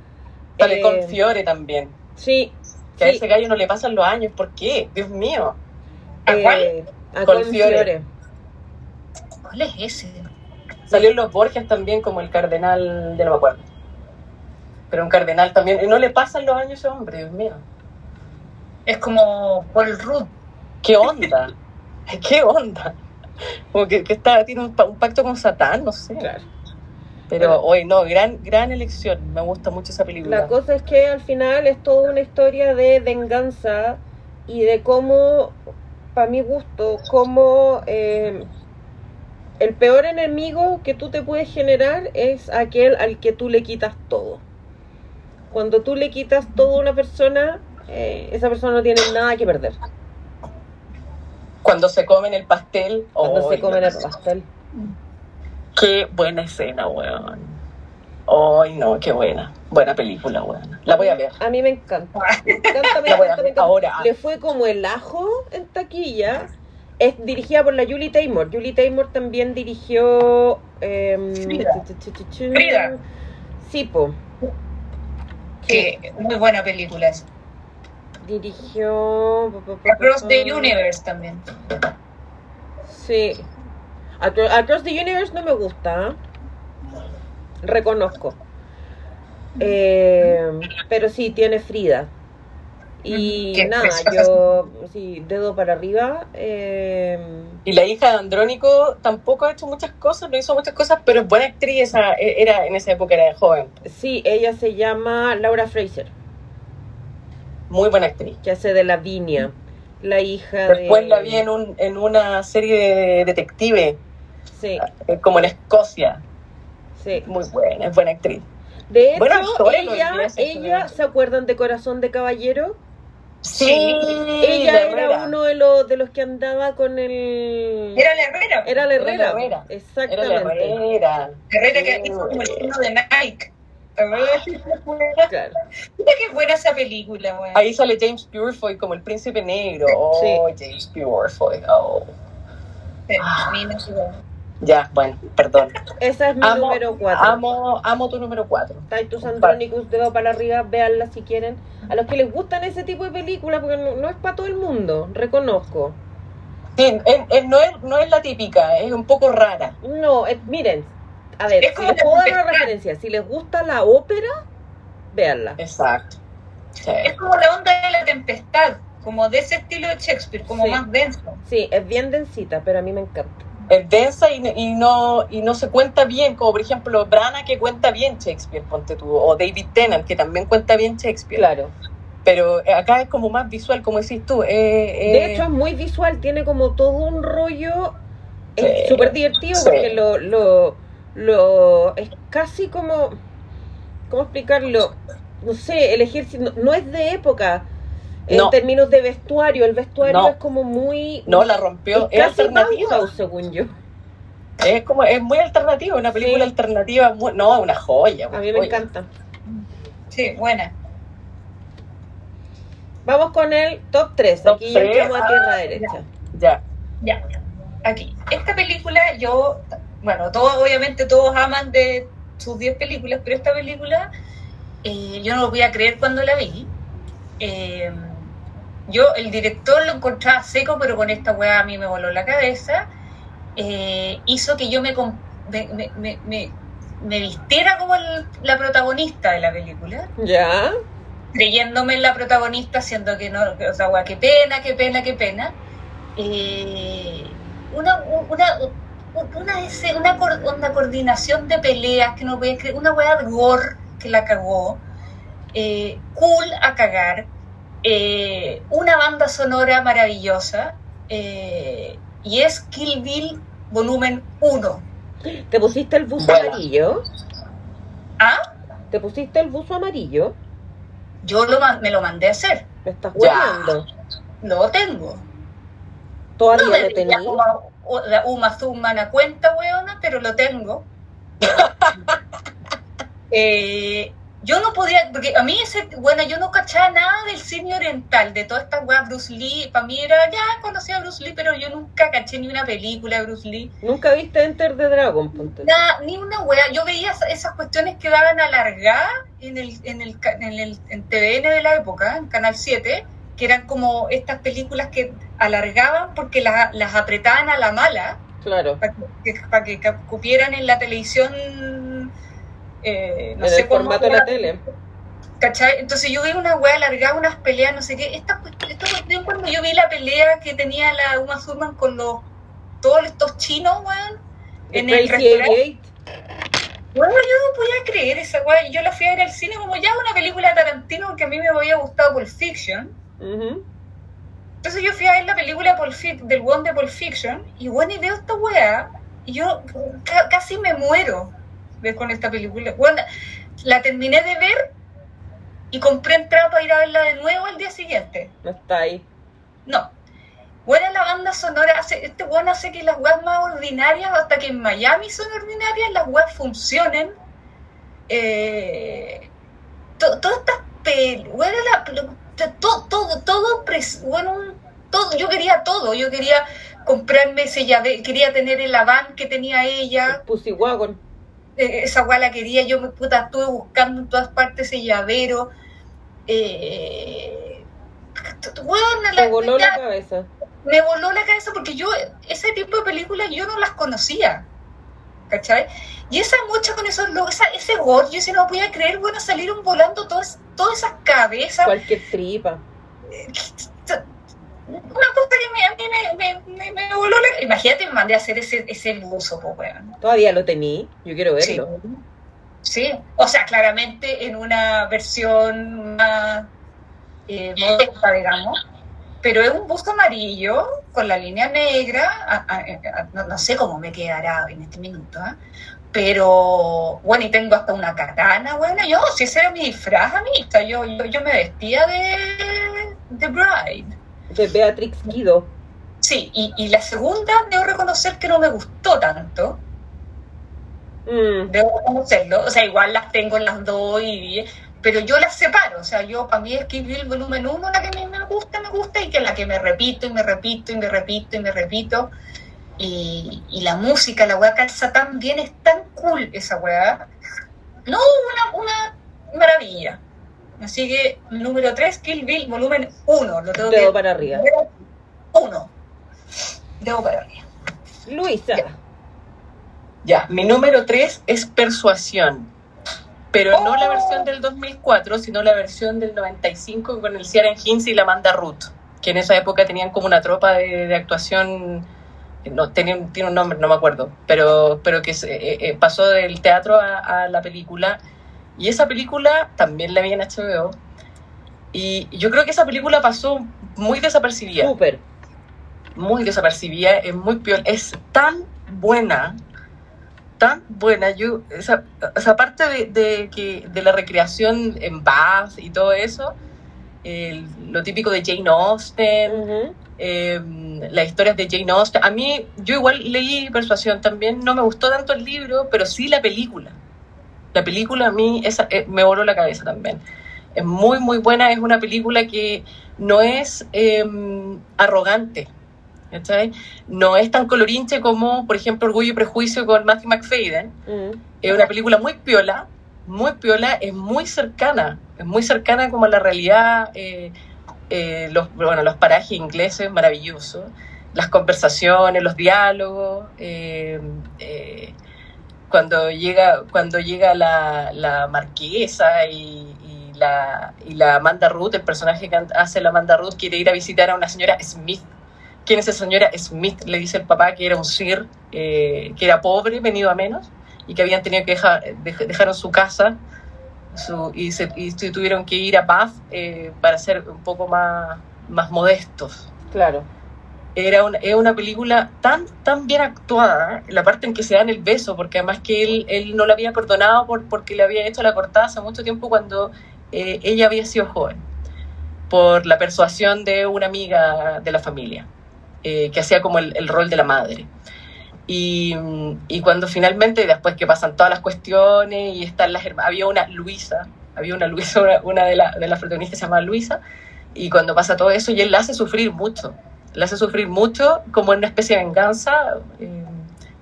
Sale
Eh,
con Fiore también.
Sí,
Que a
sí,
ese gallo no le pasan los años. ¿Por qué? Dios mío.
¿A cuál?
eh, a
Con Fiore.
Fiore.
¿Cuál es ese?
Salió en los Borges también como el cardenal, ya no me acuerdo. Pero un cardenal también. Y no le pasan los años a ese hombre, Dios mío.
Es como Paul Rudd.
¿Qué onda? ¿Qué onda? Como que, que está, tiene un, pa- un pacto con Satán, no sé.
Claro.
Pero hoy no, gran, gran elección. Me gusta mucho esa película.
La cosa es que al final es toda una historia de venganza y de cómo, para mi gusto, cómo eh, el peor enemigo que tú te puedes generar es aquel al que tú le quitas todo. Cuando tú le quitas todo a una persona, eh, esa persona no tiene nada que perder.
Cuando se comen el pastel.
Cuando
¡ay,
se comen
no!
el pastel.
Qué buena escena, weón. Ay, no, qué buena. Buena película, weón. La voy a ver.
A mí me encanta. Me encanta, me encanta, me encanta.
ahora.
Le fue como el ajo en taquilla. Es dirigida por la Julie Taymor. Julie Taymor también dirigió. em,
Frida. Frida.
Sí, po.
Que muy buena película esa.
Dirigió.
Across the. Universe también.
Sí. Acro- Across the Universe no me gusta. ¿eh? Reconozco. Eh, pero sí, tiene Frida. Y
Qué
nada, yo, sí, dedo para arriba. eh,
Y la hija de Andrónico tampoco ha hecho muchas cosas, no hizo muchas cosas, pero es buena actriz, esa, era, en esa época era de joven.
sí, ella se llama Laura Fraser,
Muy buena actriz.
que hace de Lavinia, la hija
Después
de...
la vi en, un, en una serie de detective,
Sí,
eh, como en Escocia.
sí.
Muy buena, es buena actriz.
De hecho,
Bueno,
ella, ella. ¿se acuerdan de Corazón de Caballero?
Sí,
ella
la
era
Herrera.
uno de los, de los que andaba con el...
Era la Herrera.
Era la
Era la
Herrera.
Herrera. Era la
Exactamente.
Herrera.
Herrera que
Sí,
hizo como el
güey.
signo de Nike. Mira qué buena esa película, güey.
Ahí sale James Purefoy como el príncipe negro. Oh, James Purefoy. Oh.
Sí, a mí no se ve.
Ya, bueno, perdón.
Esa es mi
Amo,
número 4.
amo, amo tu número 4.
Titus Andronicus, dedo para arriba, véanla si quieren. A los que les gustan ese tipo de películas, porque no, no es para todo el mundo, reconozco.
Sí, es- es- no, es, no es la típica, es un poco rara.
No, miren, a ver,
Es
si
como
les puedo dar una referencia, si les gusta la ópera, véanla.
Exacto. Sí.
Es como la onda de la tempestad, como de ese estilo de Shakespeare, como
Sí.
más denso.
Sí, es bien densita, pero a mí me encanta.
Es densa y, y no, y no se cuenta bien, como por ejemplo Brana que cuenta bien Shakespeare, ponte tú, o David Tennant que también cuenta bien Shakespeare.
Claro.
Pero acá es como más visual, como decís tú. eh, eh,
De hecho, es muy visual, tiene como todo un rollo. Es
Sí,
súper divertido
sí.
porque lo, lo, lo. Es casi como. ¿Cómo explicarlo? No sé, el ejército no, no es de época. En
No.
términos de vestuario, el vestuario
No.
es como muy.
no la rompió,
es casi
alternativa.
Bauhaus, según yo.
Es como, es muy alternativa, una película
Sí.
alternativa, muy- no, una joya.
A
una
mí me encanta.
Sí, buena.
Vamos con el top 3.
Top
Aquí ya
tres.
entramos a tierra derecha.
Ya.
Ya, aquí. Esta película, yo, bueno, todos, obviamente todos aman de sus 10 películas, pero esta película, eh, yo no lo voy a creer cuando la vi. Eh, yo, el director lo encontraba seco, pero con esta weá a mí me voló la cabeza. Eh, hizo que yo me, me, me, me- me- vistiera como el- la protagonista de la película
¿Ya?
creyéndome en la protagonista, siendo que no, o sea, guau, qué pena, qué pena, qué pena. Eh, una, una, una, una, una coordinación de peleas que no puedes creer, una weá de gore que la cagó, eh, cool a cagar, eh, una banda sonora maravillosa, eh, y es Kill Bill volumen 1.
¿Te pusiste el buzo amarillo?
¿Ah?
¿Te pusiste el buzo amarillo?
Yo lo, me lo mandé a hacer,
Me estás hueveando.
lo tengo.
Todavía
No me
lo tenía.
Uma Thurman a cuenta, weona, pero lo tengo. Eh, yo no podía, porque a mí ese, bueno, yo no cachaba nada del cine oriental, de todas estas weas Bruce Lee, para mí era, ya conocía a Bruce Lee, pero yo nunca caché ni una película de Bruce Lee,
Nunca viste Enter the Dragon, ponte.
nada, ni una wea, yo veía esas- cuestiones que daban alargadas en el, en el, en el en TVN de la época, en Canal 7, que eran como estas películas que alargaban porque las, las apretaban a la mala,
Claro.
para que, para que cupieran en la televisión, eh, no
en
sé
el
cómo
formato de la tele.
¿cachai? Entonces yo vi una weá alargada, unas peleas, no sé qué. Esta, cuest- esta cuestión cuando yo vi la pelea que tenía la Uma Thurman con los todos estos chinos, weón, en el restaurante.
88.
Bueno, yo no podía creer esa weá. Yo la fui a ver al cine como ya una película de Tarantino que a mí me había gustado Pulp Fiction. Entonces yo fui a ver la película Pulp del one de Pulp Fiction y bueno, y veo esta weá y yo ca- casi me muero con esta película. Bueno, la terminé de ver y compré entrada para ir a verla de nuevo al día siguiente.
No está ahí.
No. Buena la banda sonora, hace, este weón hace que las weas más ordinarias, hasta que en Miami son ordinarias, las weas funcionen. Eh, to- todas estas pel- bueno, la- lo- to- todo, todo, todo, bueno, todo, yo quería todo, yo quería comprarme ese llave, quería tener el van que tenía ella,
Pussy Wagon.
Eh, esa weá la quería, yo me puta, estuve buscando en todas partes ese llavero. Eh, la-
voló
ya-
la cabeza.
me voló la cabeza porque yo, ese tipo de películas yo no las conocía. ¿Cachai? Y esa mucha con esos esa, ese gore, yo si no podía creer, bueno, salieron volando todas, todas esas cabezas.
Cualquier tripa.
Una cosa que me, a mí me, me, me, voló la Imagínate, me mandé a hacer ese, ese buzo, pues, weón.
Todavía lo tení. Yo quiero verlo.
Sí, o sea, claramente en una versión más eh, modesta, digamos, pero es un busto amarillo con la línea negra, a- a- a- no, no sé cómo me quedará en este minuto, ¿ah? pero bueno, y tengo hasta una katana, bueno, yo, si ese era mi disfraz, amista, yo, yo, yo me vestía de, de bride.
De Beatrix Guido.
Sí, y, y la segunda debo reconocer que no me gustó tanto,
Mm,
debo reconocerlo, o sea, igual las tengo en las dos, y, pero yo las separo, o sea, yo para mí es Kill Bill volumen 1 la que me, me gusta, me gusta, y que la que me repito y me repito y me repito y me repito, y, y la música, la weá calza tan bien, es tan cool esa weá, no, una, una maravilla. Así que número 3, Kill Bill volumen 1, lo tengo que...
para arriba.
1. Dedo para arriba.
Luisa.
Ya.
Ya, mi número 3 es Persuasión. Pero no la versión del 2004, sino la versión del 95 con el Ciaran Hinz y la Amanda Ruth, que en esa época tenían como una tropa de, de actuación, no, tenían, tiene un nombre, no me acuerdo, pero, pero que se- eh, eh, pasó del teatro a, a la película. Y esa película también la vi en HBO. Y yo creo que esa película pasó muy desapercibida
Súper.
muy desapercibida, es muy peor, es tan buena, tan buena, yo, esa, esa parte de, de que, de la recreación en Bath y todo eso, el- lo típico de Jane Austen,
Ujú.
eh, las historias de Jane Austen, a mí, yo igual leí Persuasión también, no me gustó tanto el libro, pero sí la película, la película a mí esa, eh, me voló la cabeza también. Es muy, muy buena, es una película que no es eh, arrogante, ¿cachai? No es tan colorinche como, por ejemplo, Orgullo y Prejuicio con Matthew McFadden.
Mm.
Es una película muy piola, muy piola, es muy cercana, es muy cercana como a la realidad, eh, eh, los, bueno, los parajes ingleses maravillosos, las conversaciones, los diálogos, eh, cuando llega, cuando llega la, la marquesa y, la, y la Amanda Ruth, el personaje que hace la Amanda Ruth, quiere ir a visitar a una señora Smith. ¿Quién es esa señora Smith? Le dice el papá que era un sir, eh, que era pobre, venido a menos, y que habían tenido que dejar, dej- dejaron su casa su, y, se, y tuvieron que ir a Bath eh, para ser un poco más, más modestos
Claro.
Era una, es una película tan, tan bien actuada, la parte en que se dan el beso, porque además que él, él no la había perdonado por, porque le había hecho la cortada hace mucho tiempo cuando eh, ella había sido joven, por la persuasión de una amiga de la familia, eh, que hacía como el, el rol de la madre. Y, y cuando finalmente, después que pasan todas las cuestiones y están las herma- había una Luisa, había una Luisa, una, una de, la- de las protagonistas se llama Luisa, y cuando pasa todo eso, y él la hace sufrir mucho, la hace sufrir mucho como en una especie de venganza eh,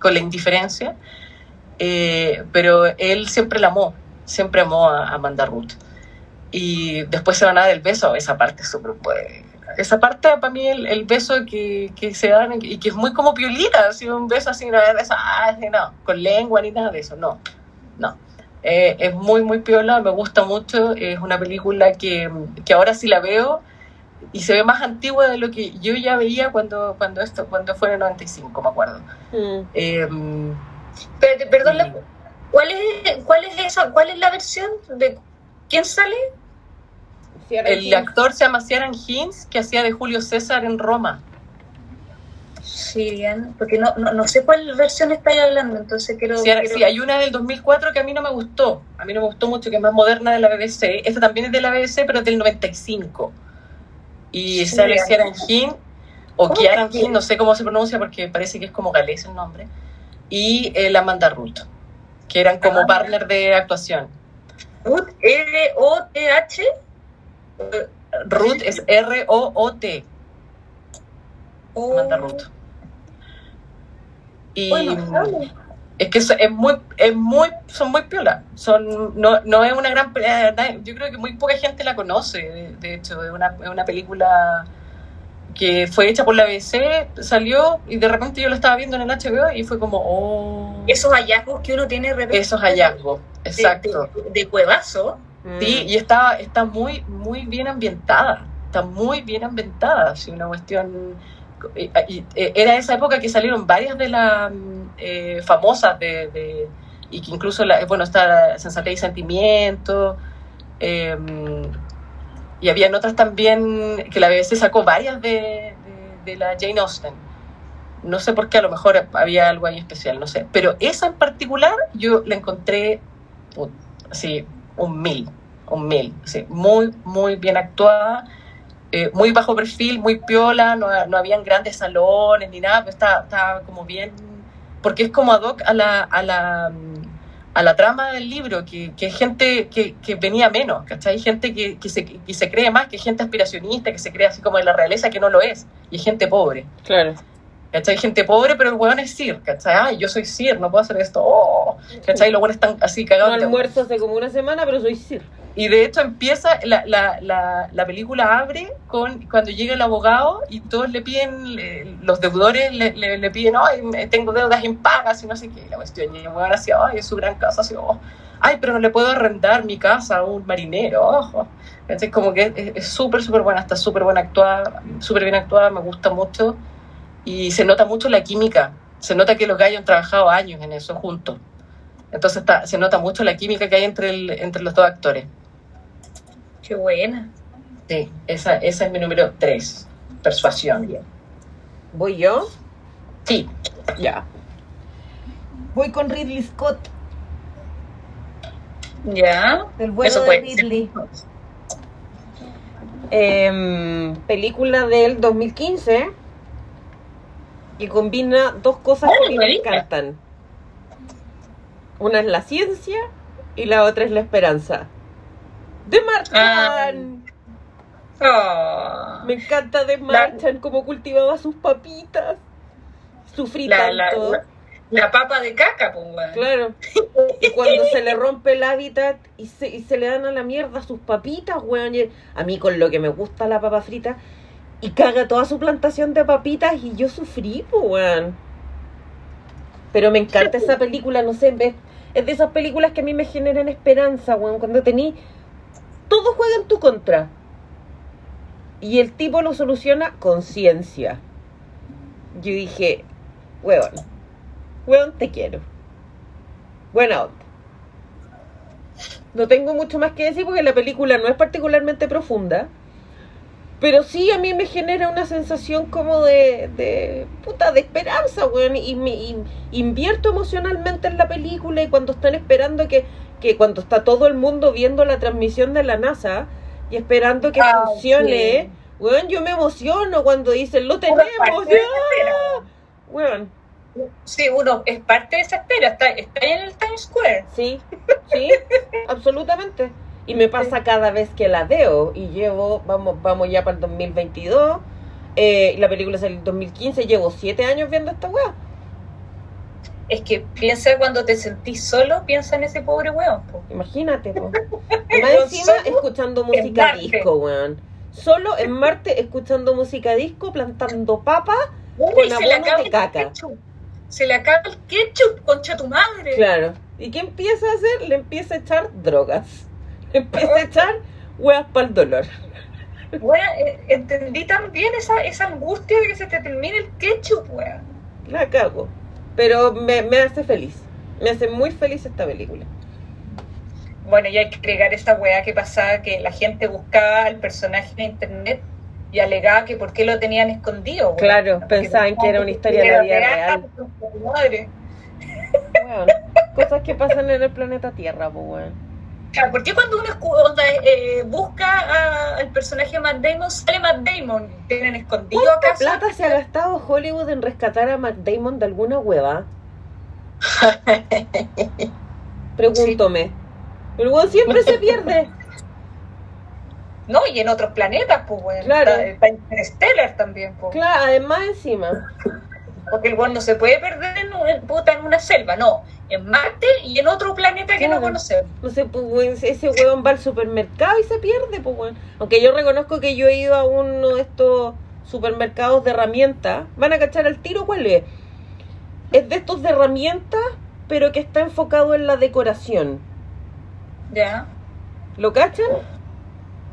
con la indiferencia, eh, pero él siempre la amó, siempre amó a, Amanda Ruth. Y después se van a dar el beso, esa parte es súper. Esa parte para mí el, beso que, que se dan y que es muy como piolita, así un beso así, es esa- ah, no, con lengua ni nada de eso, no, no. Eh, es muy, muy piola, me gusta mucho, es una película que, que ahora sí la veo y se ve más antigua de lo que yo ya veía cuando, cuando, esto, cuando fue en el 95, me acuerdo.
Mm.
Eh,
Pero, perdón, la- ¿cuál es, cuál es esa, cuál es la versión de quién sale?
El actor se llama Ciaran Hinz, que hacía de Julio César en Roma.
Sí, bien, porque no, no, no sé cuál versión estáis hablando, entonces quiero...
Ciara-
quiero-
sí, hay una del 2004 que a mí no me gustó. A mí no me gustó mucho, que es más moderna de la BBC. Esta también es de la BBC, pero es del 95. Y. Ciaran Hinz, o
¿Cómo
Ciaran
que-
Hinz, no sé cómo se pronuncia porque parece que es como galés el nombre. Y eh, la Amanda Ruth, que eran como
Ah.
partner de actuación.
Ruth, R-O-T-H.
Ruth es R-O-O-T,
o-
Amanda Ruth. Y
Bueno, vale.
Es que es, es muy, es muy, son muy piola. Son, no, no es una gran pelea, yo creo que muy poca gente la conoce, de, de hecho, es una, es una película que fue hecha por la BBC, salió y de repente yo la estaba viendo en el HBO y fue como, oh,
Esos hallazgos que uno tiene de repente
esos hallazgos,
de-
exacto.
De, de cuevazo.
Mm.
Sí, y está, está muy, muy bien ambientada, está muy bien ambientada, así una cuestión... y- eh, era esa época que salieron varias de las mm, eh, famosas de, y que incluso, la, bueno, está Sensatez y Sentimiento, eh, y habían otras también, que la BBC sacó varias de, de- la Jane Austen. No sé por qué, a lo mejor había algo ahí especial, no sé. Pero esa en particular yo la encontré así, un mil, un mil. muy, muy bien actuada, eh, muy bajo perfil, muy piola, no, no habían grandes salones ni nada, pero estaba, estaba como bien, porque es como ad hoc a la, a la, a la trama del libro, que, que gente que, que venía menos, ¿cachai? Gente que, que, se, que se cree más, que gente aspiracionista, que se cree así como de la realeza, que no lo es, y es gente pobre.
Claro.
¿Cachai? Gente pobre, pero el weón es Sir, ¿cachai? Ay, yo soy Sir, no puedo hacer esto. Oh, ¿Cachai? Los weones están así
No
cagados. de-
almuerzo hace como una semana, pero soy Sir.
Y de hecho empieza, la, la, la, la película abre con cuando llega el abogado y todos le piden, los deudores le, le, piden, ay, tengo deudas impagas y no sé qué. La cuestión, y el así, ay, es su gran casa, así, oh, ay, pero no le puedo arrendar mi casa a un marinero, ojo. Entonces, como que es súper, súper buena, está súper buena actuada, súper bien actuada, me gusta mucho. Y se nota mucho la química, se nota que los gallos han trabajado años en eso juntos. Entonces está, se nota mucho la química que hay entre, el, entre los dos actores.
Qué buena.
Sí, esa, esa es mi número 3, persuasión.
¿Voy yo?
Sí,
Ya. Voy con Ridley Scott,
Ya.
el vuelo
Eso
de Ridley. Em, película del 2015 que combina dos cosas
Ay,
que me encantan. Una es la ciencia y la otra es la esperanza. ¡De Marchan!
Ah.
Me encanta de Marchan, cómo cultivaba sus papitas. Sufrí
La, la,
tanto.
la, la papa de caca, pues, weón.
Claro. Y cuando se le rompe el hábitat y se, y se le dan a la mierda sus papitas, weón. y A mí con lo que me gusta la papa frita. Y caga toda su plantación de papitas y yo sufrí, pues, weón. Pero me encanta esa película, no sé, es, es de esas películas que a mí me generan esperanza, weón. Cuando tení... Todo juega en tu contra. Y el tipo lo soluciona con ciencia. Yo dije, weón, weón, te quiero. Buena onda. No tengo mucho más que decir porque la película no es particularmente profunda. Pero sí a mí me genera una sensación como de, de puta, de esperanza, weón. Y me y invierto emocionalmente en la película y cuando están esperando que, que cuando está todo el mundo viendo la transmisión de la NASA y esperando que
Ah,
funcione,
sí.
weón, yo me emociono cuando dicen, lo tenemos, ya. Weón,
Sí, uno es parte de esa espera. Está, está en el Times Square.
Sí, sí, absolutamente. Y me pasa cada vez que la veo y llevo, vamos, vamos ya para el 2022. Eh, la película salió en el 2015, llevo siete años viendo esta weá.
Es que piensa cuando te sentís solo, piensa en ese pobre weón. po.
Imagínate, po. Más encima
solo
escuchando música disco, weón. Solo en Marte escuchando música disco, plantando papas.
Uy,
Con
se
abono
le acaba
de
el
caca.
ketchup. Se le acaba el ketchup, concha tu madre.
Claro. ¿Y qué empieza a hacer? Le empieza a echar drogas. Le empieza a echar weas para el dolor.
Bueno, eh, entendí también esa, esa angustia de que se te termine el ketchup, weón.
La cago. Pero me, me hace feliz. Me hace muy feliz esta película.
Bueno, y hay que agregar esa weá que pasaba que la gente buscaba al personaje en internet y alegaba que por qué lo tenían escondido.
Claro,
Porque
pensaban que era una historia de la vida real.
Madre.
Weón, cosas que pasan en el planeta Tierra, pues weón.
Claro, ¿Por qué cuando uno onda, eh, busca al personaje de Matt Damon, sale Matt Damon? ¿Tienen escondido
¿Cuánta plata se ha gastado Hollywood en rescatar a Matt Damon de alguna hueva? Pregúntome. Pero weón siempre se pierde.
No, y en otros planetas, pues, weón.
Claro.
Está, está Interstellar también, pues.
Claro, además encima.
Porque el weón no se puede perder en, en- puta, en una selva, no. En Marte y en otro planeta que no conocemos.
No sé, pues, ese weón va al supermercado y se pierde, pues weón. Aunque yo reconozco que yo he ido a uno de estos supermercados de herramientas, van a cachar al tiro cuál es. Es de estos de herramientas, pero que está enfocado en la decoración.
Ya.
¿Lo cachan?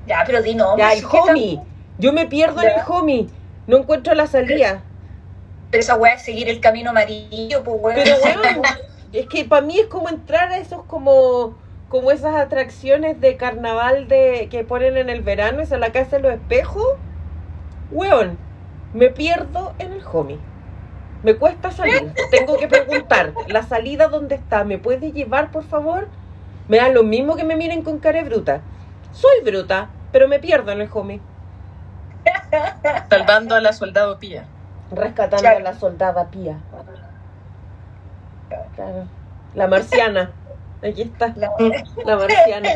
Ya, pero di no.
Ya, el homie. Yo me pierdo en el homie. No encuentro la salida.
Pero esa weá es seguir el camino amarillo, pues weón.
Pero bueno, es que para mí es como entrar a esos como como esas atracciones de carnaval de que ponen en el verano, esa la casa de los espejos. Weón, me pierdo en el homie. Me cuesta salir. Tengo que preguntar, ¿la salida dónde está? ¿Me puede llevar, por favor? Me da lo mismo que me miren con cara de bruta. Soy bruta, pero me pierdo en el homie.
Salvando a la soldado Pía.
Rescatando
Claro.
a la soldada Pía. Claro. La marciana. Aquí está.
La-
La marciana.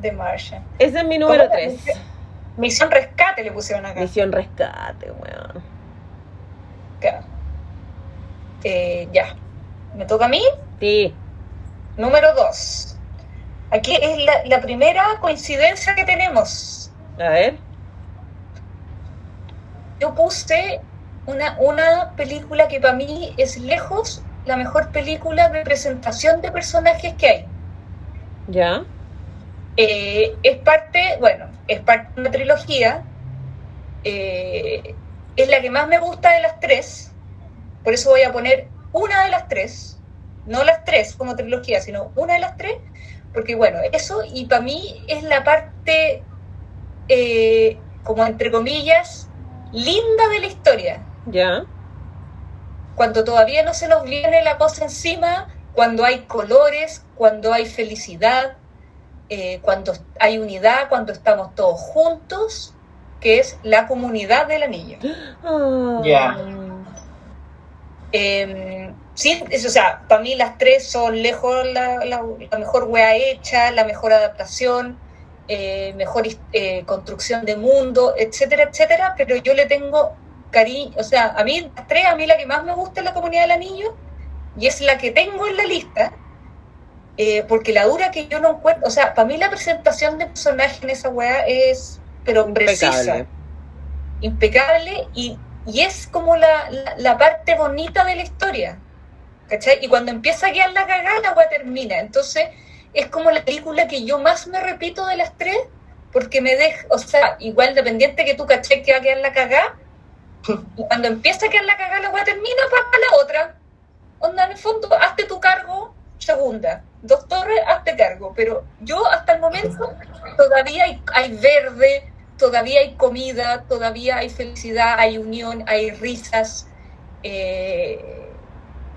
de Martian.
Ese es mi número
¿Cómo?
3.
Misión rescate le pusieron acá.
Misión rescate, weón.
Claro. Eh, ya. ¿Me toca a mí?
Sí.
Número 2. Aquí es la, la primera coincidencia que tenemos.
A ver.
Yo puse una, una película que para mí es lejos la mejor película de presentación de personajes que hay.
Ya.
Eh, es parte, bueno, es parte de una trilogía. eh, es la que más me gusta de las tres. Por eso voy a poner una de las tres. No las tres como trilogía, sino una de las tres. Porque bueno, eso y para mí es la parte, eh, como entre comillas, linda de la historia.
Ya.
Cuando todavía no se nos viene la cosa encima, cuando hay colores, cuando hay felicidad, eh, cuando hay unidad, cuando estamos todos juntos, que es la comunidad del anillo.
Ah.
Ya.
Eh, sí, es- o sea, para mí las tres son lejos la, la- la mejor wea hecha, la mejor adaptación, eh, mejor eh, construcción de mundo, etcétera, etcétera, pero yo le tengo cariño, o sea, a mí las tres, a mí la que más me gusta es la comunidad del anillo, y es la que tengo en la lista, eh, porque la dura que yo no encuentro, o sea, para mí la presentación de personaje en esa wea es, pero precisa
Impecable.
impecable y, y es como la, la, la parte bonita de la historia. ¿Cachai? Y cuando empieza a quedar la cagada, la weá termina. Entonces, es como la película que yo más me repito de las tres, porque me deja, o sea, igual dependiente que tú caché que va a quedar la cagada, cuando empieza a quedar la cagada, la weá termina para la otra. Onda, en el fondo, hazte tu cargo, segunda. Dos torres, hazte cargo. Pero yo hasta el momento todavía hay, hay verde, todavía hay comida, todavía hay felicidad, hay unión, hay risas. eh,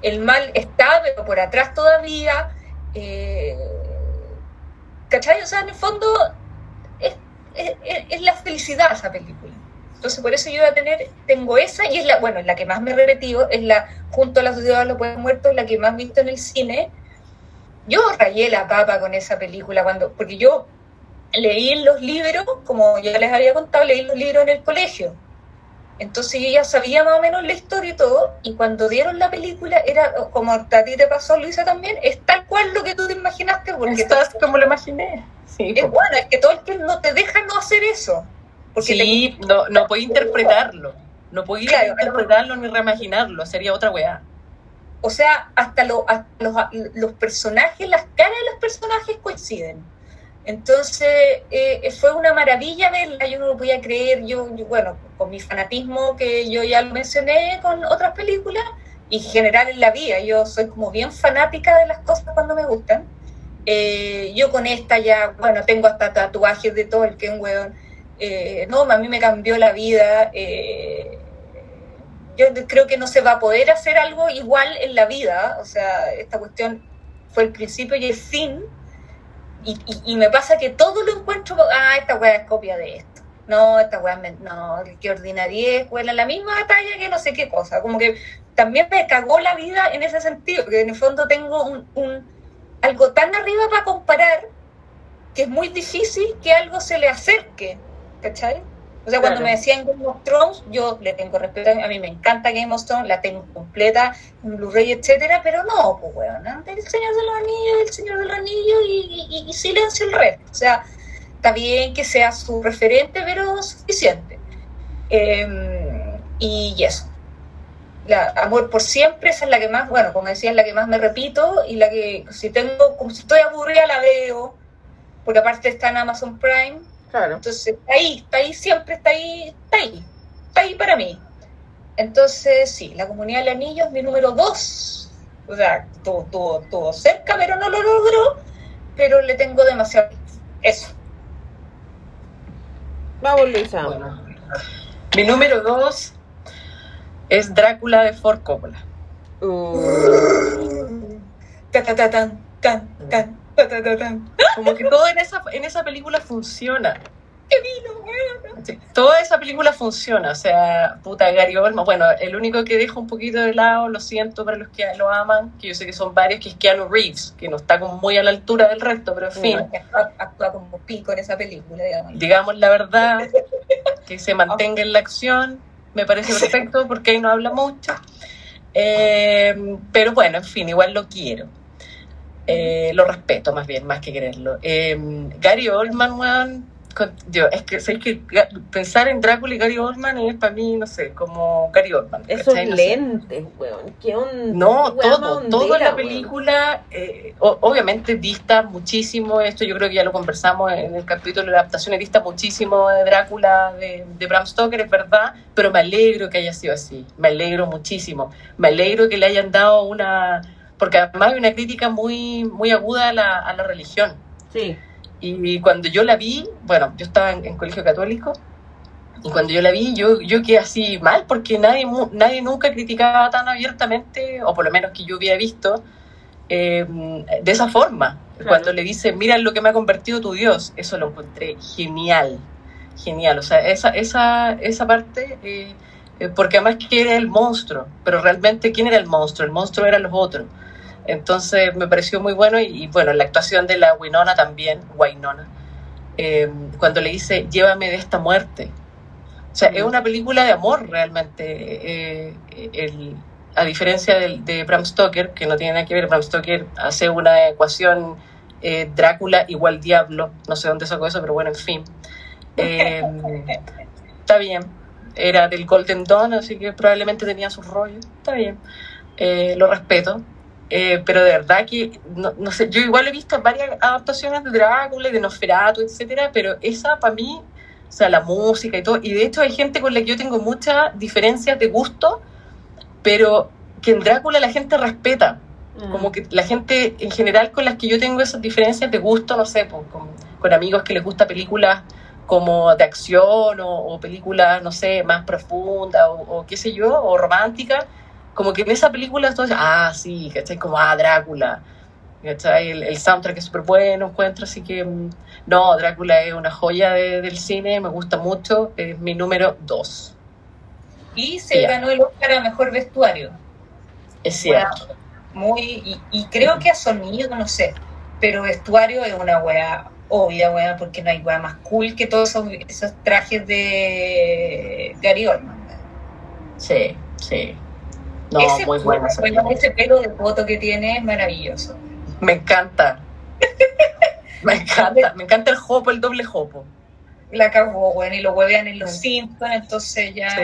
el mal está, pero por atrás todavía. eh, ¿Cachai? O sea, en el fondo es, es- es- es la felicidad esa película. Entonces, por eso yo voy a tener, tengo esa y es la, bueno, la que más me he repetido, es la, junto a la sociedad de los pueblos muertos, la que más he visto en el cine. Yo rayé la papa con esa película cuando, porque yo leí los libros, como ya les había contado, leí los libros en el colegio. Entonces yo ya sabía más o menos la historia y todo, y cuando dieron la película, era como a ti te pasó, Luisa, también, es tal cual lo que tú te imaginaste, porque
Estás como lo imaginé. Sí,
es bueno, es que todo el que no te deja no hacer eso. Porque
sí no, no puedo interpretarlo. No puedo
Claro,
interpretarlo ni reimaginarlo. Sería otra weá.
O sea, hasta, lo- hasta los, los personajes, las caras de los personajes coinciden. Entonces, eh, fue una maravilla verla, yo no lo podía creer, yo, yo, bueno, con mi fanatismo que yo ya lo mencioné con otras películas, y en general en la vida, yo soy como bien fanática de las cosas cuando me gustan. Eh, yo con esta ya, bueno, tengo hasta tatuajes de todo el que weón. Eh, no, a mí me cambió la vida. eh, yo creo que no se va a poder hacer algo igual en la vida. O sea, esta cuestión fue el principio y el fin. Y, me pasa que todo lo encuentro, ah, esta weá es copia de esto. No, esta weá, me- no, que ordinaria es, la misma batalla que no sé qué cosa. Como que también me cagó la vida en ese sentido, que en el fondo tengo un, un- algo tan arriba para comparar que es muy difícil que algo se le acerque, ¿cachai? O sea, cuando
Claro.
me decían Game of Thrones, yo le tengo respeto, a mí me encanta Game of Thrones, la tengo completa en Blu-ray, etcétera, pero no, pues weón, ¿no? el Señor de los Anillos, el Señor de los Anillos y, y- y silencio el resto. O sea, está bien que sea su referente, pero suficiente. Eh, y eso. La Amor por siempre, esa es la que más, bueno, como decía, es la que más me repito y la que si tengo, como si estoy aburrida la veo, porque aparte está en Amazon Prime,
Claro.
entonces está ahí, está ahí, siempre está ahí, está ahí, está ahí para mí. Entonces, sí, la comunidad del anillo es mi número dos. O sea, estuvo, estuvo, estuvo cerca, pero no lo logró, pero le tengo demasiado. Eso.
Vamos, Luisa.
Bueno. Mi número dos es Drácula de Ford Coppola.
Uh,
Ta, ta, ta, tan, tan, tan, ta, ta, ta, tan.
Como que todo en esa, en esa película funciona.
¡Qué vino!
Sí, toda esa película funciona, o sea, puta Gary Oldman, bueno, el único que dejo un poquito de lado, lo siento para los que lo aman, que yo sé que son varios, que es Keanu Reeves, que no está como muy a la altura del resto, pero en fin,
Actúa, actúa como pico en esa película, digamos.
digamos la verdad, que se mantenga en la acción, me parece perfecto porque ahí no habla mucho. Eh, pero bueno, en fin, igual lo quiero. Eh, lo respeto más bien, más que quererlo. Eh, Gary Oldman, weón, con- yo, es que, ¿sabes que Ga- pensar en Drácula y Gary Oldman es para mí, no sé, como Gary Oldman.
esos lentes, weón. ¿Qué onda?
No,
más
todo,
hondera,
toda la
weón.
película, eh, o- obviamente dista muchísimo, esto yo creo que ya lo conversamos en el capítulo de la adaptación, dista muchísimo de Drácula de, de Bram Stoker, es verdad, pero me alegro que haya sido así, me alegro muchísimo, me alegro que le hayan dado una, porque además hay una crítica muy, muy aguda a la, a la religión.
Sí.
Y cuando yo la vi, bueno, yo estaba en, en colegio católico, y cuando yo la vi, yo, yo quedé así mal, porque nadie, nadie nunca criticaba tan abiertamente, o por lo menos que yo había visto, eh, de esa forma.
Claro.
Cuando le dice, mira lo que me ha convertido tu Dios, eso lo encontré genial, genial. O sea, esa, esa, esa parte, eh, eh, porque además que era el monstruo, pero realmente, ¿quién era el monstruo? El monstruo eran los otros. Entonces me pareció muy bueno y, y, bueno, la actuación de la Winona también, Winona, eh, cuando le dice, llévame de esta muerte. O sea,
Mm.
es una película de amor realmente. eh, el- a diferencia del- de, Bram Stoker, que no tiene nada que ver, Bram Stoker hace una ecuación eh, Drácula igual diablo, no sé dónde sacó eso, pero bueno, en fin. Está bien, era del Golden Dawn, así que probablemente tenía su rollo, está bien, Eh, lo respeto. Eh, pero de verdad que, no, no sé, yo igual he visto varias adaptaciones de Drácula de Nosferatu, etcétera, pero esa para mí, o sea, la música y todo, y de hecho hay gente con la que yo tengo muchas diferencias de gusto, pero que en Drácula la gente respeta,
Mm.
como que la gente en general con las que yo tengo esas diferencias de gusto, no sé, pues, con, con amigos que les gusta películas como de acción o, o películas, no sé, más profundas o, o qué sé yo, o románticas, como que en esa película todos dicen, ah, sí, ¿cachai? Como, ah, Drácula, ¿cachai? El, el soundtrack es súper bueno, encuentro, así que, mm, no, Drácula es una joya de- del cine, me gusta mucho, es mi número dos,
Y se ganó el Oscar a mejor vestuario.
es cierto.
Muy, y, y creo que a sonido, no sé, pero vestuario es una wea obvia, wea, porque no hay wea más cool que todos esos, esos trajes de wea.
Sí, sí. No,
ese,
muy buena película.
ese pelo de foto que tiene es maravilloso.
Me encanta. Me encanta, me encanta el jopo, el doble jopo.
La cagó, bueno, y lo huevean en los Simpsons, entonces ya.
Sí,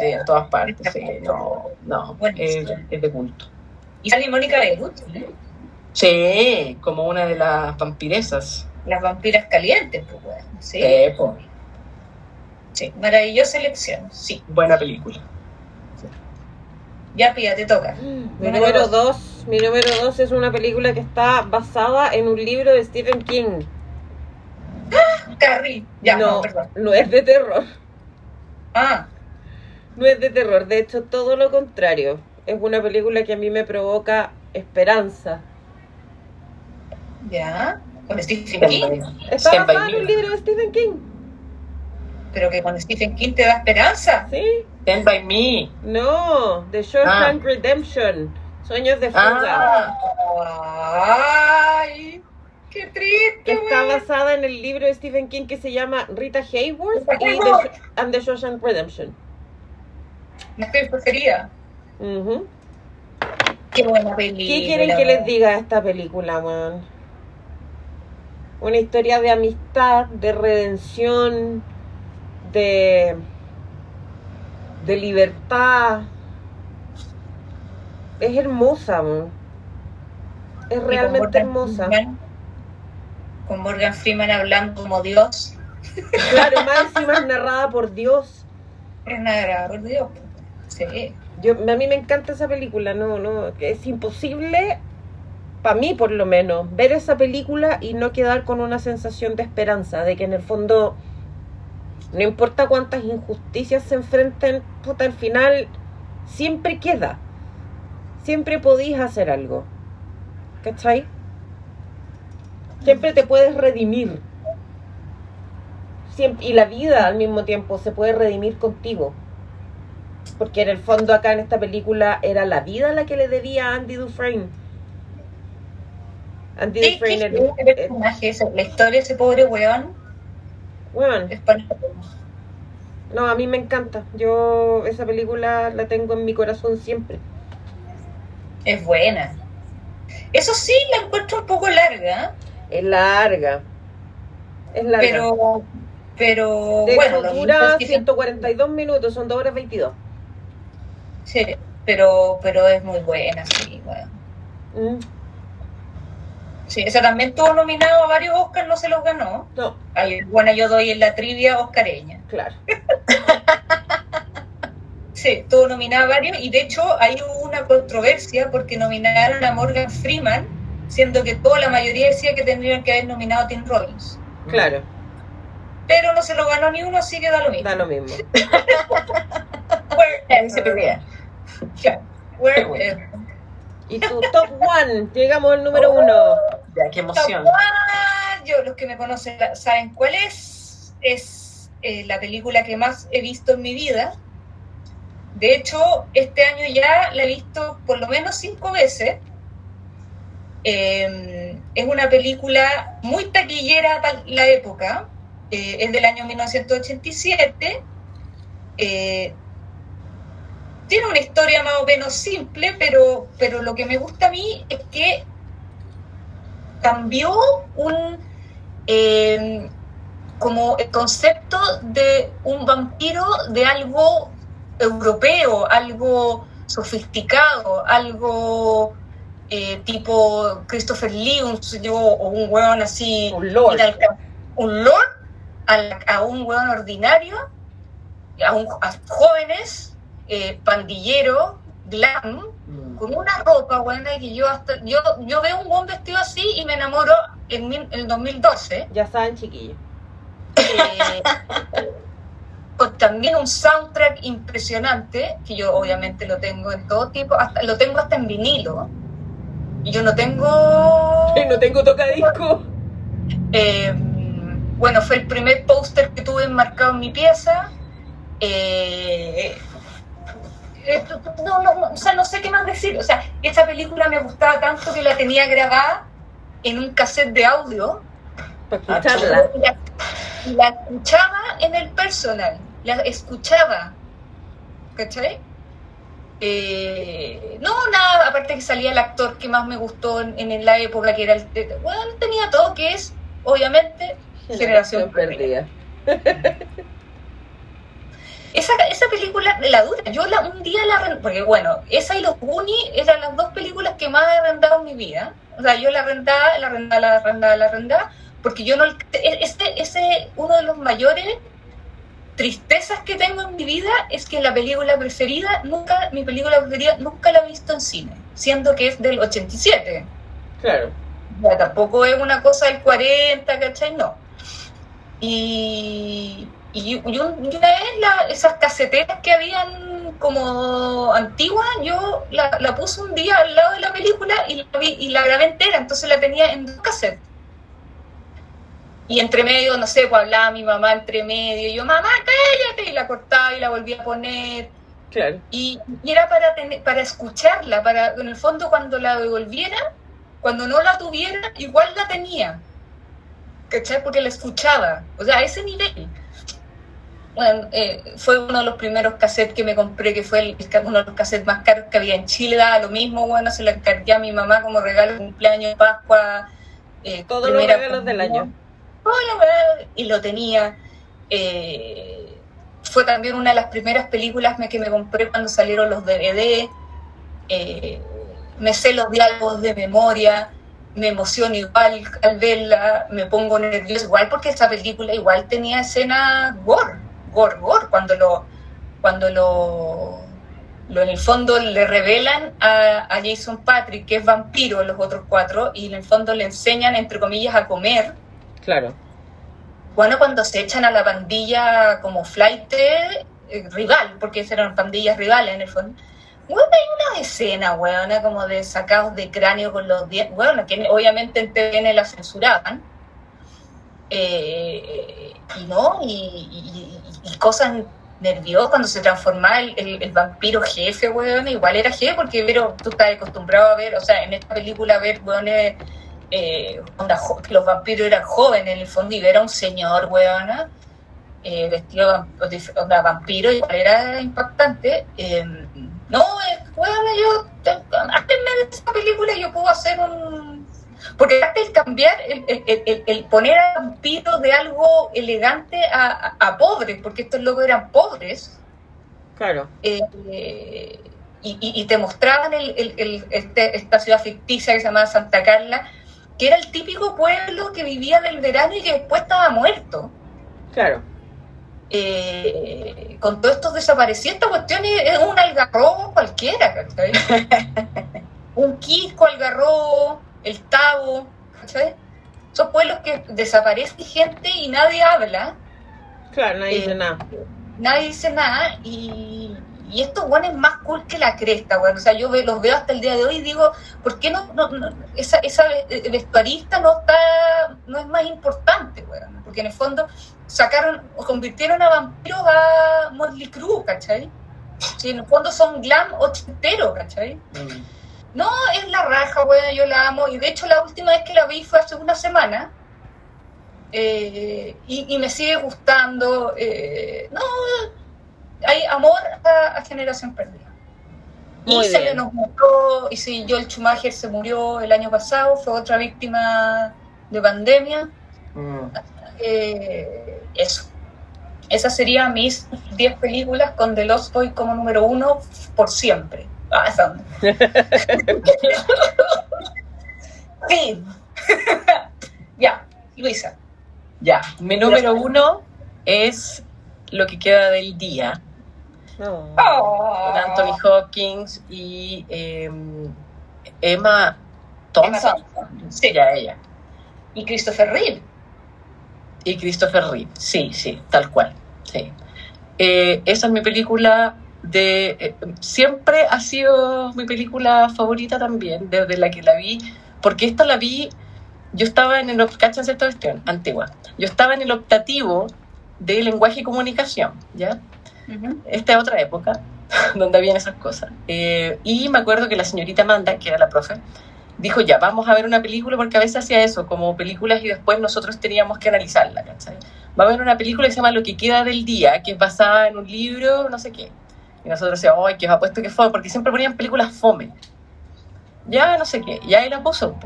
sí, en todas partes. Sí, no, no, es, es de culto.
Y sale Mónica Bellucci,
Sí, como una de las vampiresas.
Las vampiras calientes, pues, bueno. Sí,
Sí, po,
sí, maravillosa elección, sí.
buena película.
Ya, Pía, te toca.
Mi número dos, mi número dos es una película que está basada en un libro de Stephen King.
Carrie, ya, no,
no,
perdón.
no es de terror.
Ah,
No es de terror, de hecho todo lo contrario. Es una película que a mí me provoca esperanza.
ya, con Stephen King,
Está
Stand
en un libro de Stephen King.
pero que con Stephen King te da esperanza.
¿Sí?
Stand by Me.
No, The Shawshank Redemption. Sueños de fuga.
Ah,
Ay, qué triste.
que está basada en el libro de Stephen King que se llama Rita Hayworth y The, and the Shawshank Redemption.
No estoy preferida.
Ujú.
Qué buena película.
¿Qué quieren que les diga esta película, man? Una historia de amistad, de redención, de de libertad. Es hermosa, mo. es
Y con
realmente
Morgan
hermosa.
Freeman- con Morgan Freeman hablando como Dios.
Claro, más encima es narrada por Dios.
Es nada, por Dios. Sí.
Yo, a mí me encanta esa película, no, no, es imposible, para mí por lo menos, ver esa película y no quedar con una sensación de esperanza, de que en el fondo, no importa cuántas injusticias se enfrenten, puta, al final siempre queda, siempre podís hacer algo, ¿cachai? Siempre te puedes redimir. Siempre, y la vida al mismo tiempo se puede redimir contigo. Porque en el fondo acá en esta película era la vida la que le debía a Andy Dufresne. Andy Dufresne
el personaje ese, la historia de ese pobre weón
bueno,
es para-
no, a mí me encanta. Yo esa película la tengo en mi corazón siempre.
es buena. Eso sí, la encuentro un poco larga,
Es larga. Es larga.
pero, pero
de
bueno,
hecho, dura
minutos que se-
142 minutos, son 2 horas 22.
sí, pero, pero es muy buena, sí, bueno.
Mm,
Sí, esa también tuvo nominado a varios Oscars, no se los ganó.
No,
Ay, bueno, yo doy en la trivia oscareña.
claro.
Sí, tuvo nominado a varios y de hecho hay hubo una controversia porque nominaron a Morgan Freeman, siendo que toda la mayoría decía que tendrían que haber nominado a Tim Robbins.
Claro,
Pero no se lo ganó ni uno, así que da lo mismo.
da lo mismo.
Dice que bien.
Ya, wherever.
Y tu top one, llegamos al número uno.
Ya, qué emoción.
Yo, los que me conocen saben cuál es. Es eh, la película que más he visto en mi vida. De hecho, este año ya la he visto por lo menos cinco veces. Eh, es una película muy taquillera para la época. Eh, es del año 1987. Eh, tiene una historia más o menos simple, pero, pero lo que me gusta a mí es que cambió un eh, como el concepto de un vampiro de algo europeo, algo sofisticado, algo eh, tipo Christopher Lee, un, o un weón así,
Un lord.
un lord a, un weón ordinario, a, un, a jóvenes, eh, pandillero, glam,
Mm.
con una ropa buena que yo hasta yo yo veo un buen vestido así y me enamoro en mil- el 2012
Ya saben, chiquillos.
eh, con también un soundtrack impresionante que yo obviamente lo tengo en todo tipo hasta lo tengo hasta en vinilo y yo no tengo
no tengo tocadisco.
eh, bueno, fue el primer póster que tuve enmarcado en mi pieza. Eh, no, no, no, o sea, no sé qué más decir. O sea, esta película me gustaba tanto que la tenía grabada en un cassette de audio
Para escucharla.
y la, la escuchaba en el personal. La escuchaba. ¿Cachai? Eh, no, nada, aparte que salía el actor que más me gustó en, en la época, que era el. Bueno, tenía todo, que es, obviamente, Generación Perdida. Esa, esa película la dura. Yo la, un día la porque bueno, esa y los Goonies eran las dos películas que más he arrendado en mi vida. O sea, yo la arrendaba, la arrendaba, la arrendaba, la arrendaba, porque yo no. Ese, ese, uno de los mayores tristezas que tengo en mi vida es que la película preferida, nunca, mi película preferida, nunca la he visto en cine, siendo que es del 87.
Claro.
Ya, tampoco es una cosa del 40, ¿cachai? No. Y, y, y un- y una vez la- esas caseteras que habían como antiguas, yo la, la puse un día al lado de la película y la, vi- y la grabé entera, entonces la tenía en dos cassettes. Y entre medio, no sé, pues hablaba mi mamá entre medio, y yo, mamá, cállate, y la cortaba y la volvía a poner.
Claro.
Y, y era para, tener, para escucharla, para en el fondo cuando la devolviera, cuando no la tuviera, igual la tenía. ¿Cachai? Porque la escuchaba. O sea, a ese nivel. Bueno, eh, fue uno de los primeros cassettes que me compré, que fue el- uno de los cassettes más caros que había en Chile, daba lo mismo, bueno, se lo encargué a mi mamá como regalo de cumpleaños, Pascua, eh,
Todos los regalos del año.
Weá, y lo tenía. eh, fue también una de las primeras películas que me compré cuando salieron los DVD. Eh, me sé los diálogos de memoria, me emociono igual al verla, me pongo nervioso igual porque esta película igual tenía escenas gore, gore, gore, cuando lo, cuando lo, lo en el fondo le revelan a, a Jason Patrick que es vampiro los otros cuatro y en el fondo le enseñan entre comillas a comer
Claro.
bueno, cuando se echan a la pandilla como flight eh, rival, porque eran pandillas rivales en el fondo. Bueno, hay una escena, weona, como de sacados de cráneo con los dientes, bueno, que obviamente en TVN la censuraban. Eh, y no, y, cosas nerviosas cuando se transformaba el, vampiro jefe, weón, igual era jefe, porque pero, tú estás acostumbrado a ver, o sea, en esta película ver, weones, eh, que los vampiros eran jóvenes en el fondo y ver a un señor, weona, eh, vestido de vampiro, igual era impactante. Eh, no, eh, weona, yo, antes de esa película yo puedo hacer un... Porque antes el cambiar, el, el- el- poner a vampiro de algo elegante a, a, a pobre, porque estos locos eran pobres,
Claro.
eh, y, y- te mostraban el, el- el- este- esta ciudad ficticia que se llamaba Santa Carla, que era el típico pueblo que vivía del verano y que después estaba muerto.
Claro.
Eh, con todos estos desaparecidos, esta cuestión es, es un algarrobo cualquiera, ¿cachai? un quisco, algarrobo, el tabo, ¿cachai? Son pueblos que desaparece gente y nadie habla.
Claro, nadie
Eh,
dice nada.
nadie dice nada y, y estos weones más cool que la cresta, weón. O sea, yo ve- los veo hasta el día de hoy y digo, ¿por qué no, no- no- esa, esa ve- vestuarista no está, no es más importante, weón? Porque en el fondo sacaron, o convirtieron a vampiros a Motley Crue, ¿cachai? Sí, en el fondo son glam ochentero, ¿cachai?
Mm.
No, es la raja, weón, yo la amo. Y de hecho la última vez que la vi fue hace una semana. Eh, y, y me sigue gustando. eh, no, hay amor a, a Generación Perdida.
Muy
y se le nos murió, y si Joel Schumacher se murió el año pasado, fue otra víctima de pandemia.
Mm.
Eh, eso. Esas serían mis 10 películas con The Lost Boy como número uno por siempre. Ah, onda. Fin. ya, Luisa.
Ya, mi número uno es Lo que queda del día.
Oh.
con Anthony Hawkins y eh, Emma Thompson.
Emma Thompson, sí.
Ya, ella.
Y Christopher Reeve.
Y Christopher Reeve, sí, sí, tal cual. Sí. Eh, esa es mi película de... eh, siempre ha sido mi película favorita también, desde la que la vi, porque esta la vi, yo estaba en el... Cáchense esta cuestión, antigua. Yo estaba en el optativo de lenguaje y comunicación, ¿ya? Esta es otra época donde habían esas cosas. Eh, y me acuerdo que la señorita Amanda, que era la profe, dijo, ya, vamos a ver una película, porque a veces hacía eso, como películas y después nosotros teníamos que analizarla, ¿cachai? Va a ver una película que se llama Lo que queda del día, que es basada en un libro, no sé qué. Y nosotros decíamos, ay, que os apuesto que fome, porque siempre ponían películas fome. Ya, no sé qué, y ahí la puso.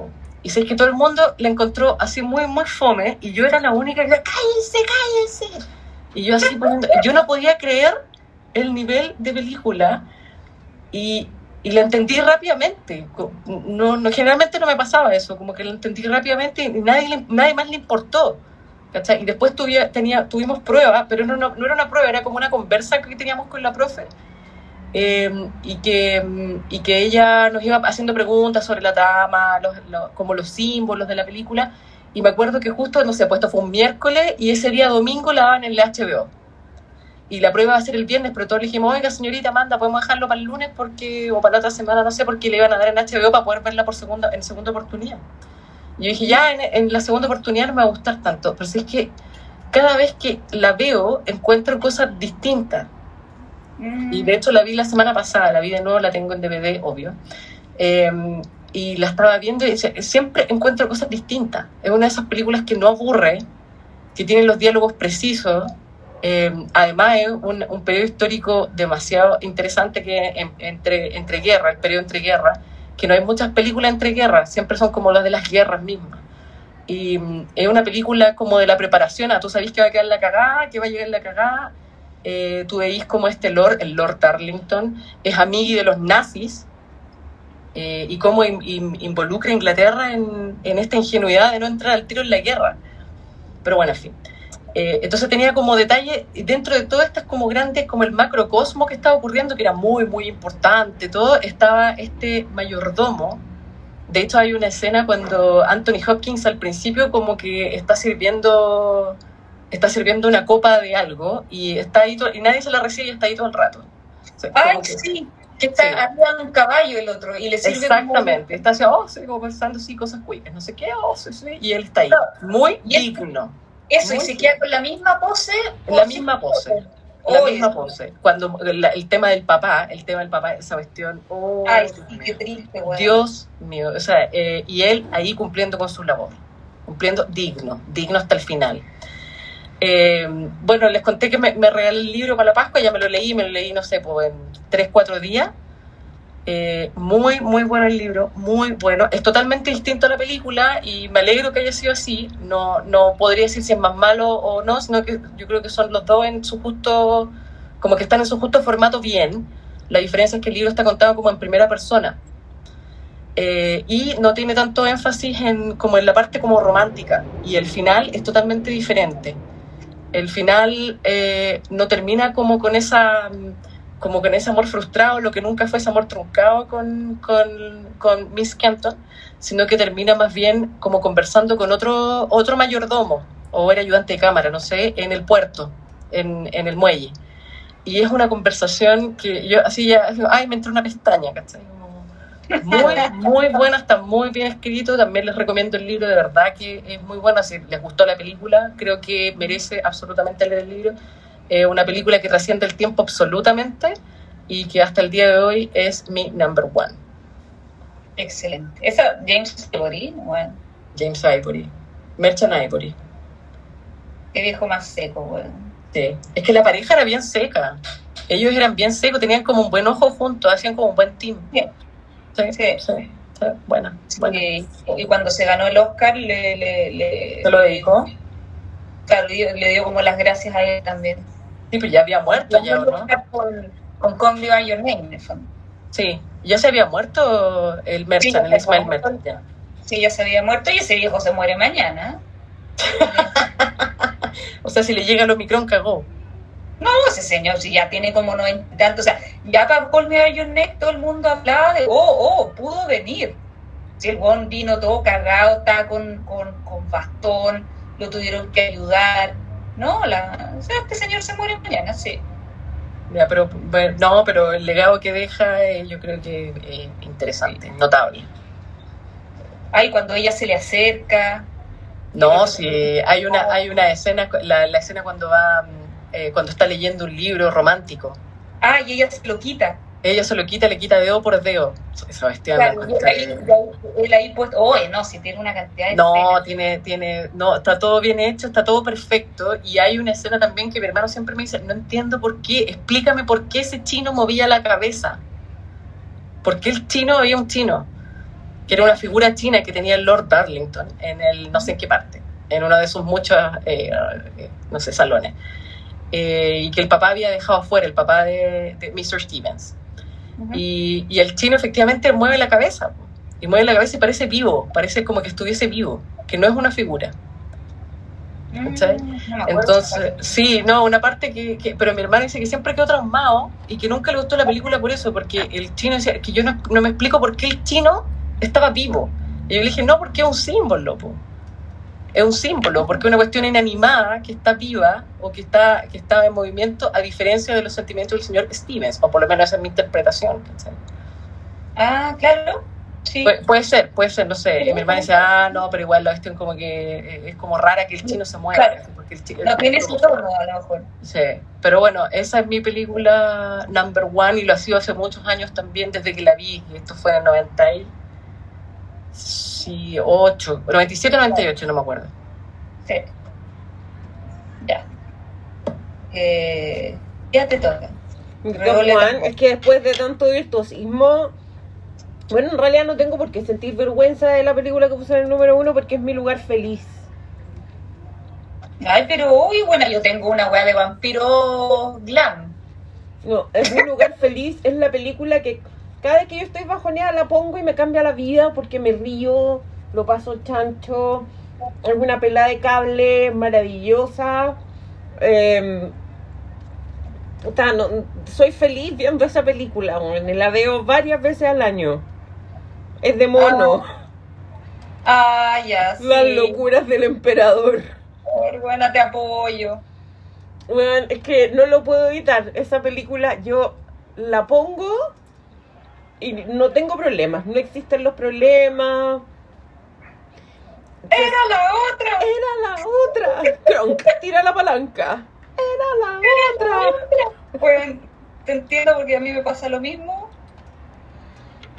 Y sé que todo el mundo la encontró así muy, muy fome, y yo era la única que decía, cállense, cállense. Y yo así poniendo, yo no podía creer el nivel de película y, y la entendí rápidamente. No, no, generalmente no me pasaba eso, como que la entendí rápidamente y nadie, nadie más le importó. ¿cachai? Y después tuvi- tenía, tuvimos prueba, pero no, no, no era una prueba, era como una conversa que teníamos con la profe. Eh, y, que, mm, y que ella nos iba haciendo preguntas sobre la trama, como los símbolos de la película. Y me acuerdo que justo, no sé, pues fue un miércoles y ese día domingo la daban en el HBO y la prueba va a ser el viernes, pero todos le dijimos, oiga, señorita Amanda, podemos dejarlo para el lunes porque o para la otra semana, no sé, porque le iban a dar en HBO para poder verla por segunda, en segunda oportunidad. Y yo dije, ya, en, en la segunda oportunidad no me va a gustar tanto, pero si es que cada vez que la veo encuentro cosas distintas. Y de hecho la vi la semana pasada, la vi de nuevo, la tengo en DVD, obvio. Eh, y la estaba viendo y siempre encuentro cosas distintas. Es una de esas películas que no aburre, que tienen los diálogos precisos. Eh, además es un, un periodo histórico demasiado interesante que en- entre, entre guerras, el periodo entre guerras, que no hay muchas películas entre guerras, siempre son como las de las guerras mismas. Y mm, es una película como de la preparación, a tú sabes que va a quedar la cagada, que va a llegar la cagada, eh, tú veis como este Lord, el Lord Darlington, es amigo de los nazis eh, y cómo in- in- involucra a Inglaterra en, en esta ingenuidad de no entrar al tiro en la guerra. Pero bueno, en fin. Eh, entonces tenía como detalle, dentro de todo estas como grandes, como el macrocosmo que estaba ocurriendo, que era muy, muy importante, todo, estaba este mayordomo. De hecho, hay una escena cuando Anthony Hopkins al principio como que está sirviendo está sirviendo una copa de algo y está ahí y nadie se la recibe y está ahí todo el rato. O sea,
Ay,
que-
sí, que está
Sí.
arriba de un caballo el otro y le sirve
Exactamente, está así, oh, sí, como pensando sí, cosas cuicas, no sé qué, oh, sí, sí, y él está ahí, muy
Y
digno,
eso y se queda con la misma pose.
la misma pose, la misma pose. Cuando la- el tema del papá, el tema del papá, esa cuestión, oh,
Ay,
Dios
sí,
mío.
qué triste, güey.
Dios mío, o sea, eh, y él ahí cumpliendo con su labor, cumpliendo digno, digno hasta el final. Eh, bueno, les conté que me, me regalé el libro para la Pascua, ya me lo leí, me lo leí, no sé, pues en 3, 4 días. Eh, muy, muy bueno el libro, muy bueno. Es totalmente distinto a la película y me alegro que haya sido así. No, no podría decir si es más malo o no, sino que yo creo que son los dos en su justo, como que están en su justo formato bien. La diferencia es que el libro está contado como en primera persona. Eh, y no tiene tanto énfasis en, como en la parte como romántica. Y el final es totalmente diferente. El final eh, no termina como con esa como con ese amor frustrado, lo que nunca fue ese amor truncado con, con, Miss Canton, sino que termina más bien como conversando con otro, otro mayordomo, o era ayudante de cámara, no sé, en el puerto, en, en el muelle. Y es una conversación que yo así ya, ay, me entró una pestaña, ¿cachai? Muy, muy buena, está muy bien escrito. También les recomiendo el libro, de verdad que es muy bueno. Si les gustó la película, creo que merece absolutamente leer el libro. Eh, una película que trasciende el tiempo absolutamente y que hasta el día de hoy es mi number one.
Excelente. Esa James Ivory, bueno,
James Ivory. Merchant Ivory.
qué viejo más seco, güey.
Sí. Es que la pareja era bien seca. Ellos eran bien secos, tenían como un buen ojo juntos, hacían como un buen team.
Sí.
Sí,
Sí.
sí, sí. Buena, buena.
Y, y cuando se ganó el Oscar, le, le, le,
¿Te lo dedicó?
Claro, le dio, como las gracias a él también.
Sí, pues ya había muerto ya, ¿o
el
¿no?
Con, con Call Me By Your Name, en el fondo.
Sí, ya se había muerto el Merchant,
Sí,
el Ismael. Merchant. ya.
Sí, ya se había muerto y ese viejo se muere mañana.
O sea, si le llega el Omicron, cagó.
No, ese señor, si ya tiene como noventa y tantos, o sea, ya para Name todo el mundo hablaba de, oh, oh, pudo venir. Si el buen vino todo cagado, estaba con, con, con bastón, lo tuvieron que ayudar. No, la, o sea, este señor se muere mañana, sí.
Ya, pero bueno, no, pero el legado que deja eh, yo creo que es interesante, notable.
Ay, cuando ella se le acerca.
No, sí, hay una, hay una escena, la, la escena cuando va, mm, eh, cuando está leyendo un libro romántico.
Ah, y ella se lo quita.
Ella se lo quita, le quita dedo por dedo. Esa bestia
Claro, él ahí, ahí- él ahí puesto, oye, no, si tiene una cantidad de
No,
escenas.
tiene, tiene, no, está todo bien hecho, está todo perfecto. Y hay una escena también que mi hermano siempre me dice, no entiendo por qué, explícame por qué ese chino movía la cabeza. ¿Por qué el chino había un chino? Que era una figura china que tenía el Lord Darlington en el, no sé en qué parte, en uno de sus muchos, eh, eh, no sé, salones. Eh, y que el papá había dejado fuera, el papá de, de Mr. Stevens. Y, y el chino efectivamente mueve la cabeza. Y mueve la cabeza y parece vivo, parece como que estuviese vivo, que no es una figura. ¿cachai?
Mm, no
Entonces, sí, no, una parte que, que- Pero mi hermano dice que siempre quedó traumado y que nunca le gustó la película por eso, porque el chino decía que yo no, no me explico por qué el chino estaba vivo. Y yo le dije, no, porque es un símbolo, po. Es un símbolo, porque es una cuestión inanimada que está viva o que está, que está en movimiento, a diferencia de los sentimientos del señor Stevens, o por lo menos esa es mi interpretación.
Ah, claro. Sí.
Pu- puede ser, puede ser, no sé. Y mi hermana dice, ah, no, pero igual la cuestión como que eh, es como rara que el chino se mueva.
Claro.
Porque el chi-
no tiene su tono, a lo mejor.
Sí, pero bueno, esa es mi película number one y lo ha sido hace muchos años también desde que la vi. Y esto fue en el 98, 97 98, no me acuerdo.
Sí. Ya. Eh, ya te toca. Revoleta.
One, es que después de tanto virtuosismo, bueno, en realidad no tengo por qué sentir vergüenza de la película que puse en el número uno porque es mi lugar feliz.
Ay, pero uy, bueno, yo tengo una weá de vampiro glam.
No, es un lugar feliz, es la película que cada vez que yo estoy bajoneada la pongo y me cambia la vida porque me río, lo paso chancho, es una pelada de cable maravillosa. Eh, puta, no, soy feliz viendo esa película, la veo varias veces al año. Es de mono,
Ah, ya, sí.
las locuras del emperador.
Buena, te apoyo.
Weón, es que no lo puedo evitar. Esa película yo la pongo y no tengo problemas. No existen los problemas.
Era la otra.
Era la otra. Kronk, tira la palanca. Era la otra.
Bueno, te entiendo porque a mí me pasa lo mismo.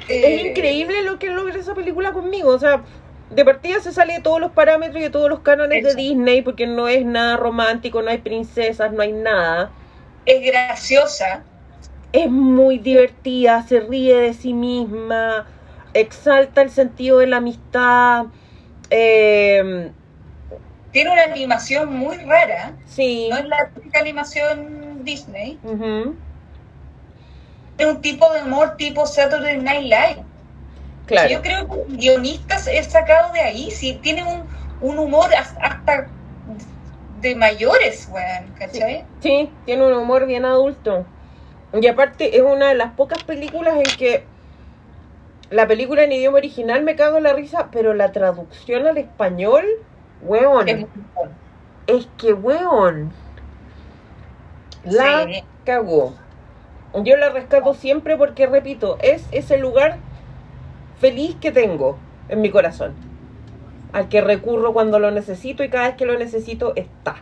Es
Eh,
increíble lo que logra esa película conmigo. O sea, de partida se sale de todos los parámetros y de todos los cánones de. Disney porque no es nada romántico, no hay princesas, no hay nada.
Es graciosa.
Es muy divertida, se ríe de sí misma, exalta el sentido de la amistad. eh,
Tiene una animación muy rara.
sí.
No es la típica animación Disney.
ujú,
Es un tipo de humor tipo Saturday Night Live.
Claro.
Yo creo que el guionista es sacado de ahí. Sí, tiene un, un humor as- hasta de mayores, weón, ¿cachai?
Sí, tiene un humor bien adulto. Y aparte es una de las pocas películas en que la película en idioma original me cago en la risa, pero la traducción al español, weón,
Es
que weón. La
Sí.
cagó. Yo la rescato siempre porque, repito, es ese lugar feliz que tengo en mi corazón. Al que recurro cuando lo necesito y cada vez que lo necesito está.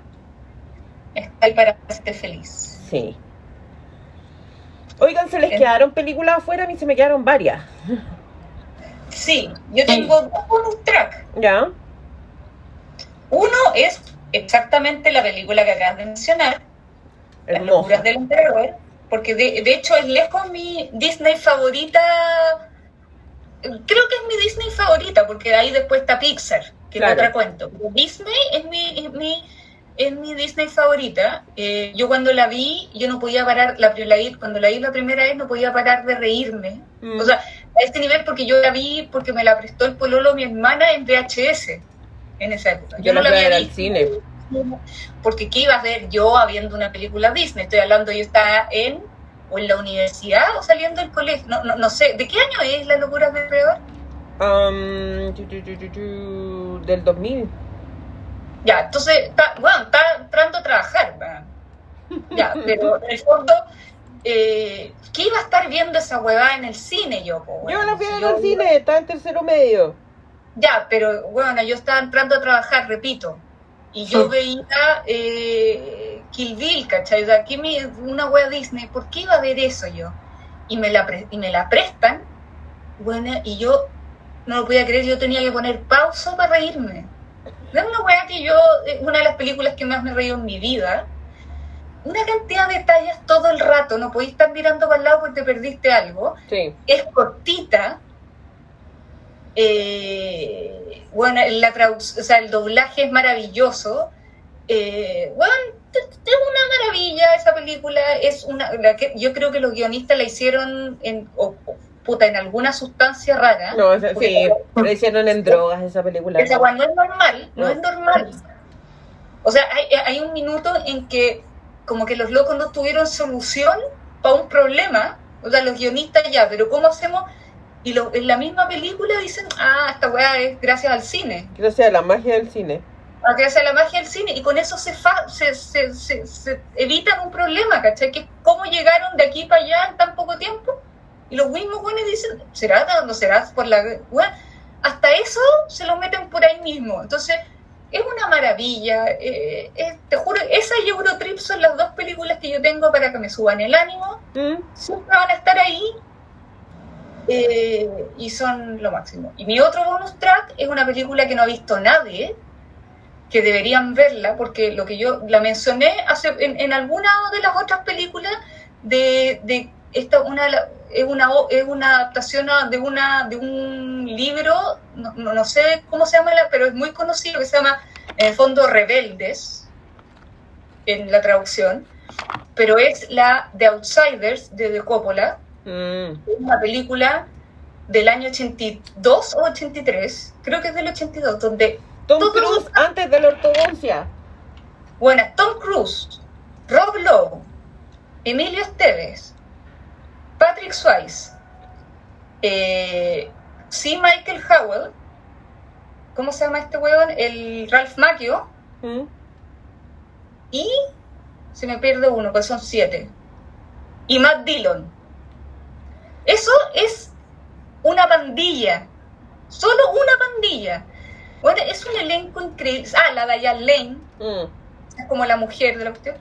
Está ahí para hacerte feliz.
Sí. Oigan, se les quedaron películas afuera, a mí se me quedaron varias.
Sí, yo tengo dos bonus track.
¿Ya?
Uno es exactamente la película que acabas de mencionar, Las locuras del emperador, porque de, de hecho es lejos mi Disney favorita. Creo que es mi Disney favorita, porque ahí después está Pixar, que
Claro.
es otra cuento. Disney es mi, es mi, es mi Disney favorita. Eh, yo cuando la vi, yo no podía parar, la, la vi- cuando la vi la primera vez no podía parar de reírme.
Mm.
O sea, a este nivel porque yo la vi porque me la prestó el pololo mi hermana en VHS en esa época.
Yo la fui a ver al cine.
porque ¿qué iba a ver yo habiendo una película Disney? Estoy hablando, yo estaba en o en la universidad o saliendo del colegio, no, no, no sé, ¿de qué año es La locura del emperador?
Um, del 2000.
Ya, entonces, está, bueno, está entrando a trabajar, ya, pero en el fondo, eh, ¿qué iba a estar viendo esa huevada en el cine yo? po,
Yo la fui a ver al cine, estaba en tercero medio.
Ya, pero bueno, yo estaba entrando a trabajar, repito, y yo
Sí.
veía eh, Kill Bill, ¿cachai? O sea, aquí me- una wea Disney, ¿por qué iba a ver eso yo? Y me la, pre- y me la prestan, bueno, y yo no lo podía creer, yo tenía que poner pausa para reírme. Es una wea que yo, una de las películas que más me he reído en mi vida. Una cantidad de detalles todo el rato, no podéis estar mirando para el lado porque te perdiste algo
Sí.
es cortita. Eh, bueno, la o sea, el doblaje es maravilloso. Eh, bueno, es una maravilla esa película. Es una, la que, yo creo que los guionistas la hicieron en, o- o, puta, en alguna sustancia rara.
No, esa- sí,
Porque
lo hicieron en drogas esa película.
esa no es normal, no,
No.
es normal. O sea, hay, hay un minuto en que como que los locos no tuvieron solución para un problema. O sea, los guionistas ya, pero ¿cómo hacemos? Y lo- en la misma película dicen, ah, esta weá es gracias al cine,
Gracias a la magia del cine.
ah, gracias a la magia del cine, y con eso se, fa- se, se, se- se evitan un problema, ¿cachai? Que es cómo llegaron de aquí para allá en tan poco tiempo. Y los mismos buenos dicen, ¿será? ¿No será? Por la? Hasta eso se lo meten por ahí mismo. Entonces, es una maravilla. eh, eh, te juro, esa y Eurotrip son las dos películas que yo tengo para que me suban el ánimo.
¿Mm?
Siempre van a estar ahí. eh, y son lo máximo. Y mi otro bonus track es una película que no ha visto nadie, que deberían verla, porque lo que yo la mencioné hace, en, en alguna de las otras películas de, de esta una es una es una adaptación de una de un libro no, no- sé cómo se llama la- pero es muy conocido que se llama en el fondo Rebeldes en la traducción, pero es la The Outsiders de De Coppola,
Mm.
una película del año 82 o 83, creo que es del 82, donde
Tom Cruise antes de la ortodoncia.
Bueno, Tom Cruise, Rob Lowe, Emilio Esteves, Patrick Swayze, eh, C. Michael Howell, ¿cómo se llama este huevón? El Ralph Macchio,
Mm.
y se me pierde uno, pues son siete. Y Matt Dillon. Eso es una pandilla, solo una pandilla. Bueno, es un elenco increíble. Ah, la Diane Lane,
Mm.
es como la mujer de la cuestión.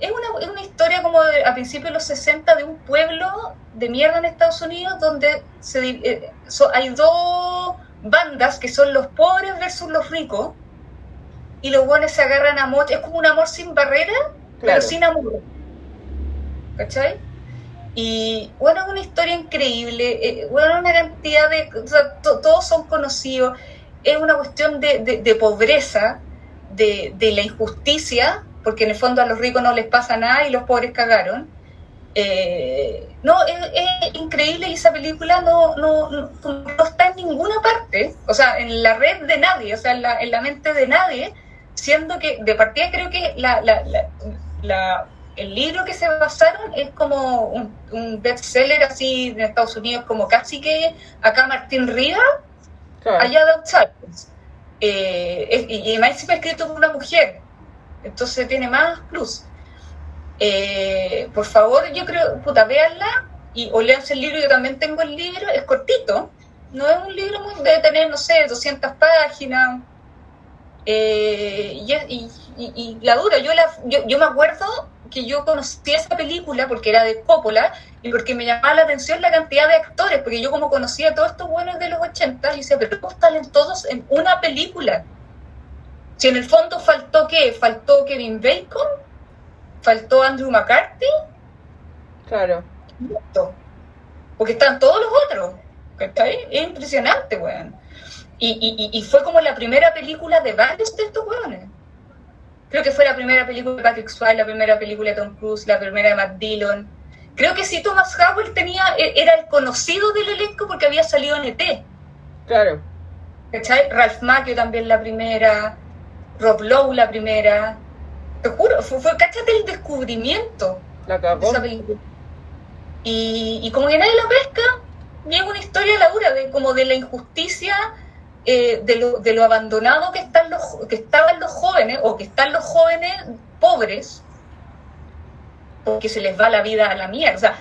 Es una, es una historia como de- a principios de los 60 de un pueblo de mierda en Estados Unidos donde se, eh, so- hay dos bandas que son los pobres versus los ricos y los buenos se agarran a amor. Es como un amor sin barrera,
Claro.
pero sin amor. ¿Cachai? Y bueno, es una historia increíble, eh, bueno, una cantidad de... o sea, to- todos son conocidos, es una cuestión de, de- de pobreza, de, de la injusticia, porque en el fondo a los ricos no les pasa nada y los pobres cagaron. Eh, no, es, es increíble y esa película no, no, no, no está en ninguna parte, o sea, en la red de nadie, o sea, en la, en la mente de nadie, siendo que de partida creo que la, la, la, la- el libro que se basaron es como un, un bestseller así en Estados Unidos, como casi que acá Martín
Claro.
allá de Outsiders. Eh, es- y y encima escrito por una mujer, entonces tiene más plus. Eh, por favor, yo creo, puta, véanla y o leanse el libro, yo también tengo el libro, es cortito, no es un libro muy, debe tener, no sé, 200 páginas. Eh, y, y- y- la dura, yo, la, yo, yo me acuerdo que yo conocí esa película porque era de Coppola y porque me llamaba la atención la cantidad de actores, porque yo como conocía a todos estos buenos de los 80, y decía, pero ¿cómo están todos en una película? Si en el fondo faltó qué? Faltó Kevin Bacon, faltó Andrew McCarthy,
Claro.
Listo. porque están todos los otros. ¿cachai? Es impresionante, weón. Y, y, y- fue como la primera película de varios de estos weones. Creo que fue la primera película de Patrick Swayze, la primera película de Tom Cruise, la primera de Matt Dillon. Creo que sí, Thomas Howell tenía, e- era el conocido del elenco porque había salido en ET.
Claro.
¿Cachai? Ralph Macchio también la primera, Rob Lowe la primera. Te juro, fue, fue cáchate el descubrimiento
La
de esa película. Y, y como que nadie la pesca, y es una historia la dura de como de la injusticia eh, de, lo, de lo abandonado que están los que estaban los jóvenes o que están los jóvenes pobres porque se les va la vida a la mierda. O sea,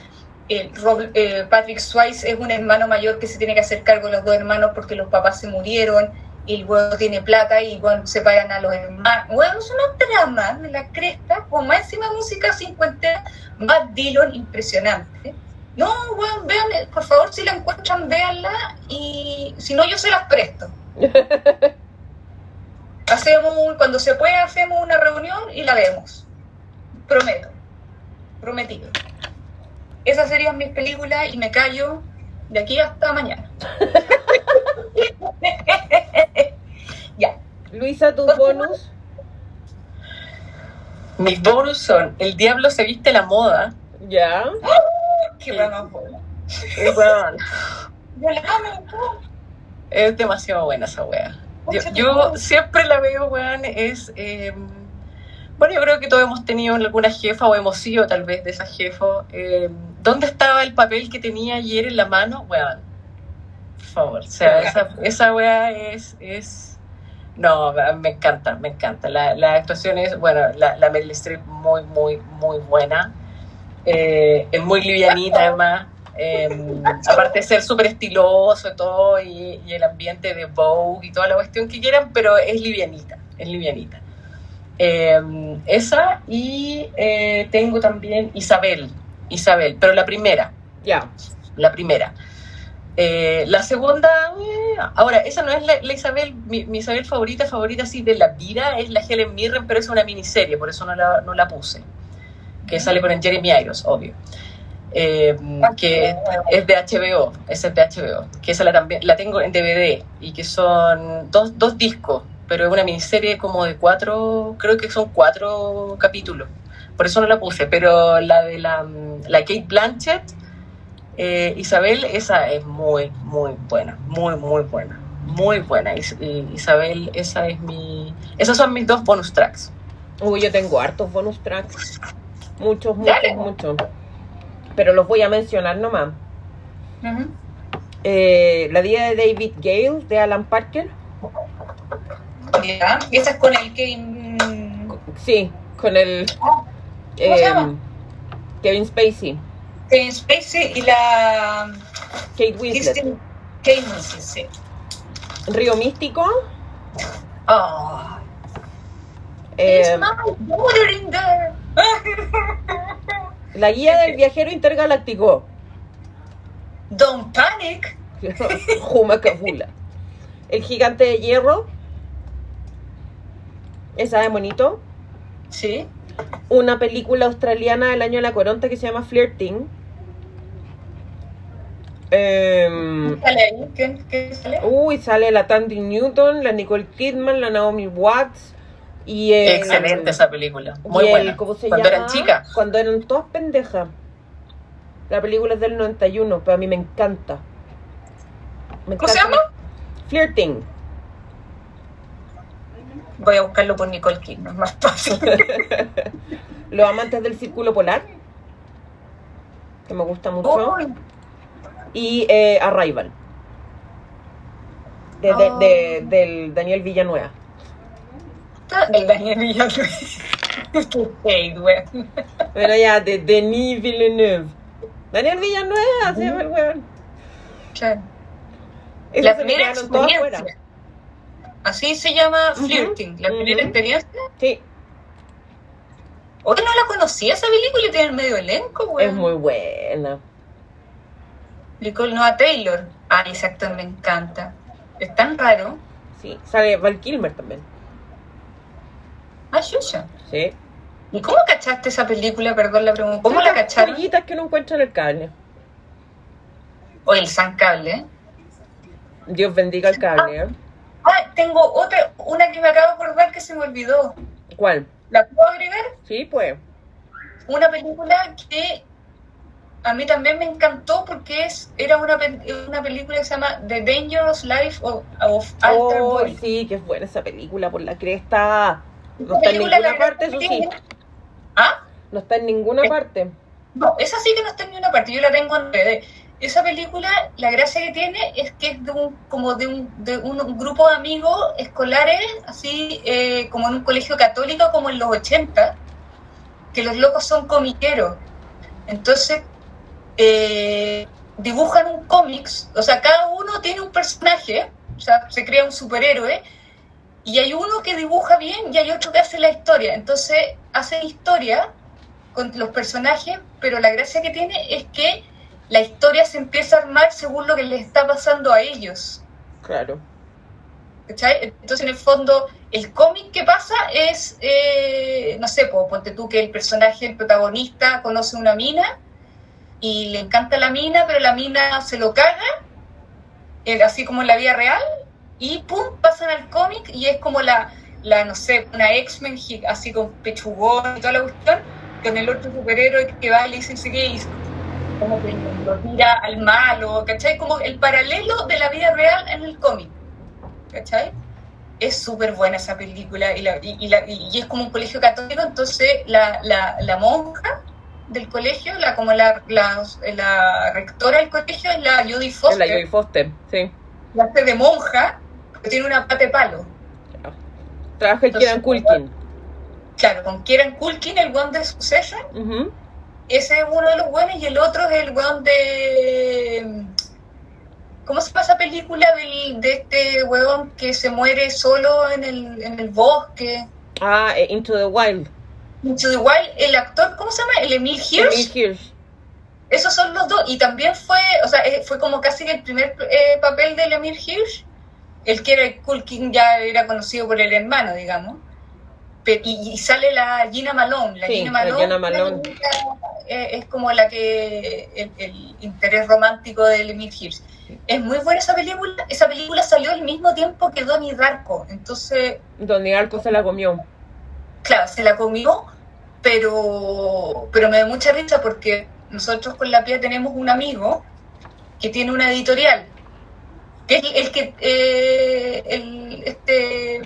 eh, Rob- eh, Patrick Swayze es un hermano mayor que se tiene que hacer cargo de los dos hermanos porque los papás se murieron y el huevo tiene plata y bueno, separan a los hermanos. Bueno, es una trama de la cresta, con más encima música 50, Matt Dillon, impresionante. No, bueno, vean, por favor, si la encuentran, véanla y si no, yo se las presto. Hacemos, un- cuando se pueda, hacemos una reunión y la vemos. Prometo. Prometido. Esas serían mis películas y me callo de aquí hasta mañana. ya.
Luisa, tus bonus.
Mis bonus son El Diablo se viste la moda.
Ya.
Qué amo.
es demasiado buena esa wea. Yo, siempre la veo, weón, es... eh, bueno, yo creo que todos hemos tenido alguna jefa o hemos sido tal vez de esa jefa. Eh, ¿Dónde estaba el papel que tenía ayer en la mano? Weón, por favor. O sea, esa, esa wea es... es no, me encanta, me encanta. La, la actuación es, bueno, la, la Meryl Streep muy, muy, muy buena. Eh, es muy livianita además. Eh, aparte de ser súper estiloso y todo, y, y el ambiente de Vogue y toda la cuestión que quieran, pero es livianita, es livianita. Eh, esa y eh, tengo también Isabel, Isabel, pero la primera,
Ya.
la primera. Eh, la segunda, eh, ahora, esa no es la, la Isabel, mi, mi Isabel favorita, favorita así de la vida, es la Helen Mirren, pero es una miniserie, por eso no la, no la puse, que sale con el Jeremy Irons, obvio. Eh, que es de HBO, esa es de HBO, que esa la, también, la tengo en DVD y que son dos, dos discos pero es una miniserie como de cuatro, creo que son cuatro capítulos. Por eso no la puse, pero la de la, la Kate Blanchett, eh, Isabel, esa es muy, muy buena, muy, muy buena, muy buena. Isabel, esa es mi, esas son mis dos bonus tracks.
Uy, yo tengo hartos bonus tracks. Muchos, muchos,
Dale.
muchos. Pero los voy a mencionar nomás. Eh, la vida de David Gale, de Alan Parker.
Y esa es con el mm,
Sí, con el
¿Cómo se llama?
Kevin Spacey,
Kevin Spacey y la.
Kate Winslet.
Kristen Kate Winslet, sí.
Río Místico.
Oh,
eh,
in there.
la guía del viajero intergaláctico.
Don't panic.
Juma Kabula. El gigante de hierro. Esa es bonito.
Sí.
Una película australiana del año de la coronta que se llama Flirting. Em,
¿Sale ahí? ¿Qué, qué sale?
uy, sale la Tandy Newton, la Nicole Kidman, la Naomi Watts. Y el,
Excelente esa película, muy
y el-
buena.
¿Cómo se
Cuando
llama?
eran chicas.
Cuando eran todas pendejas. La película es del 91, pero a mí me encanta. Me
¿Cómo se llama?
Flirting.
Voy a buscarlo por Nicole Kidman, más fácil.
Los amantes del círculo polar. Que me gusta mucho. Y eh, Arrival. De, de-
Oh.
de- del Daniel Villanueva.
el Daniel Villanueva. Weón.
Pero ya, de Denis Villeneuve. Daniel Villanueva, se llama el weón.
Claro.
Esas
La primera experiencia. Así se llama flirting. La primera experiencia.
Sí,
Hoy no la conocía esa película y tiene el medio elenco, weón.
es muy buena.
Nicole Noah Taylor. Ah, ese actor me encanta. Es tan raro.
Sí, sale Val Kilmer también.
Ah, Shusha.
Sí.
¿Y cómo cachaste esa película? Perdón la pregunta. ¿Cómo la cacharon?
joyitas que uno encuentra en el cable.
O el San Cable.
Dios bendiga el cable. ¿eh?
Ah, tengo otra, una que me acabo de acordar que se me olvidó.
¿Cuál?
¿La puedo agregar?
Sí, pues.
Una película que a mí también me encantó porque es era una, una película que se llama The Dangerous Life of, of Alter
Oh,
Boy.
sí, que es buena esa película por la cresta. No está en ninguna parte, eso sí.
¿Ah?
No está en ninguna parte.
No, esa sí que no está en ninguna parte, yo la tengo en DVD. Esa película, la gracia que tiene es que es de un, como de un, de un, grupo de amigos escolares, así eh, como en un colegio católico como en los 80, que los locos son comiqueros. Entonces, eh, dibujan un cómics, o sea, cada uno tiene un personaje, o sea, se crea un superhéroe, y hay uno que dibuja bien y hay otro que hace la historia. Entonces, hacen historia con los personajes, pero la gracia que tiene es que la historia se empieza a armar según lo que les está pasando a ellos.
Claro.
¿cachai? Entonces, en el fondo, el cómic que pasa es, eh, no sé, po, ponte tú que el personaje, el protagonista, conoce una mina y le encanta la mina, pero la mina se lo caga, eh, así como en la vida real, y pum, pasan al cómic y es como la, la no sé, una X-Men así con pechugón y toda la cuestión, con el otro superhéroe que va y le dice, "Sí, que y como que lo tira al malo, ¿cachai? Como el paralelo de la vida real en el cómic. ¿cachai? Es súper buena esa película y, la- y- y la- y- es como un colegio católico, entonces la, la, la monja del colegio, la como la, la, rectora del colegio es la
Es
Foster,
la Joy Foster, sí.
la hace de monja, pero tiene una pata de palo.
Trabaja el Kieran Culkin.
Claro, con Kieran Culkin, el one de Succession,
Ujú.
Ese es uno de los buenos y el otro es el weón de... ¿Cómo se llama esa película del, de este weón que se muere solo en el, en el bosque?
Ah, eh, Into the Wild.
Into the Wild, el actor, ¿cómo se llama? El Emil Hirsch.
Emil Hirsch.
Esos son los dos. Y también fue, o sea, eh, fue como casi que el primer eh, papel del Emil Hirsch. El que era el Culkin ya era conocido por el hermano, digamos. Y, sale la Gina Malone. La
Sí,
Gina
la
Malone,
Gina Malone.
eh, es como la que el, el interés romántico del Emil Hirsch. Es muy buena esa película. Esa película salió al mismo tiempo que Donnie Darko. Entonces,
Donde Arco se la comió.
claro, se la comió, pero, pero me da mucha risa porque nosotros con la Pia tenemos un amigo que tiene una editorial. Que es el que. eh, el, este.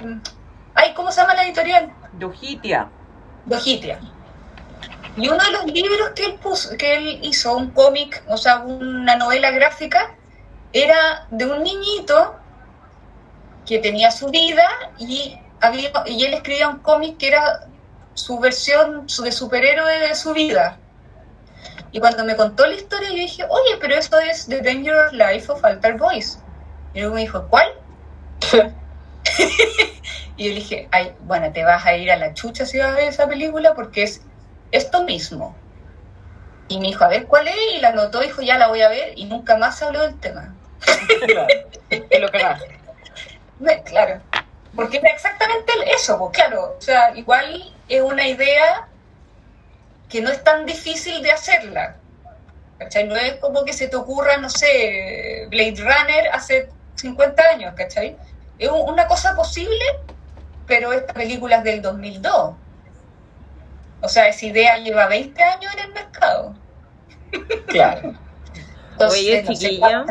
Ay, ¿cómo se llama la editorial?
Dojitia.
Dojitia. Y uno de los libros que él, puso, que él hizo, un cómic, o sea, una novela gráfica, era de un niñito que tenía su vida y, había, y él escribía un cómic que era su versión de superhéroe de su vida. Y cuando me contó la historia, yo dije, oye, pero esto es The Dangerous Life of Altar Boys. Y luego me dijo, ¿cuál? y yo le dije, ay, bueno, te vas a ir a la chucha si vas a ver esa película porque es esto mismo. Y me dijo, a ver cuál es, y la anotó, dijo, ya la voy a ver, y nunca más se habló del tema.
Claro. Te lo cagaste.
Me- Claro. Porque es exactamente eso, pues claro. O sea, igual es una idea que no es tan difícil de hacerla. ¿Cachai? No es como que se te ocurra, no sé, Blade Runner hace 50 años, ¿cachai? Es un- una cosa posible, pero esta película es del 2002. O sea, esa idea lleva 20 años en el mercado.
Claro.
Entonces,
Oye,
no sé
chiquilla.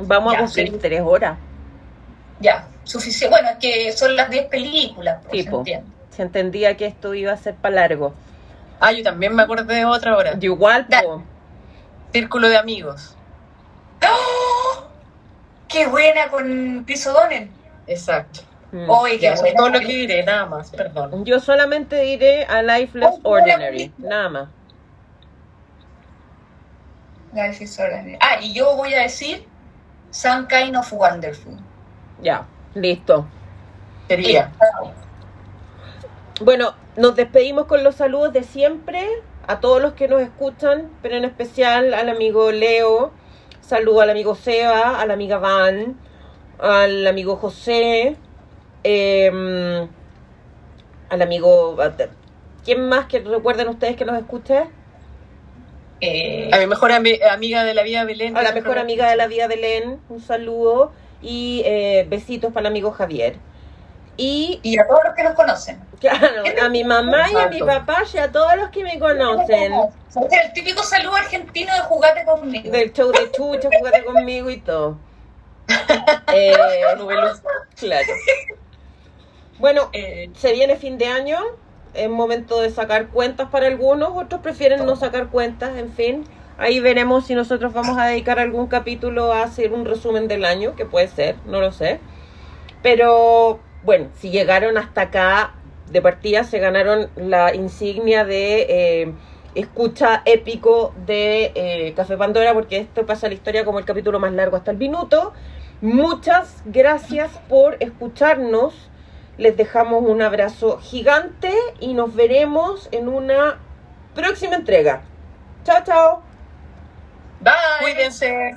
Vamos
Ya,
a cumplir
sí.
tres horas.
Ya, suficiente. Bueno, es que son las 10 películas, pues,
Sí,
se.
Se entendía que esto iba a ser para largo.
Ah, yo también me acordé de otra hora.
Yo igual, po.
Círculo de amigos.
¡Oh! ¡Qué buena con Chris O'Donnell!
Exacto.
Mm.
¡Oye, qué
Ya, eso es todo lo que diré, nada más, perdón.
Yo solamente diré a Life Less
Oh,
Ordinary. Nada más.
Life is Ordinary. Ah, y yo voy a decir Some Kind of Wonderful.
Ya, listo.
Sería.
Bueno, nos despedimos con los saludos de siempre a todos los que nos escuchan, pero en especial al amigo Leo, saludo al amigo Seba, a la amiga Van, al amigo José, em, al amigo... ¿Quién más que recuerden ustedes que nos escuche?
Eh,
A mi mejor ami- amiga de la vida, Belén.
A la mejor amiga de la vida Belén, un saludo y eh, besitos para el amigo Javier. Y
y a todos los que nos conocen.
claro, a mi mamá y a mi papá y a todos los que me conocen.
El típico saludo argentino de jugate conmigo.
Del show de Chucha, jugate conmigo y todo. Eh, claro. Bueno,
Eh,
se viene fin de año, es momento de sacar cuentas para algunos, otros prefieren no sacar cuentas, en fin. Ahí veremos si nosotros vamos a dedicar algún capítulo a hacer un resumen del año, que puede ser, no lo sé. Pero bueno, si llegaron hasta acá de partida, se ganaron la insignia de eh, escucha épico de eh, Café Pandora, porque esto pasa a la historia como el capítulo más largo hasta el minuto. Muchas gracias por escucharnos. Les dejamos un abrazo gigante y nos veremos en una próxima entrega. Chao, chao.
bye.
Cuídense.